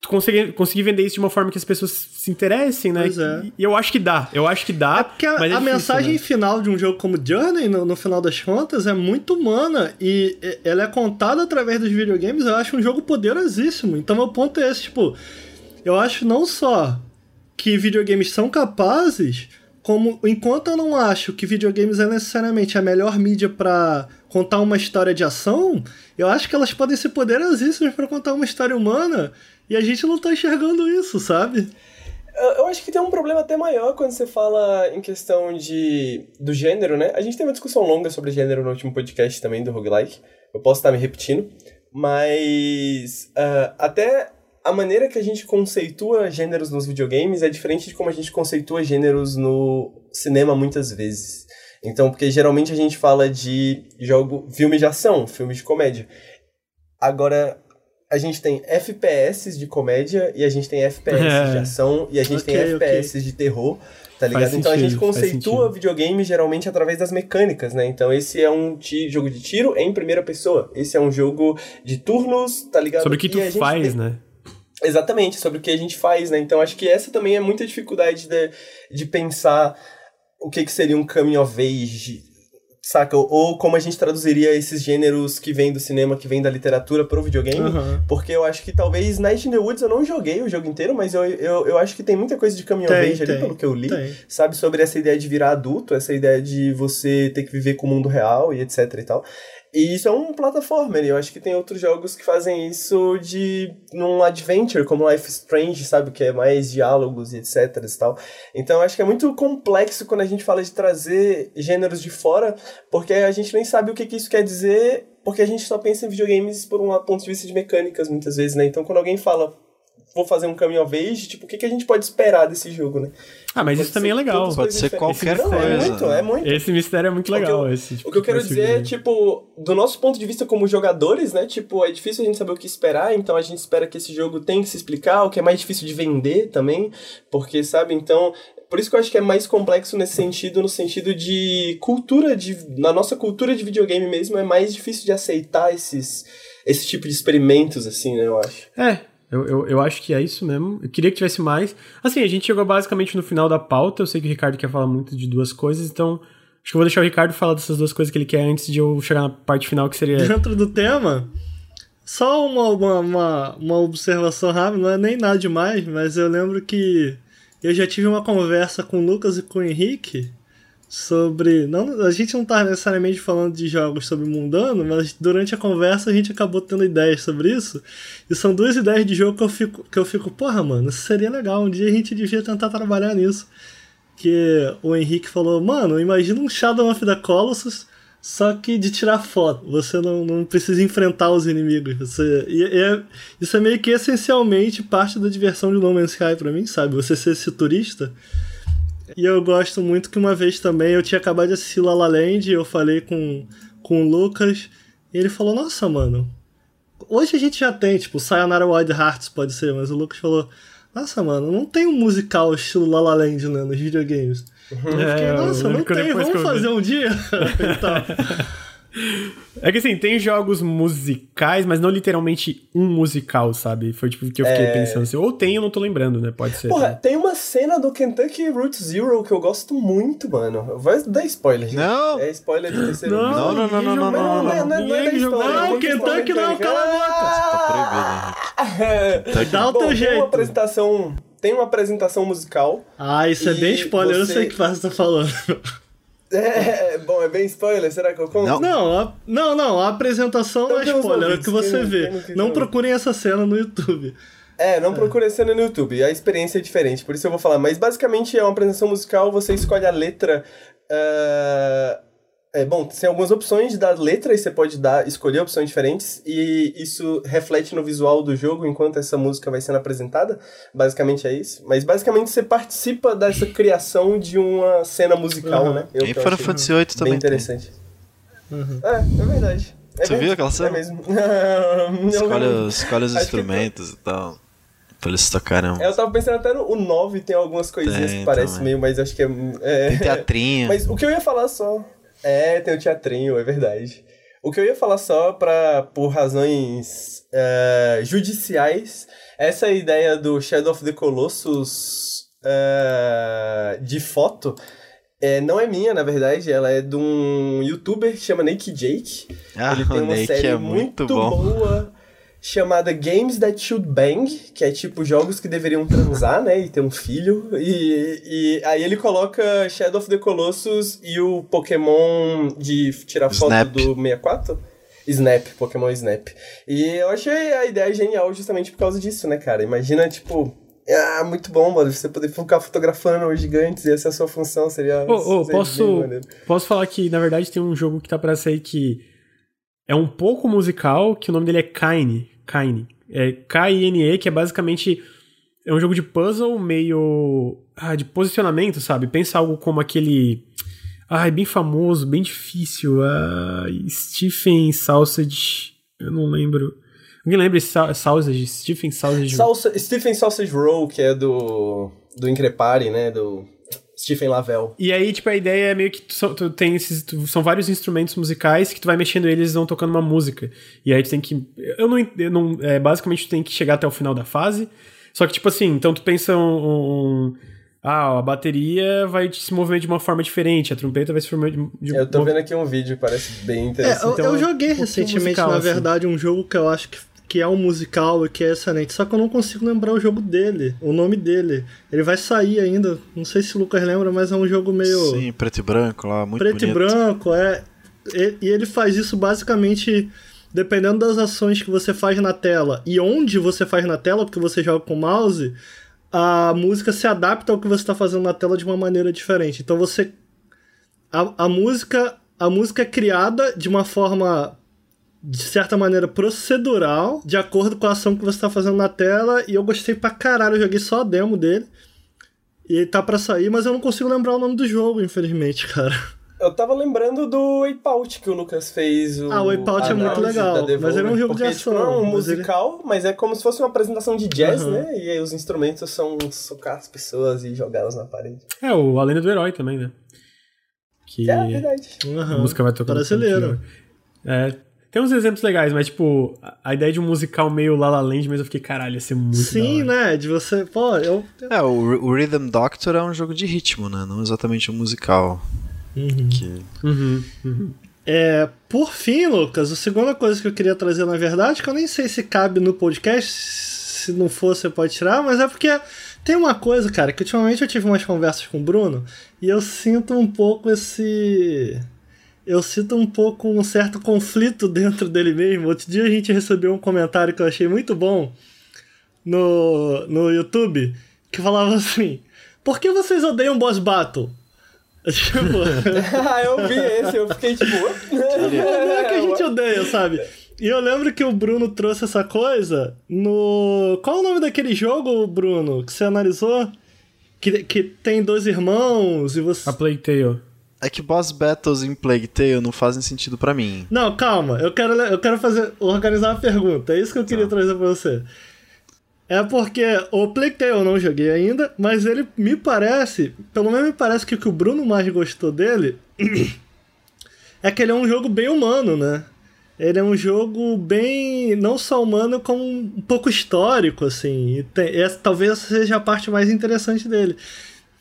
tu conseguir, conseguir vender isso de uma forma que as pessoas se interessem, né? Pois é. E eu acho que dá, eu acho que dá. É porque a, é difícil, mensagem né? final de um jogo como Journey, no, no, final das contas, é muito humana e ela é contada através dos videogames. Eu acho um jogo poderosíssimo. Então, meu ponto é esse: tipo, eu acho não só que videogames são capazes, como enquanto eu não acho que videogames é necessariamente a melhor mídia para contar uma história de ação, eu acho que elas podem ser poderosíssimas para contar uma história humana e a gente não tá enxergando isso, sabe? Eu acho que tem um problema até maior quando você fala em questão de do gênero, né? A gente teve uma discussão longa sobre gênero no último podcast também do Roguelike. Eu posso estar me repetindo. Mas uh, até a maneira que a gente conceitua gêneros nos videogames é diferente de como a gente conceitua gêneros no cinema muitas vezes. Então, porque geralmente a gente fala de jogo, filme de ação, filme de comédia. Agora, a gente tem FPS de comédia e a gente tem FPS (laughs) é. de ação e a gente okay, tem FPS okay. de terror, tá ligado? então a gente conceitua videogame geralmente através das mecânicas, né? Então esse é um jogo de tiro em primeira pessoa. Esse é um jogo de turnos, tá ligado? Sobre o que tu faz, tem... né? Exatamente, sobre o que a gente faz, né? Então acho que essa também é muita dificuldade de, de pensar o que, que seria um coming of age Saca? Ou como a gente traduziria esses gêneros que vêm do cinema, que vêm da literatura pro videogame. Uhum. Porque eu acho que talvez Night in the Woods eu não joguei o jogo inteiro, mas eu, eu, eu acho que tem muita coisa de caminho Tem, age ali, tem, pelo que eu li. tem. Sabe? Sobre essa ideia de virar adulto, essa ideia de você ter que viver com o mundo real e etc e tal. E isso é um plataformer, e eu acho que tem outros jogos que fazem isso de num adventure, como Life Strange, sabe? Que é mais diálogos e etc e tal. Então eu acho que é muito complexo quando a gente fala de trazer gêneros de fora, porque a gente nem sabe o que, que isso quer dizer, porque a gente só pensa em videogames por um ponto de vista de mecânicas, muitas vezes, né? Então quando alguém fala, vou fazer um caminho of age, tipo, o que, que a gente pode esperar desse jogo, né? Ah, mas Pode isso também é legal. Pode ser qualquer É coisa. muito, é muito. Esse mistério é muito O que legal. eu- esse, tipo, O que eu quero dizer é, tipo, do nosso ponto de vista como jogadores, né? Tipo, é difícil a gente saber o que esperar, então a gente espera que esse jogo tenha que se explicar, o que é mais difícil de vender também, porque, sabe, então. Por isso que eu acho que é mais complexo nesse sentido, no sentido de cultura, de, na nossa cultura de videogame mesmo, é mais difícil de aceitar esses, esse tipo de experimentos, assim, né, eu acho. É, eu, eu, eu acho que é isso mesmo. Eu queria que tivesse mais. Assim, a gente chegou basicamente no final da pauta. Eu sei que o Ricardo quer falar muito de duas coisas, então acho que eu vou deixar o Ricardo falar dessas duas coisas que ele quer antes de eu chegar na parte final, que seria. Dentro do tema, só uma, uma, uma, uma observação rápida, não é nem nada demais, mas eu lembro que eu já tive uma conversa com o Lucas e com o Henrique sobre. Não, a gente não tá necessariamente falando de jogos sobre mundano, mas durante a conversa a gente acabou tendo ideias sobre isso. E são duas ideias de jogo que eu fico, que eu fico porra, mano, seria legal. Um dia a gente devia tentar trabalhar nisso. Que o Henrique falou, mano, imagina um Shadow of the Colossus, só que de tirar foto. Você não, não precisa enfrentar os inimigos. Você, e, e é- isso é meio que essencialmente parte da diversão de No Man's Sky pra mim, sabe? Você ser esse turista. E eu gosto muito que uma vez também eu tinha acabado de assistir La La Land e eu falei com, com o Lucas e ele falou, nossa, mano, hoje a gente já tem, tipo, Sayonara Wild Hearts pode ser, mas o Lucas falou, nossa, mano, não tem um musical estilo La La Land né, nos videogames. Eu fiquei, É, eu nossa, não tem, vamos fazer um dia? (laughs) então, É que assim, tem jogos musicais, mas não literalmente um musical, sabe? Foi tipo o que eu fiquei pensando assim. Ou tem, eu não tô lembrando, né? Pode ser. Porra, tem uma cena do Kentucky Route Zero que eu gosto muito, mano. Vai dar spoiler, gente. Não. É spoiler de terceiro Não. Não, não, não, não, não, Mas não, não, é- não. não, é- não é história. Não, é questão Kentucky não, mecânica. cala a Tá proibido, (laughs) Henrique. dá o Bom, teu tem uma apresentação, tem uma apresentação musical. Ah, isso é bem spoiler, eu você- sei o que você tá falando. É, bom, é bem spoiler, será que eu conto? Não. Não, a, não, não, a apresentação Então não é spoiler, é o que você que não- vê. que não procurem essa cena no YouTube. É, não procure a cena no YouTube, a experiência é diferente, por isso eu vou falar. Mas basicamente é uma apresentação musical, você escolhe a letra. ah, é, bom, tem algumas opções da letra e você pode dar, escolher opções diferentes, e isso reflete no visual do jogo enquanto essa música vai sendo apresentada. Basicamente é isso. Mas basicamente você participa dessa criação de uma cena musical, Uhum. né? Eu E que eu Final Fantasy VIII Bem também tem. interessante. É, é verdade. É Você bem- viu aquela cena? É mesmo. (laughs) Escolhe, escolhe os Acho que- instrumentos e tal. Pra eles tocarem. um- Eu tava pensando até no o 9 tem algumas coisinhas Tem que parecem meio, mas acho que é. é Tem teatrinho. Mas o que eu ia falar só. É, tem o teatrinho, é verdade. O que eu ia falar só pra, por razões é, judiciais, essa ideia do Shadow of the Colossus é, de foto é, não é minha, na verdade, ela é de um youtuber que chama Naked Jake. Ah, Ele tem uma Nake série é muito, muito boa chamada Games That Should Bang, que é tipo jogos que deveriam transar, né, e ter um filho. E, e aí ele coloca Shadow of the Colossus e o Pokémon de tirar foto Snap. do 64. Snap, Pokémon Snap. E eu achei a ideia genial justamente por causa disso, né, cara? Imagina, tipo, ah, muito bom, mano, você poder ficar fotografando os gigantes e essa é a sua função, seria... Ô, ô, seria posso, posso falar que, na verdade, tem um jogo que tá pra sair que é um pouco musical, que o nome dele é Kine. Kine. É K-I-N-E, que é basicamente. É um jogo de puzzle meio. Ah, de posicionamento, sabe? Pensa algo como aquele. Ah, é bem famoso, bem difícil. Ah, Stephen Sausage. Eu não lembro. Alguém lembra Sa- Sausage? Stephen Sausage. Salsa, Stephen Sausage Roll, que é do, do Increpare, né, do Stephen Lavelle. E aí, tipo, a ideia é meio que tu, tu tem esses. tu- são vários instrumentos musicais que tu vai mexendo eles e vão tocando uma música. E aí tu tem que. Eu não. Eu não é, basicamente tu tem que chegar até o final da fase. Só que, tipo assim, então tu pensa um. um- ah, a bateria vai se mover de uma forma diferente, a trompeta vai se mover de, de Eu tô vendo aqui um vídeo, parece bem interessante. É, eu, Então, eu joguei um recentemente, musical, na assim. verdade, um jogo que eu acho que, que é um musical e que é excelente. Só que eu não consigo lembrar o jogo dele, o nome dele. Ele vai sair ainda. Não sei se o Lucas lembra, mas é um jogo meio Sim, preto e branco lá, muito preto bonito. e branco. É, e, ele faz isso basicamente dependendo das ações que você faz na tela e onde você faz na tela, porque você joga com mouse, a música se adapta ao que você está fazendo na tela de uma maneira diferente. Então você a, a música a música é criada de uma forma de certa maneira procedural, de acordo com a ação que você tá fazendo na tela, e eu gostei pra caralho, eu joguei só a demo dele. E ele tá pra sair, mas eu não consigo lembrar o nome do jogo, infelizmente, (laughs) cara. Eu tava lembrando do Wipeout que o Lucas fez. O Ah, o Wipeout a é muito legal, da mas Devolver, ele é um jogo de porque, ação, Tipo, não é um mas ele- musical, mas é como se fosse uma apresentação de jazz, Aham. né? E aí os instrumentos são socar as pessoas e jogá-las na parede. É, o A Lenda do Herói também, né? Que É verdade. a Aham. música vai tocando. Brasileiro. É. Tem uns exemplos legais, mas, tipo, a- ideia de um musical meio La La Land, mas eu fiquei, caralho, ia ser muito Sim, né? De você. Pô, eu. É, o, o Rhythm Doctor é um jogo de ritmo, né? Não exatamente um musical. Uhum. Que... Uhum, uhum. É, por fim, Lucas, a segunda coisa que eu queria trazer, na verdade, que eu nem sei se cabe no podcast, se não for, você pode tirar, mas é porque tem uma coisa, cara, que ultimamente eu tive umas conversas com o Bruno e eu sinto um pouco esse. Eu sinto um pouco um certo conflito dentro dele mesmo. Outro dia a gente recebeu um comentário que eu achei muito bom no, no YouTube que falava assim: Por que vocês odeiam Boss Battle? (laughs) Tipo. ah, (laughs) eu vi esse, eu fiquei tipo. "What?" Não é que a gente (laughs) odeia, sabe? E eu lembro que o Bruno trouxe essa coisa no. Qual é o nome daquele jogo, Bruno, que você analisou? Que, que tem dois irmãos e você. A Plague Tale. É que boss battles em Plague Tale não fazem sentido pra mim. Não, calma, eu quero, eu quero fazer, organizar uma pergunta. É isso que eu queria trazer pra você. É porque o Plague Tale eu não joguei ainda, mas ele me parece, pelo menos me parece que o que o Bruno mais gostou dele (clears throat) é que ele é um jogo bem humano, né? Ele é um jogo bem. não só humano, como um pouco histórico, assim. E tem- essa, talvez essa seja a parte mais interessante dele.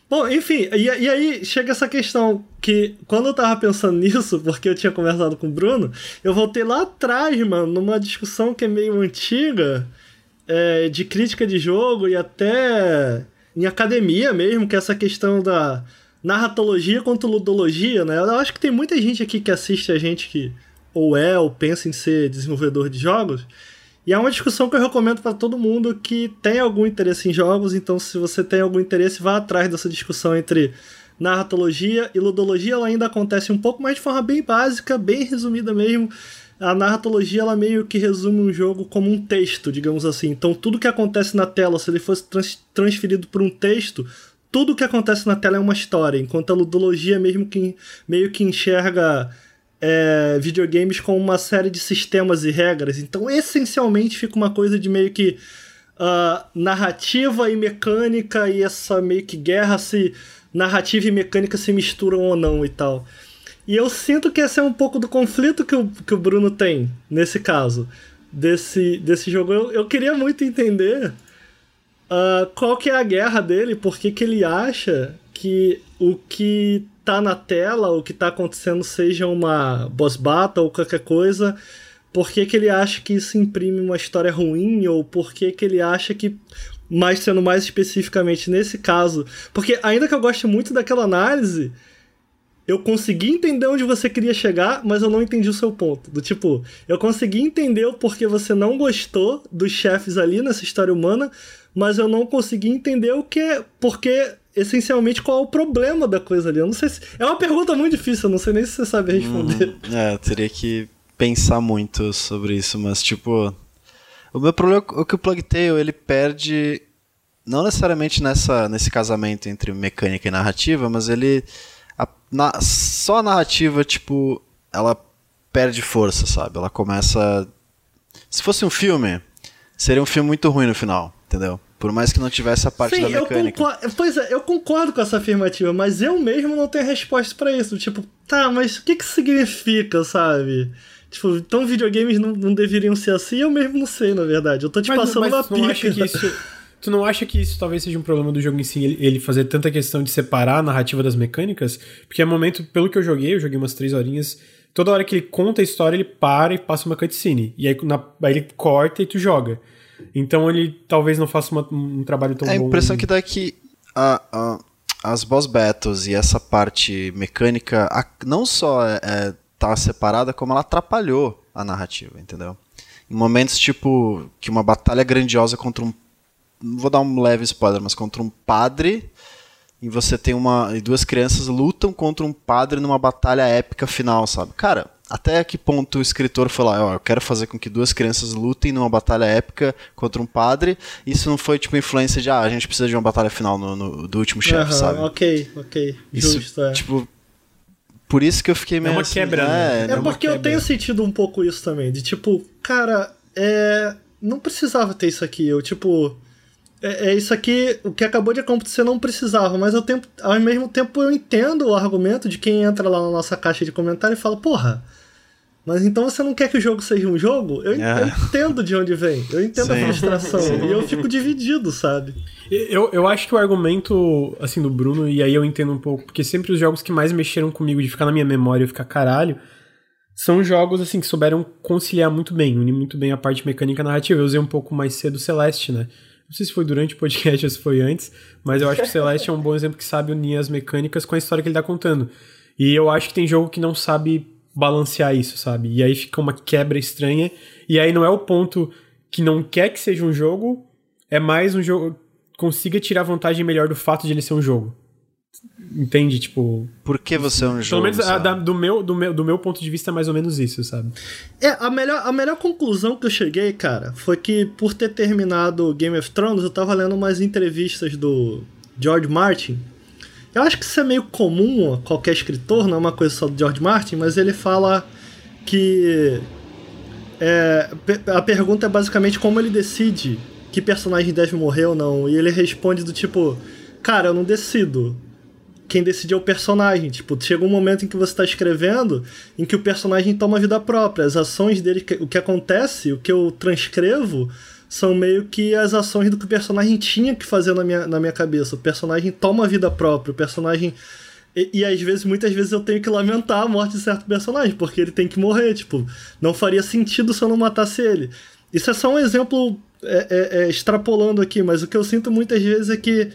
Bom, enfim, e, e aí chega essa questão que quando eu tava pensando (laughs) nisso, porque eu tinha conversado com o Bruno, eu voltei lá atrás, mano, numa discussão que é meio antiga, é, de crítica de jogo e até em academia mesmo, que é essa questão da narratologia contra ludologia, né? Eu acho que tem muita gente aqui que assiste a gente que ou é ou pensa em ser desenvolvedor de jogos. E é uma discussão que eu recomendo para todo mundo que tem algum interesse em jogos. Então, se você tem algum interesse, vá atrás dessa discussão entre narratologia e ludologia. Ela ainda acontece um pouco mais de forma bem básica, bem resumida mesmo. A narratologia ela meio que resume um jogo como um texto, digamos assim. Então, tudo que acontece na tela, se ele fosse trans- transferido por um texto, tudo que acontece na tela é uma história. Enquanto a ludologia mesmo que, meio que enxerga é, videogames com uma série de sistemas e regras. Então, essencialmente, fica uma coisa de meio que ah, narrativa e mecânica e essa meio que guerra se narrativa e mecânica se misturam ou não e tal. E eu sinto que esse é um pouco do conflito que o, que o Bruno tem nesse caso, desse, desse jogo. Eu, eu queria muito entender ah, qual que é a guerra dele, por que que ele acha que o que tá na tela, o que tá acontecendo seja uma boss battle ou qualquer coisa, por que que ele acha que isso imprime uma história ruim, ou por que que ele acha que, mais sendo mais especificamente nesse caso, porque ainda que eu goste muito daquela análise, eu consegui entender onde você queria chegar, mas eu não entendi o seu ponto. Do tipo, eu consegui entender o porquê você não gostou dos chefes ali nessa história humana, mas eu não consegui entender o que. Porque, essencialmente, qual é o problema da coisa ali. Eu não sei se. É uma pergunta muito difícil, eu não sei nem se você sabe responder. É, eu teria que pensar muito sobre isso, mas tipo. O meu problema é que o Plague Tale ele perde. Não necessariamente nessa, nesse casamento entre mecânica e narrativa, mas ele. a- na- só a narrativa, tipo, ela perde força, sabe? Ela começa. Se fosse um filme, seria um filme muito ruim no final, entendeu? Por mais que não tivesse a parte da eu mecânica. concordo. Pois é, eu concordo com essa afirmativa, mas eu mesmo não tenho resposta pra isso. Tipo, tá, mas o que que significa, sabe? Tipo, então videogames não, não deveriam ser assim, eu mesmo não sei, na verdade. Eu tô te Mas, passando mas acha pica. que isso. tu não acha que isso talvez seja um problema do jogo em si, ele, ele fazer tanta questão de separar a narrativa das mecânicas? Porque é momento, pelo que eu joguei, eu joguei umas três horinhas, toda hora que ele conta a história, ele para e passa uma cutscene. E aí, na, aí ele corta e tu joga. Então ele talvez não faça uma, um trabalho tão bom. A impressão que dá é que a, a, as boss battles e essa parte mecânica a, não só é, é, tá separada, como ela atrapalhou a narrativa, entendeu? Em momentos tipo que uma batalha grandiosa contra um. Não vou dar um leve spoiler, mas contra um padre. E você tem uma. E duas crianças lutam contra um padre numa batalha épica final, sabe? Cara, até que ponto o escritor falou, ó, eu quero fazer com que duas crianças lutem numa batalha épica contra um padre. Isso não foi tipo influência de, ah, a gente precisa de uma batalha final no, no do último chefe, uhum, sabe? Ok, ok. Isso, Justo, é. Tipo, por isso que eu fiquei meio. É uma assim, quebra, né? É, é porque quebra. eu tenho sentido um pouco isso também. De tipo, cara, é. Não precisava ter isso aqui. Eu, tipo. É, é isso aqui, o que acabou de acontecer não precisava, mas ao, tempo, ao mesmo tempo eu entendo o argumento de quem entra lá na nossa caixa de comentário e fala, porra, mas então você não quer que o jogo seja um jogo? Eu, É. eu entendo de onde vem. Eu entendo a Sim. frustração. Sim. E eu fico dividido, sabe? Eu, eu acho que o argumento, assim, do Bruno, e aí eu entendo um pouco, porque sempre os jogos que mais mexeram comigo de ficar na minha memória e ficar caralho, são jogos, assim, que souberam conciliar muito bem, unir muito bem a parte mecânica e narrativa. Eu usei um pouco mais cedo o Celeste, né? Não sei se foi durante o podcast ou se foi antes, mas eu acho que o Celeste é um bom exemplo que sabe unir as mecânicas com a história que ele tá contando. E eu acho que tem jogo que não sabe balancear isso, sabe? E aí fica uma quebra estranha. E aí não é o ponto que não quer que seja um jogo, é mais um jogo consiga tirar vantagem melhor do fato de ele ser um jogo. Entende? Tipo. Por que você é um jogo? Pelo menos a- da- do, meu, do, meu, do meu ponto de vista é mais ou menos isso, sabe? É, a melhor, a melhor conclusão que eu cheguei, cara, foi que por ter terminado Game of Thrones, eu tava lendo umas entrevistas do George Martin. Eu acho que isso é meio comum a qualquer escritor, não é uma coisa só do George Martin, mas ele fala que. é, a pergunta é basicamente como ele decide que personagem deve morrer ou não. E ele responde do tipo: Cara, eu não decido quem decide é o personagem. Tipo, chega um momento em que você está escrevendo em que o personagem toma vida própria. As ações dele, o que acontece, o que eu transcrevo, são meio que as ações do que o personagem tinha que fazer na minha, na minha cabeça. O personagem toma vida própria, o personagem. E, e às vezes, muitas vezes eu tenho que lamentar a morte de certo personagem, porque ele tem que morrer. Tipo, não faria sentido se eu não matasse ele. Isso é só um exemplo é, é, é, extrapolando aqui, mas o que eu sinto muitas vezes é que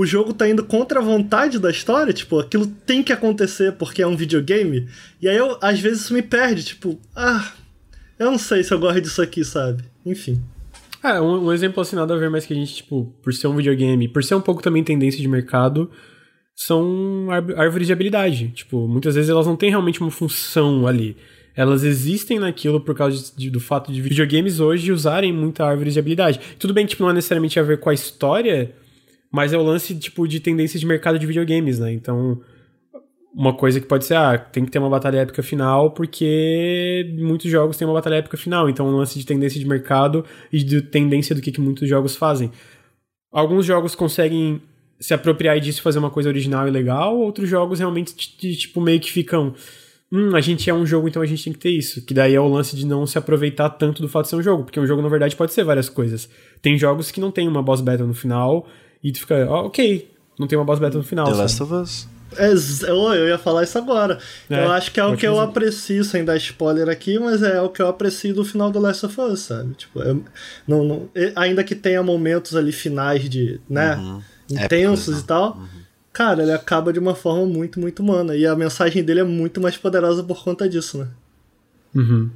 o jogo tá indo contra a vontade da história, tipo, aquilo tem que acontecer porque é um videogame. E aí eu, às vezes isso me perde, tipo, ah, eu não sei se eu gosto disso aqui, sabe? Enfim. É, um, um exemplo assim, nada a ver, mas que a gente, tipo, por ser um videogame, por ser um pouco também tendência de mercado, são ár- árvores de habilidade. Tipo, muitas vezes elas não têm realmente uma função ali. Elas existem naquilo por causa de- do fato de videogames hoje usarem muita árvore de habilidade. Tudo bem que tipo, não é necessariamente a ver com a história, mas é o lance tipo de tendência de mercado de videogames, né? Então, uma coisa que pode ser, ah, tem que ter uma batalha épica final, porque muitos jogos têm uma batalha épica final. Então, um lance de tendência de mercado e de tendência do que, que muitos jogos fazem. Alguns jogos conseguem se apropriar disso e fazer uma coisa original e legal, outros jogos realmente, tipo, meio que ficam. Hum, a gente é um jogo, então a gente tem que ter isso. Que daí é o lance de não se aproveitar tanto do fato de ser um jogo. Porque um jogo, na verdade, pode ser várias coisas. Tem jogos que não tem uma boss battle no final, e tu fica, ó, ok, não tem uma boss battle no final. The sabe? Last of Us. É, oh, eu ia falar isso agora. É, eu acho que é o que eu aprecio, sem dar spoiler aqui, mas é o que eu aprecio do final do Last of Us, sabe? Tipo, eu- não, não, ainda que tenha momentos ali finais de, né, Uhum. intensos Épicos, e tal, cara, ele acaba de uma forma muito, muito humana. E a mensagem dele é muito mais poderosa por conta disso, né? Uhum.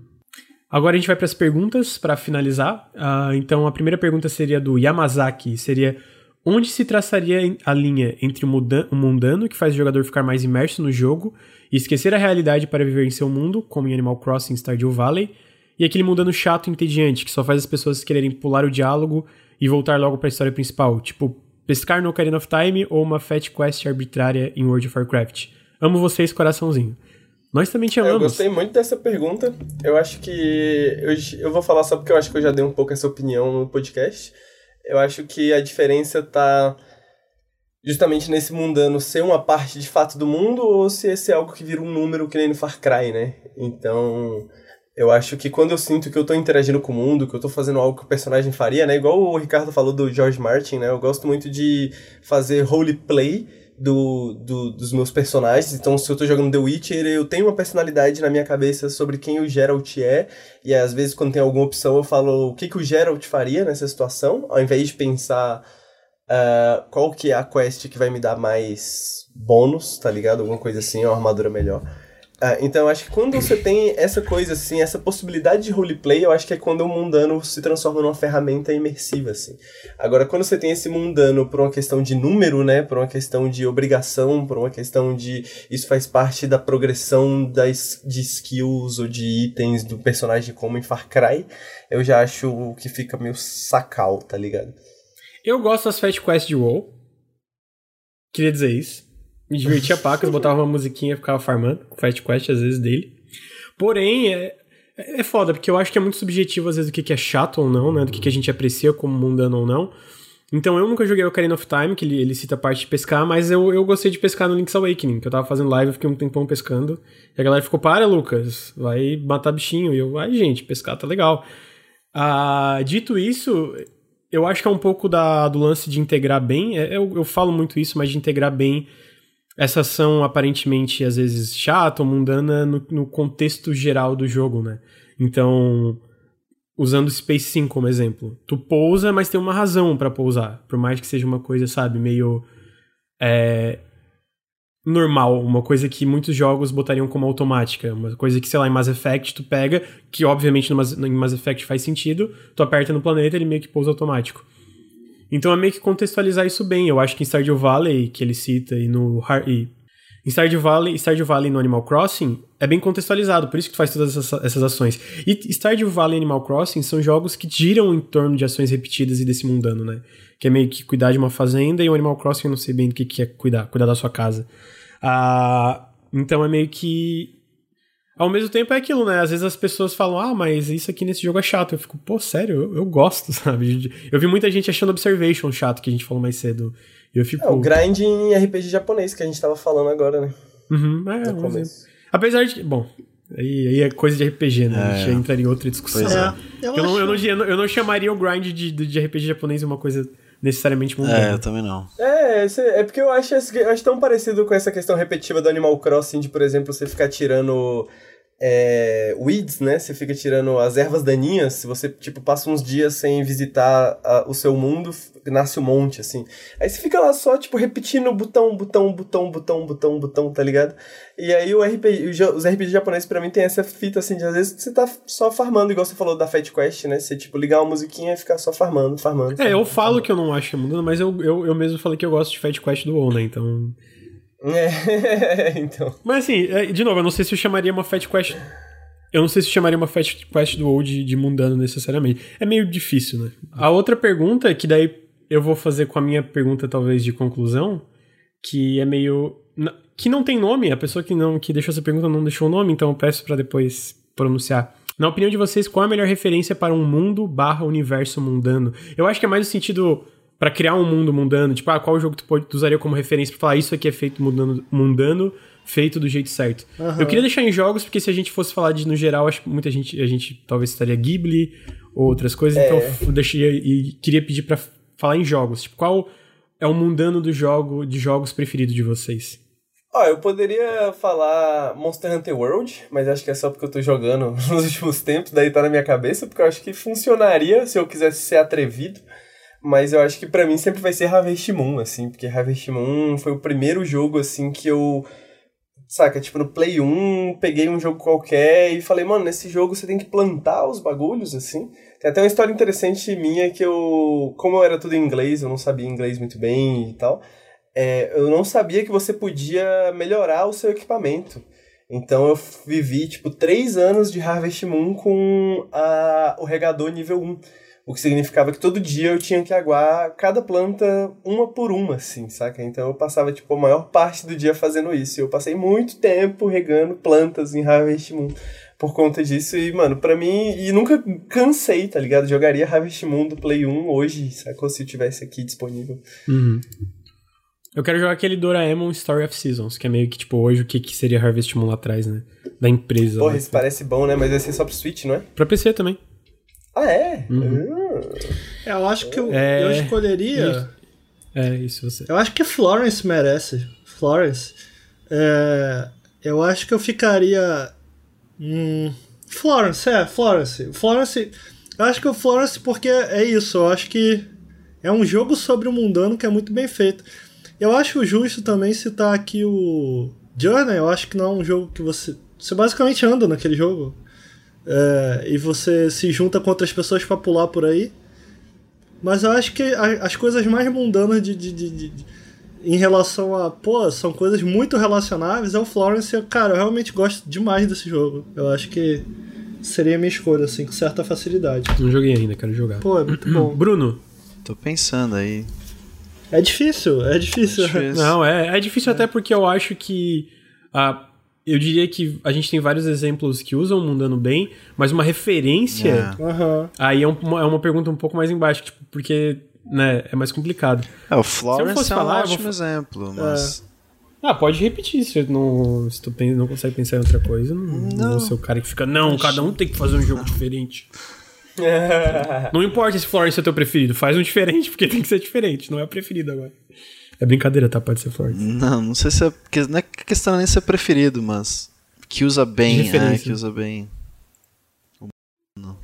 Agora a gente vai para as perguntas para finalizar. Ah, então a primeira pergunta seria do Yamazaki, seria onde se traçaria a linha entre o mundano que faz o jogador ficar mais imerso no jogo e esquecer a realidade para viver em seu mundo, como em Animal Crossing Stardew Valley, e aquele mundano chato e entediante que só faz as pessoas quererem pular o diálogo e voltar logo para a história principal, tipo pescar no Ocarina of Time ou uma fat quest arbitrária em World of Warcraft. Amo vocês, coraçãozinho. Nós também te Eu amamos. gostei muito dessa pergunta. Eu acho que. Eu, eu vou falar só porque eu acho que eu já dei um pouco essa opinião no podcast. Eu acho que a diferença tá justamente nesse mundano ser uma parte de fato do mundo ou se esse é algo que vira um número que nem no Far Cry, né? Então. Eu acho que quando eu sinto que eu tô interagindo com o mundo, que eu tô fazendo algo que o personagem faria, né? Igual o Ricardo falou do George Martin, né? Eu gosto muito de fazer roleplay do, do, dos meus personagens. Então, se eu tô jogando The Witcher, eu tenho uma personalidade na minha cabeça sobre quem o Geralt é. E às vezes, quando tem alguma opção, eu falo o que, que o Geralt faria nessa situação, ao invés de pensar uh, qual que é a quest que vai me dar mais bônus, tá ligado? Alguma coisa assim, uma armadura melhor. Ah, então, acho que quando você tem essa coisa, assim, essa possibilidade de roleplay, eu acho que é quando o mundano se transforma numa ferramenta imersiva, assim. Agora, quando você tem esse mundano por uma questão de número, né, por uma questão de obrigação, por uma questão de isso faz parte da progressão das, de skills ou de itens do personagem como em Far Cry, eu já acho que fica meio sacal, tá ligado? Eu gosto das Fast Quests de WoW. Queria dizer isso. Me divertia pacas, botava uma musiquinha ficava farmando, Fast Quest às vezes dele. Porém, é, é foda, porque eu acho que é muito subjetivo às vezes o que é chato ou não, né? Do que a gente aprecia como mundano ou não. Então eu nunca joguei o Ocarina of Time, que ele, ele cita a parte de pescar, mas eu, eu gostei de pescar no Link's Awakening, que eu tava fazendo live, eu fiquei um tempão pescando. E a galera ficou, para, Lucas, vai matar bichinho. E eu, ai, gente, pescar tá legal. Ah, dito isso, eu acho que é um pouco da, do lance de integrar bem. É, eu, eu falo muito isso, mas de integrar bem essa ação aparentemente às vezes chata ou mundana no, no contexto geral do jogo, né? Então, usando Space Sim como exemplo, tu pousa, mas tem uma razão para pousar, por mais que seja uma coisa, sabe, meio é, normal, uma coisa que muitos jogos botariam como automática, uma coisa que, sei lá, em Mass Effect tu pega, que obviamente no Mass, em Mass Effect faz sentido, tu aperta no planeta ele meio que pousa automático. Então é meio que contextualizar isso bem. Eu acho que em Stardew Valley, que ele cita, e no e em Stardew Valley, Stardew Valley no Animal Crossing é bem contextualizado, por isso que tu faz todas essas, essas ações. E Stardew Valley e Animal Crossing são jogos que giram em torno de ações repetidas e desse mundano, né? Que é meio que cuidar de uma fazenda e o Animal Crossing eu não sei bem do que, que é cuidar, cuidar da sua casa. Ah, então é meio que ao mesmo tempo é aquilo, né? Às vezes as pessoas falam, ah, mas isso aqui nesse jogo é chato. Eu fico, pô, sério, eu, eu gosto, (laughs) sabe? Eu vi muita gente achando Observation chato, que a gente falou mais cedo. E eu fico. É, o grind em RPG japonês que a gente tava falando agora, né? Uhum, é, mas... Apesar de que, bom, aí, aí é coisa de RPG, né? É. A gente já entraria em outra discussão. É. Eu, eu, não, eu, não, eu, não, chamaria o grind de, de RPG japonês uma coisa necessariamente mundana. É, eu também não. É, é porque eu acho, eu acho tão parecido com essa questão repetitiva do Animal Crossing, de, por exemplo, você ficar tirando é, weeds, né? Você fica tirando as ervas daninhas. Se você, tipo, passa uns dias sem visitar a, o seu mundo, nasce um monte, assim. Aí você fica lá só, tipo, repetindo botão, botão, botão, botão, botão, botão, tá ligado? E aí o RPG, os RPG japoneses pra mim tem essa fita, assim, de às vezes você tá só farmando, igual você falou da Fat Quest, né? Você, tipo, ligar uma musiquinha e ficar só farmando, farmando. farmando é, eu falo farmando. que eu não acho que mas eu, eu, eu mesmo falei que eu gosto de Fat Quest do WoW, né? Então... É, (laughs) então. Mas assim, é, de novo, eu não sei se eu chamaria uma Fat Quest. Eu não sei se chamaria uma Fat Quest do WoW de, de mundano necessariamente. É meio difícil, né? A outra pergunta, que daí eu vou fazer com a minha pergunta, talvez, de conclusão, que é meio. que não tem nome, a pessoa que não que deixou essa pergunta não deixou o nome, então eu peço para depois pronunciar. Na opinião de vocês, qual é a melhor referência para um mundo barra universo mundano? Eu acho que é mais no sentido para criar um mundo mundano, tipo, ah, qual jogo tu, pode, tu usaria como referência para falar isso aqui é feito mundano, mundano feito do jeito certo. Uhum. Eu queria deixar em jogos, porque se a gente fosse falar de no geral, acho que muita gente, a gente talvez estaria Ghibli ou outras coisas, é. então eu deixei e queria pedir para falar em jogos. Tipo, qual é o mundano do jogo, de jogos preferido de vocês? Ó, oh, eu poderia falar Monster Hunter World, mas acho que é só porque eu tô jogando (laughs) nos últimos tempos, daí tá na minha cabeça, porque eu acho que funcionaria se eu quisesse ser atrevido. Mas eu acho que para mim sempre vai ser Harvest Moon, assim, porque Harvest Moon foi o primeiro jogo, assim, que eu. Saca, tipo, no Play 1, peguei um jogo qualquer e falei, mano, nesse jogo você tem que plantar os bagulhos, assim. Tem até uma história interessante minha que eu. Como eu era tudo em inglês, eu não sabia inglês muito bem e tal. É, eu não sabia que você podia melhorar o seu equipamento. Então eu vivi, tipo, três anos de Harvest Moon com a, o regador nível 1 o que significava que todo dia eu tinha que aguar cada planta uma por uma, assim, saca? Então eu passava, tipo, a maior parte do dia fazendo isso. Eu passei muito tempo regando plantas em Harvest Moon por conta disso. E, mano, pra mim, e nunca cansei, tá ligado? Jogaria Harvest Moon do Play 1 hoje, sacou? Se eu tivesse aqui disponível. Uhum. Eu quero jogar aquele Doraemon Story of Seasons, que é meio que, tipo, hoje o que, que seria Harvest Moon lá atrás, né? Da empresa. Porra, né? isso parece bom, né? Mas vai ser só pro Switch, não é? Pra PC também. Ah, é? Uhum. Ah. Eu acho que eu, É. eu escolheria. É, isso você. Eu acho que Florence merece. Florence. É, eu acho que eu ficaria. Hum, Florence, é, Florence. Florence. Eu acho que o Florence, porque é isso, eu acho que é um jogo sobre o mundano que é muito bem feito. Eu acho justo também citar aqui o Journey, eu acho que não é um jogo que você. Você basicamente anda naquele jogo. É, e você se junta com outras pessoas pra pular por aí. Mas eu acho que as coisas mais mundanas de- de- de- de- em relação a. Pô, são coisas muito relacionáveis. É o Florence. Eu, Cara, eu realmente gosto demais desse jogo. Eu acho que seria a minha escolha, assim, com certa facilidade. Não joguei ainda, quero jogar. Pô, é muito (clears throat) bom. Bruno. Tô pensando aí. É difícil, é difícil. Difícil. Não, é, é difícil até porque eu acho que. ah, eu diria que a gente tem vários exemplos que usam o mundano bem, mas uma referência. É. Aham. Aí é, um- uma, é uma pergunta um pouco mais embaixo, tipo, porque né, é mais complicado. É, o Florence fosse é um falar, eu vou ótimo fa- exemplo, mas... Ah, pode repetir, se, não, se tu não consegue pensar em outra coisa, não, não. vou ser o cara que fica, não, cada um tem que fazer um jogo diferente. (laughs) Não importa se Florence é teu preferido, faz um diferente, porque tem que ser diferente, não é o preferido agora. É brincadeira, tá? Pode ser Florence. Não, não sei se é... porque Não é questão nem ser preferido, mas... Que usa bem, é, que usa bem.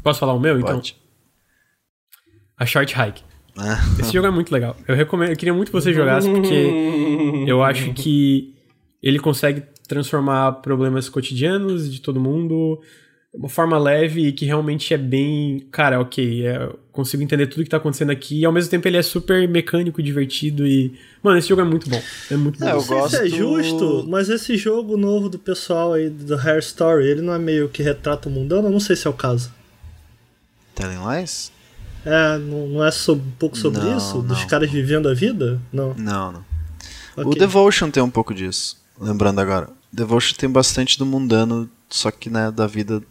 Posso falar o meu, então? Pode. A Short Hike. Esse jogo é muito legal. Eu recomendo, eu queria muito que você jogasse, porque (laughs) eu acho que ele consegue transformar problemas cotidianos de todo mundo de uma forma leve e que realmente é bem. Cara, ok, é, eu consigo entender tudo que tá acontecendo aqui e ao mesmo tempo ele é super mecânico, divertido e. Mano, esse jogo é muito bom. É muito É, bom. eu Não sei se é gosto- justo, mas esse jogo novo do pessoal aí do Hair Story, ele não é meio que retrata o mundano? Eu não sei se é o caso. Telling Lies? É, não, não é um pouco sobre Não, isso? Dos não. caras vivendo a vida? Não. Não, não. O Ok. Devotion tem um pouco disso, lembrando agora. Devotion tem bastante do mundano, só que, né, da vida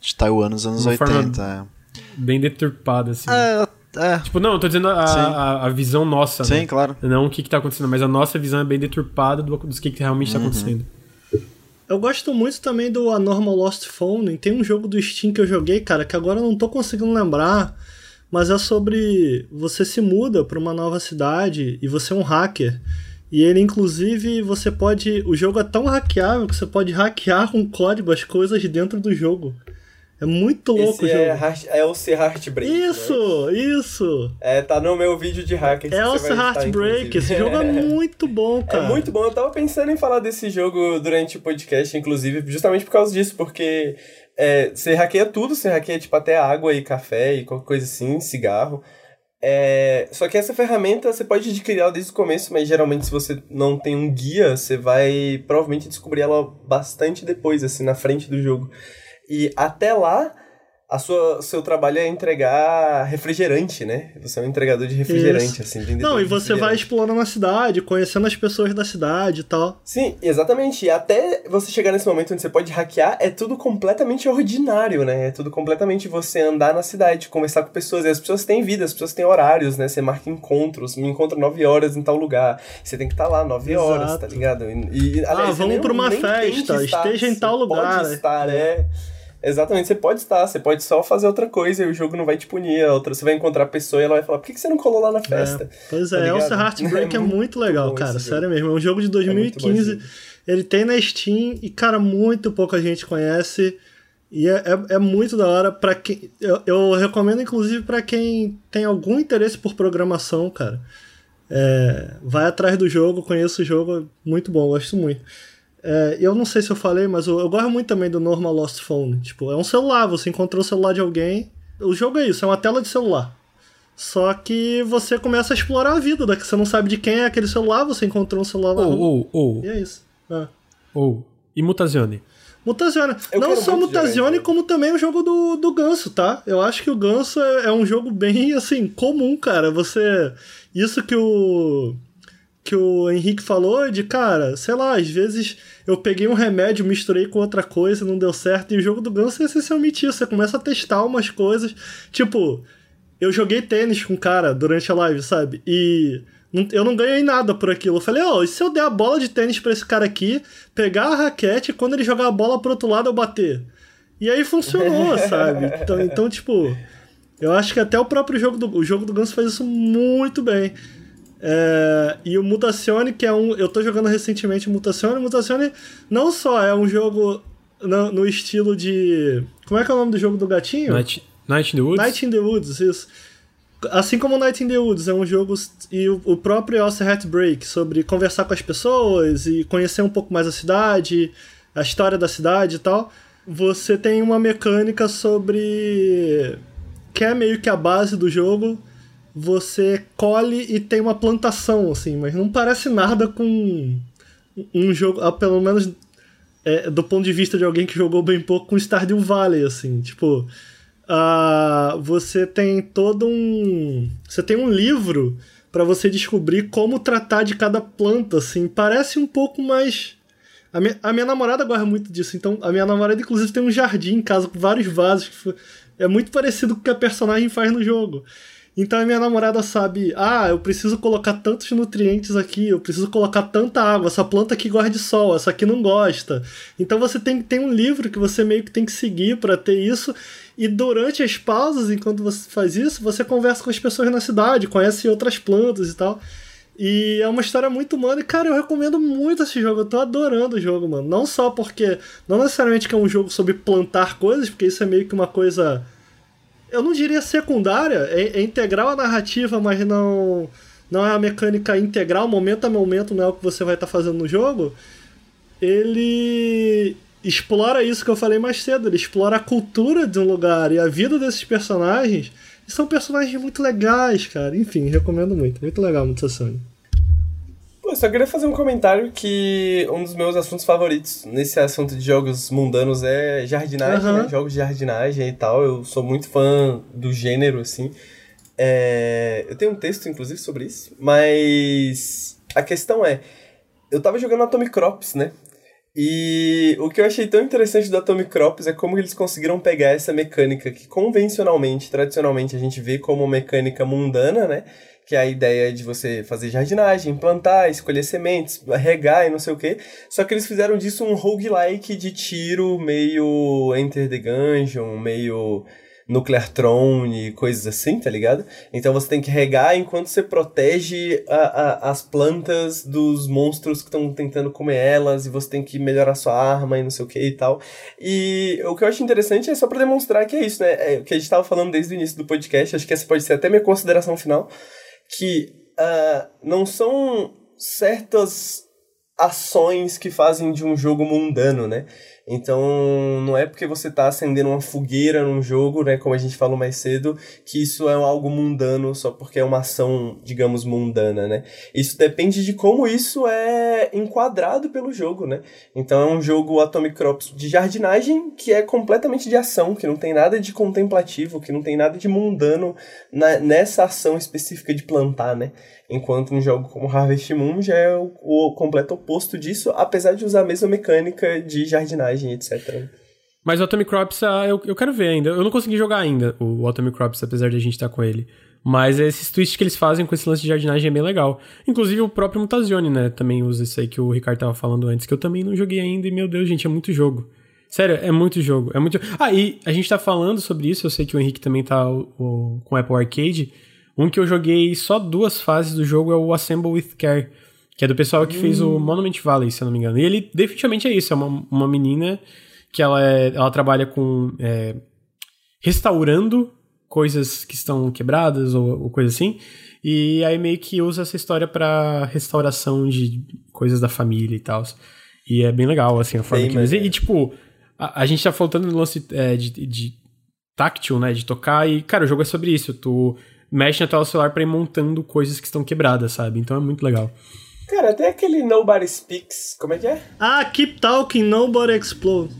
de Taiwan nos anos Uma forma 80. Bem deturpada, assim. É, é, Tipo, não, eu tô dizendo a, a, a visão nossa, sim, né? claro. Não o que, que tá acontecendo, mas a nossa visão é bem deturpada do, dos que, que realmente tá Uhum. acontecendo. Eu gosto muito também do Anormal Lost Phone. Tem um jogo do Steam que eu joguei, cara, que agora eu não tô conseguindo lembrar, mas é sobre você se muda pra uma nova cidade e você é um hacker. E ele, inclusive, você pode. O jogo é tão hackeável que você pode hackear com código as coisas dentro do jogo. É muito louco Esse o é, jogo. Heart- é o C Heartbreak. né? Isso, isso! É, tá no meu vídeo de hacker. É o Heartbreak. Esse jogo é (laughs) muito bom, É cara. muito bom. Eu tava pensando em falar desse jogo durante o podcast, inclusive, justamente por causa disso, porque é, você hackeia tudo, você hackeia tipo até água e café e qualquer coisa assim, cigarro. É, só que essa ferramenta você pode adquirir ela desde o começo, mas geralmente se você não tem um guia, você vai provavelmente descobrir ela bastante depois, assim, na frente do jogo. E até lá, a sua seu trabalho é entregar refrigerante, né? Você é um entregador de refrigerante, Isso. assim, Não, e você vai explorando a cidade, conhecendo as pessoas da cidade e tal. Sim, exatamente. E até você chegar nesse momento onde você pode hackear, é tudo completamente ordinário, né? É tudo completamente você andar na cidade, conversar com pessoas. E as pessoas têm vida, as pessoas têm horários, né? Você marca encontros, me encontra 9 horas em tal lugar. Você tem que estar lá 9 horas, Exato. tá ligado? E, e, Ah, aliás, você vamos pra uma festa, estar, esteja em tal lugar, Pode né? estar, é. Exatamente, você pode estar, você pode só fazer outra coisa e o jogo não vai te punir. A outra, você vai encontrar a pessoa e ela vai falar: por que que você não colou lá na festa? É, pois Tá é, ligado? Elsa Heartbreak (laughs) é, É muito, legal, cara. Sério mesmo. É um jogo de muito bom 2015. esse jogo. ele tem na Steam e, cara, muito pouca gente conhece. E é, é, é muito da hora para quem. Eu, eu recomendo, inclusive, para quem tem algum interesse por programação, cara. É, vai atrás do jogo, conheça o jogo, muito bom, gosto muito. É, eu não sei se eu falei, mas eu, eu gosto muito também do Normal Lost Phone. Tipo, é um celular, você encontrou o celular de alguém. O jogo é isso, é uma tela de celular. Só que você começa a explorar a vida, daqui você não sabe de quem é aquele celular, você encontrou um celular lá. Ou, ou, ou, E é isso. Ah. ou. E Mutazione. Eu Mutazione. não quero só jogar Mutazione, esse como também o jogo do, do Ganso, tá? Eu acho que o Ganso é, é um jogo bem, assim, comum, cara. Você... Isso que o... Que o Henrique falou de, cara, sei lá, às vezes eu peguei um remédio, misturei com outra coisa, não deu certo. E o jogo do Ganso é essencialmente isso. Você começa a testar umas coisas. Tipo, eu joguei tênis com um cara durante a live, sabe? E eu não ganhei nada por aquilo. Eu falei, ó, oh, e se eu der a bola de tênis pra esse cara aqui, pegar a raquete e quando ele jogar a bola pro outro lado eu bater? E aí funcionou, (laughs) sabe? Então, então, tipo, eu acho que até o próprio jogo do, o jogo do Ganso faz isso muito bem. É, e o Mutazione, que é um. Eu tô jogando recentemente o Mutazione. Mutazione não só é um jogo no, no, estilo de. Como é que é o nome do jogo do gatinho? Night, Night in the Woods? Night in the Woods, isso. Assim como Night in the Woods é um jogo. E o, o próprio Elsa Heartbreak, sobre conversar com as pessoas e conhecer um pouco mais a cidade, a história da cidade e tal. Você tem uma mecânica sobre. que é meio que a base do jogo você colhe e tem uma plantação, assim, mas não parece nada com um jogo, ah, pelo menos é, do ponto de vista de alguém que jogou bem pouco com Stardew Valley, assim, tipo, uh, você tem todo um, você tem um livro para você descobrir como tratar de cada planta, assim, parece um pouco mais a minha, a minha namorada gosta muito disso, então a minha namorada inclusive tem um jardim em casa com vários vasos é muito parecido com o que a personagem faz no jogo. Então a minha namorada sabe, ah, eu preciso colocar tantos nutrientes aqui, eu preciso colocar tanta água, essa planta aqui gosta de sol, essa aqui não gosta. Então você tem, tem um livro que você meio que tem que seguir para ter isso. E durante as pausas, enquanto você faz isso, você conversa com as pessoas na cidade, conhece outras plantas e tal. E é uma história muito humana. E, cara, eu recomendo muito esse jogo. Eu tô adorando o jogo, mano. Não só porque. Não necessariamente que é um jogo sobre plantar coisas, porque isso é meio que uma coisa eu não diria secundária, é, é integral a narrativa, mas não não é a mecânica integral, momento a momento não é o que você vai estar tá fazendo no jogo. Ele explora isso que eu falei mais cedo, ele explora a cultura de um lugar e a vida desses personagens. E são personagens muito legais, cara. Enfim, recomendo muito. Muito legal, muito Sony. Pô, só queria fazer um comentário que um dos meus assuntos favoritos nesse assunto de jogos mundanos é jardinagem, uhum. né? Jogos de jardinagem e tal. Eu sou muito fã do gênero, assim. É... Eu tenho um texto, inclusive, sobre isso. Mas a questão é... Eu tava jogando Atomic Crops, né? E o que eu achei tão interessante do Atomic Crops é como eles conseguiram pegar essa mecânica que convencionalmente, tradicionalmente, a gente vê como mecânica mundana, né? Que é a ideia de você fazer jardinagem, plantar, escolher sementes, regar e não sei o que. Só que eles fizeram disso um roguelike de tiro, meio Enter the Gungeon, meio Nuclear Throne, coisas assim, tá ligado? Então você tem que regar enquanto você protege a, a, as plantas dos monstros que estão tentando comer elas, e você tem que melhorar sua arma e não sei o que e tal. E o que eu acho interessante é só para demonstrar que é isso, né? É o que a gente tava falando desde o início do podcast, acho que essa pode ser até minha consideração final que uh, não são certas ações que fazem de um jogo mundano, né? Então, não é porque você está acendendo uma fogueira num jogo, né, como a gente falou mais cedo, que isso é algo mundano só porque é uma ação, digamos, mundana, né? Isso depende de como isso é enquadrado pelo jogo, né? Então, é um jogo Atomic Crops de jardinagem que é completamente de ação, que não tem nada de contemplativo, que não tem nada de mundano na, nessa ação específica de plantar, né? Enquanto um jogo como Harvest Moon já é o, o completo oposto disso, apesar de usar a mesma mecânica de jardinagem, etc. Mas o Atomic Crops, ah, eu, eu quero ver ainda. Eu não consegui jogar ainda o Atomic Crops, apesar de a gente estar com ele. Mas esses twists que eles fazem com esse lance de jardinagem é bem legal. Inclusive o próprio Mutazione, né? Também usa isso aí que o Ricardo tava falando antes, que eu também não joguei ainda e, meu Deus, gente, é muito jogo. Sério, é muito jogo. É muito... Ah, e a gente tá falando sobre isso, eu sei que o Henrique também tá o, o, com o Apple Arcade. Um que eu joguei só duas fases do jogo é o Assemble with Care, que é do pessoal que hum. fez o hum. Monument Valley, se eu não me engano. E ele definitivamente é isso, é uma, uma menina que ela, é, ela trabalha com é, restaurando coisas que estão quebradas ou, ou coisa assim. E aí meio que usa essa história para restauração de coisas da família e tal. E é bem legal, assim, a forma bem, que eles... E, e, tipo, a, a, gente tá faltando no lance é, de, de táctil, né? De tocar. E, cara, o jogo é sobre isso. Tu mexe na tela celular pra ir montando coisas que estão quebradas, sabe? Então é muito legal. Cara, até aquele Nobody Speaks, como é que é? Ah, Keep Talking, Nobody Explode.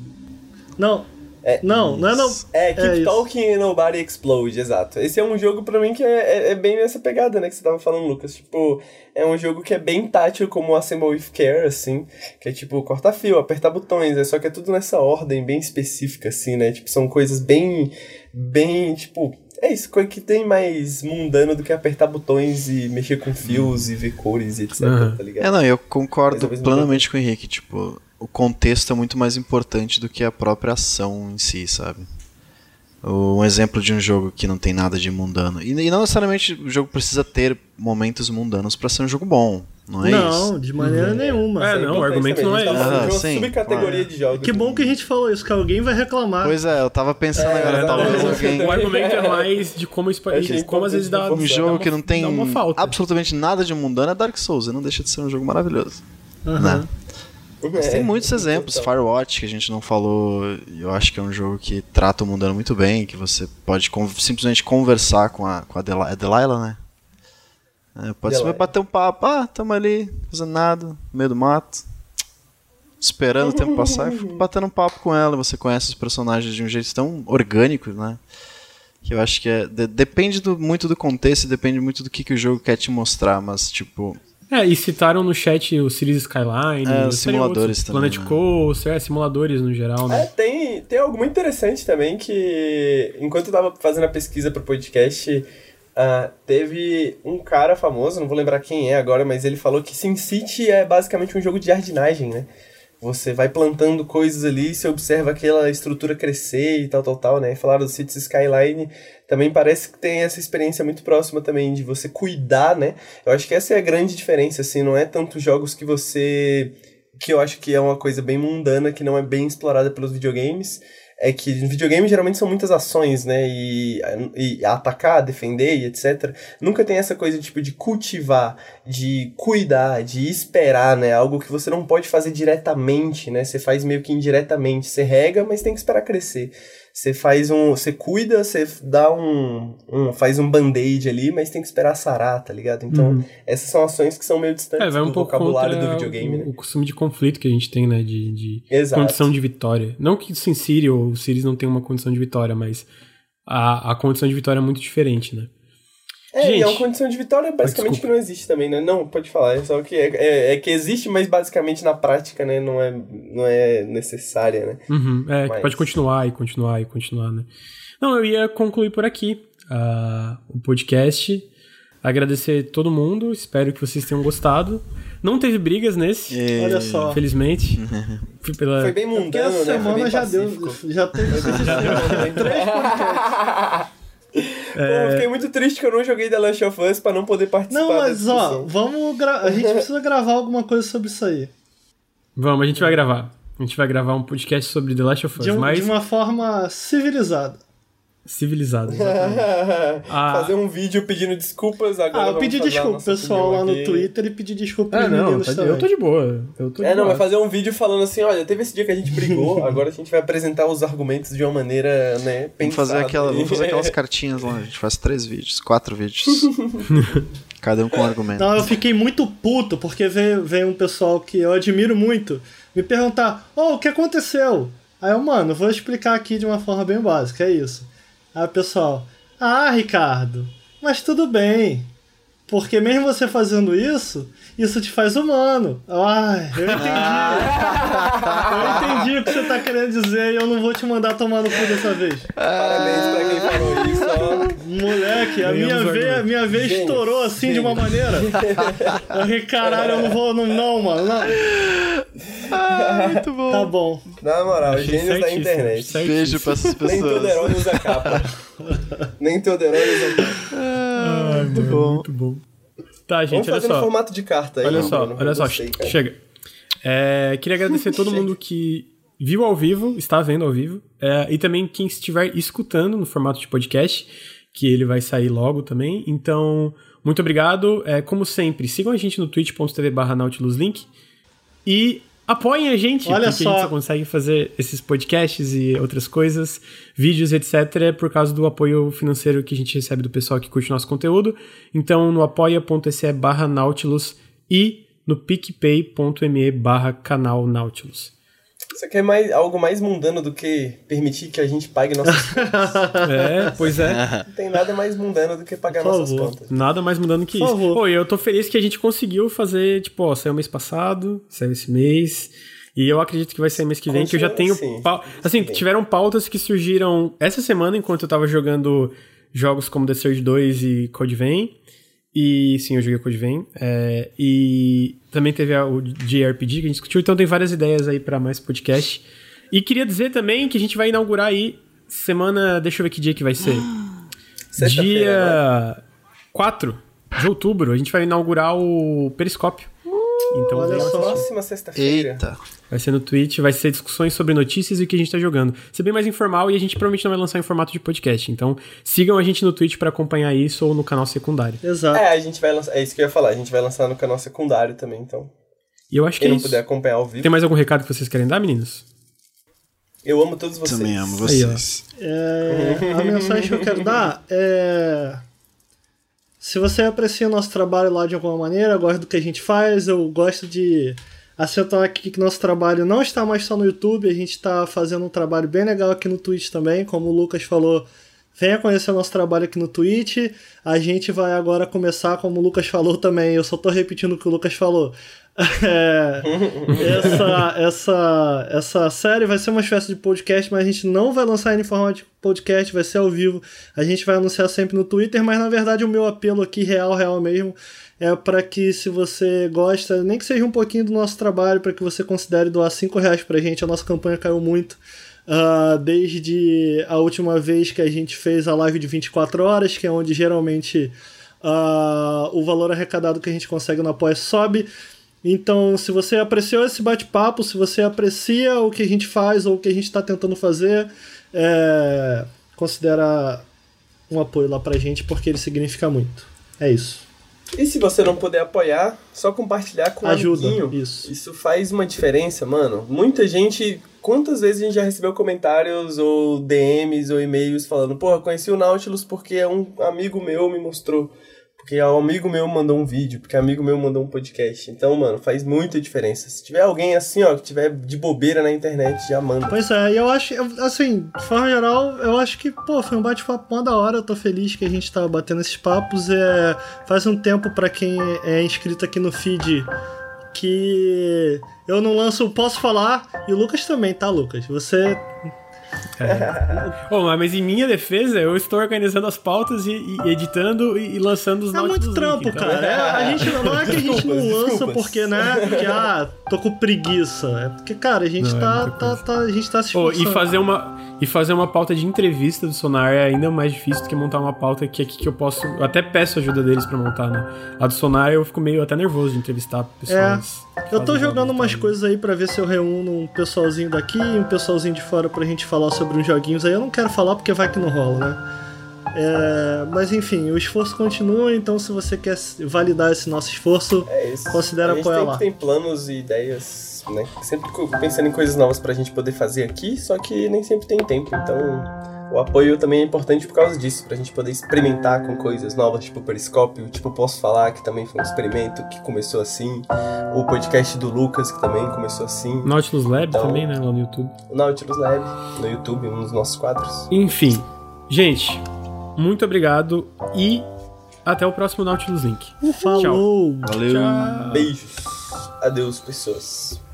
Não, é, não, não é não. É, Keep é Talking and Nobody Explode, exato. Esse é um jogo pra mim que é, é, é, bem nessa pegada, né, que você tava falando, Lucas. Tipo, é um jogo que é bem tátil, como o Assemble with Care, assim. Que é tipo, cortar fio, apertar botões, é só que é tudo nessa ordem bem específica, assim, né? Tipo, são coisas bem. bem, tipo É isso, coisa que tem mais mundano do que apertar botões e mexer com fios e ver cores e etc, Uhum. tá ligado? É, não, eu concordo plenamente com o Henrique. Tipo, o contexto é muito mais importante do que a própria ação em si, sabe? Um exemplo de um jogo que não tem nada de mundano. E, e não necessariamente o jogo precisa ter momentos mundanos pra ser um jogo bom. Não é não, isso? de maneira nenhuma. É, não, o argumento não é esse. de Ah, uma sim, subcategoria claro. de jogos. Que bom que a gente falou isso, que alguém vai reclamar. Pois é, eu tava pensando É, agora, talvez alguém. O argumento é mais de como, espa- Achei de como às vezes dá, Um Dá jogo uma- que não tem dá uma falta. absolutamente nada de mundano é Dark Souls, e não deixa de ser um jogo maravilhoso. Aham. Né? Mas É, tem muitos exemplos. total. Firewatch, que a gente não falou, e eu acho que é um jogo que trata o mundano muito bem, que você pode con- simplesmente conversar com a, com a Deli é Delilah, né? É, pode simplesmente bater um papo, ah, tamo ali, fazendo nada, no meio do mato, esperando o tempo passar, e batendo um papo com ela, você conhece os personagens de um jeito tão orgânico, né? Que eu acho que é. de- depende do- muito do contexto, depende muito do que, que o jogo quer te mostrar, mas tipo. É, e citaram no chat o Cities Skyline, É, os simuladores outros, também, Planet né? Coaster, é, simuladores no geral, É, né? tem, tem algo muito interessante também que, enquanto eu tava fazendo a pesquisa pro podcast, ah, teve um cara famoso, não vou lembrar quem é agora, mas ele falou que SimCity é basicamente um jogo de jardinagem, né? Você vai plantando coisas ali, você observa aquela estrutura crescer e tal, tal, tal, né? Falaram do Cities Skyline, também parece que tem essa experiência muito próxima também de você cuidar, né? Eu acho que essa é a grande diferença, assim, não é tanto jogos que você que eu acho que é uma coisa bem mundana, que não é bem explorada pelos videogames, é que videogames geralmente são muitas ações, né? E, e atacar, defender e etc. Nunca tem essa coisa tipo de cultivar, de cuidar, de esperar, né? Algo que você não pode fazer diretamente, né? Você faz meio que indiretamente. Você rega, mas tem que esperar crescer. Você faz um. Você cuida, você dá um. um faz um band-aid ali, mas tem que esperar sarar, tá ligado? Então, Uhum. essas são ações que são meio distantes É, vai um do pouco vocabulário do videogame, o, né? o costume de conflito que a gente tem, né? De, de Exato. condição de vitória. Não que Sin City ou Cities não tenha uma condição de vitória, mas a, a condição de vitória é muito diferente, né? É, Gente. e é uma condição de vitória basicamente desculpa. que não existe também, né? Não, pode falar, é só que é, é, é que existe, mas basicamente na prática, né, não é, não é necessária, né? Uhum, é, Mas- pode continuar e continuar e continuar, né? Não, eu ia concluir por aqui ah, o podcast. Agradecer todo mundo, espero que vocês tenham gostado. Não teve brigas nesse, E- Olha só. felizmente. (laughs) Fui pela... Foi bem Porque mundano, essa né? Foi semana bem já deu. Já teve. (laughs) Já deu três (laughs) podcasts. Pô, eu fiquei muito triste que eu não joguei The Last of Us pra não poder participar Não, mas ó, vamos gra... A gente precisa gravar alguma coisa sobre isso aí. Vamos, a gente vai gravar. A gente vai gravar um podcast sobre The Last of Us, De, um- mais de uma forma civilizada. Civilizado. (laughs) Ah. Fazer um vídeo pedindo desculpas agora. Ah, eu pedi desculpa pro pessoal lá no. Twitter e pedi desculpa É, não, meninos tá também. eu tô de boa. Eu tô de É, não, boa. vai fazer um vídeo falando assim, olha, teve esse dia que a gente brigou, (laughs) agora a gente vai apresentar os argumentos de uma maneira, né, Vamos fazer, pensada. aquela, vamos fazer aquelas (laughs) cartinhas lá. A gente faz três vídeos, quatro vídeos. Cada um com um argumento. Não, eu fiquei muito puto porque veio, veio um pessoal que eu admiro muito me perguntar: Ô, o que aconteceu? Aí eu, mano, vou explicar aqui de uma forma bem básica, é isso. Aí o pessoal: Ah, Ricardo, mas tudo bem. Porque mesmo você fazendo isso, isso te faz humano. Ai, eu entendi. (laughs) eu entendi o que você tá querendo dizer e eu não vou te mandar tomar no cu dessa vez. Parabéns pra quem falou isso. Moleque, a minha veia, minha veia estourou assim de uma maneira. Eu falei, caralho, eu não vou. Não, não mano. Não. Muito bom. Tá bom. Na moral, Achei gênios da internet. certíssimo. Beijo pra essas Nem todo pessoas. herói usa capa. Nem todo herói usa capa. Ai, Muito mano, bom. Muito bom. Tá, gente, Vamos olha fazer no só. formato de carta aí. Olha só, Bruno. olha só, gostei, chega. É, queria agradecer todo (laughs) mundo que viu ao vivo, está vendo ao vivo, é, e também quem estiver escutando no formato de podcast, que ele vai sair logo também. Então, muito obrigado. É, como sempre, sigam a gente no twitch.tv barra nautiluslink e apoiem a gente, Olha porque a só. gente só consegue fazer esses podcasts e outras coisas, vídeos, etc., por causa do apoio financeiro que a gente recebe do pessoal que curte nosso conteúdo. Então, no apoia.se barra Nautilus e no picpay.me barra canal Nautilus. Você quer mais, algo mais mundano do que permitir que a gente pague nossas (laughs) contas? É, pois é. (laughs) Não tem nada mais mundano do que pagar Por nossas favor. contas. Nada mais mudando que Por isso. favor. Pô, e eu tô feliz que a gente conseguiu fazer, tipo, ó, saiu mês passado, saiu esse mês. E eu acredito que vai sair mês que vem, que eu já tenho. Assim. pau- Assim, Sim. tiveram pautas que surgiram essa semana enquanto eu tava jogando jogos como The Surge 2 e Code Vein. E sim, eu joguei Code Vein. É, e também teve o JRPG que a gente discutiu, então tem várias ideias aí para mais podcast. E queria dizer também que a gente vai inaugurar aí semana. Deixa eu ver que dia que vai ser. (gasps) dia 4 de outubro, a gente vai inaugurar o Periscópio. Então, Olha só. próxima sexta-feira. Eita. Vai ser no Twitch, vai ser discussões sobre notícias e o que a gente tá jogando. Ser bem mais informal e a gente provavelmente não vai lançar em formato de podcast. Então, sigam a gente no Twitch para acompanhar isso ou no canal secundário. Exato. É, a gente vai lançar. É isso que eu ia falar. A gente vai lançar no canal secundário também, então. E eu acho Quem que é não puder acompanhar ao vivo. Tem mais algum recado que vocês querem dar, meninos? Eu amo todos vocês. Também amo vocês. Aí, é, a mensagem que eu quero dar é. Se você aprecia o nosso trabalho lá de alguma maneira, gosta do que a gente faz, eu gosto de acertar aqui que nosso trabalho não está mais só no YouTube, a gente está fazendo um trabalho bem legal aqui no Twitch também, como o Lucas falou. Venha conhecer o nosso trabalho aqui no Twitch. A gente vai agora começar, como o Lucas falou também, eu só estou repetindo o que o Lucas falou. É, essa, essa, essa série vai ser uma espécie de podcast, mas a gente não vai lançar em forma de podcast, vai ser ao vivo. A gente vai anunciar sempre no Twitter, mas na verdade o meu apelo aqui, real, real mesmo, é para que se você gosta, nem que seja um pouquinho do nosso trabalho, para que você considere doar 5 reais pra gente. A nossa campanha caiu muito. Uh, desde a última vez que a gente fez a live de 24 horas, que é onde geralmente uh, o valor arrecadado que a gente consegue no apoia sobe. Então, se você apreciou esse bate-papo, se você aprecia o que a gente faz ou o que a gente está tentando fazer, é, considera um apoio lá pra gente, porque ele significa muito. É isso. E se você não puder apoiar, só compartilhar com Ajuda, um amiguinho. Isso. Isso faz uma diferença, mano. Muita gente. Quantas vezes a gente já recebeu comentários ou DMs ou e-mails falando, porra, conheci o Nautilus porque um amigo meu me mostrou. Porque um amigo meu mandou um vídeo, porque amigo meu mandou um podcast. Então, mano, faz muita diferença. Se tiver alguém assim, ó, que tiver de bobeira na internet, já manda. Pois é, eu acho, assim, de forma geral, eu acho que, pô, foi um bate-papo mó da hora. Eu tô feliz que a gente tá batendo esses papos. É, faz um tempo para quem é inscrito aqui no feed que eu não lanço, posso falar, e o Lucas também, tá, Lucas? Você (laughs) é. Bom, mas em minha defesa, eu estou organizando as pautas e, e editando e, e, lançando os É muito trampo, link, então. cara. É, a gente, não é que a gente não lança desculpas. porque, né? Porque, ah, tô com preguiça. É porque, cara, a gente, não, tá, é tá, tá, a gente tá se esforçando. Oh, e fazer uma e fazer uma pauta de entrevista do Sonar é ainda mais difícil do que montar uma pauta que aqui que eu posso. Eu até peço ajuda deles para montar, né? A do Sonar eu fico meio até nervoso de entrevistar pessoas. É. Eu tô jogando umas coisas aí para ver se eu reúno um pessoalzinho daqui e um pessoalzinho de fora pra gente falar sobre uns joguinhos aí. Eu não quero falar porque vai que não rola, né? É, mas enfim, o esforço continua, então se você quer validar esse nosso esforço, é considera apoiar lá. A gente tem planos e ideias né? Sempre pensando em coisas novas pra gente poder fazer aqui, só que nem sempre tem tempo, então o apoio também é importante por causa disso, pra gente poder experimentar com coisas novas, tipo o Periscópio, tipo Posso Falar, que também foi um experimento que começou assim, o podcast do Lucas, que também começou assim. Nautilus Lab então, também, né, lá no YouTube. O Nautilus Lab, no YouTube, um dos nossos quadros. Enfim, gente, muito obrigado e até o próximo Nautilus Link. Falou! Tchau. Valeu! Tchau. Beijos. Adeus, pessoas.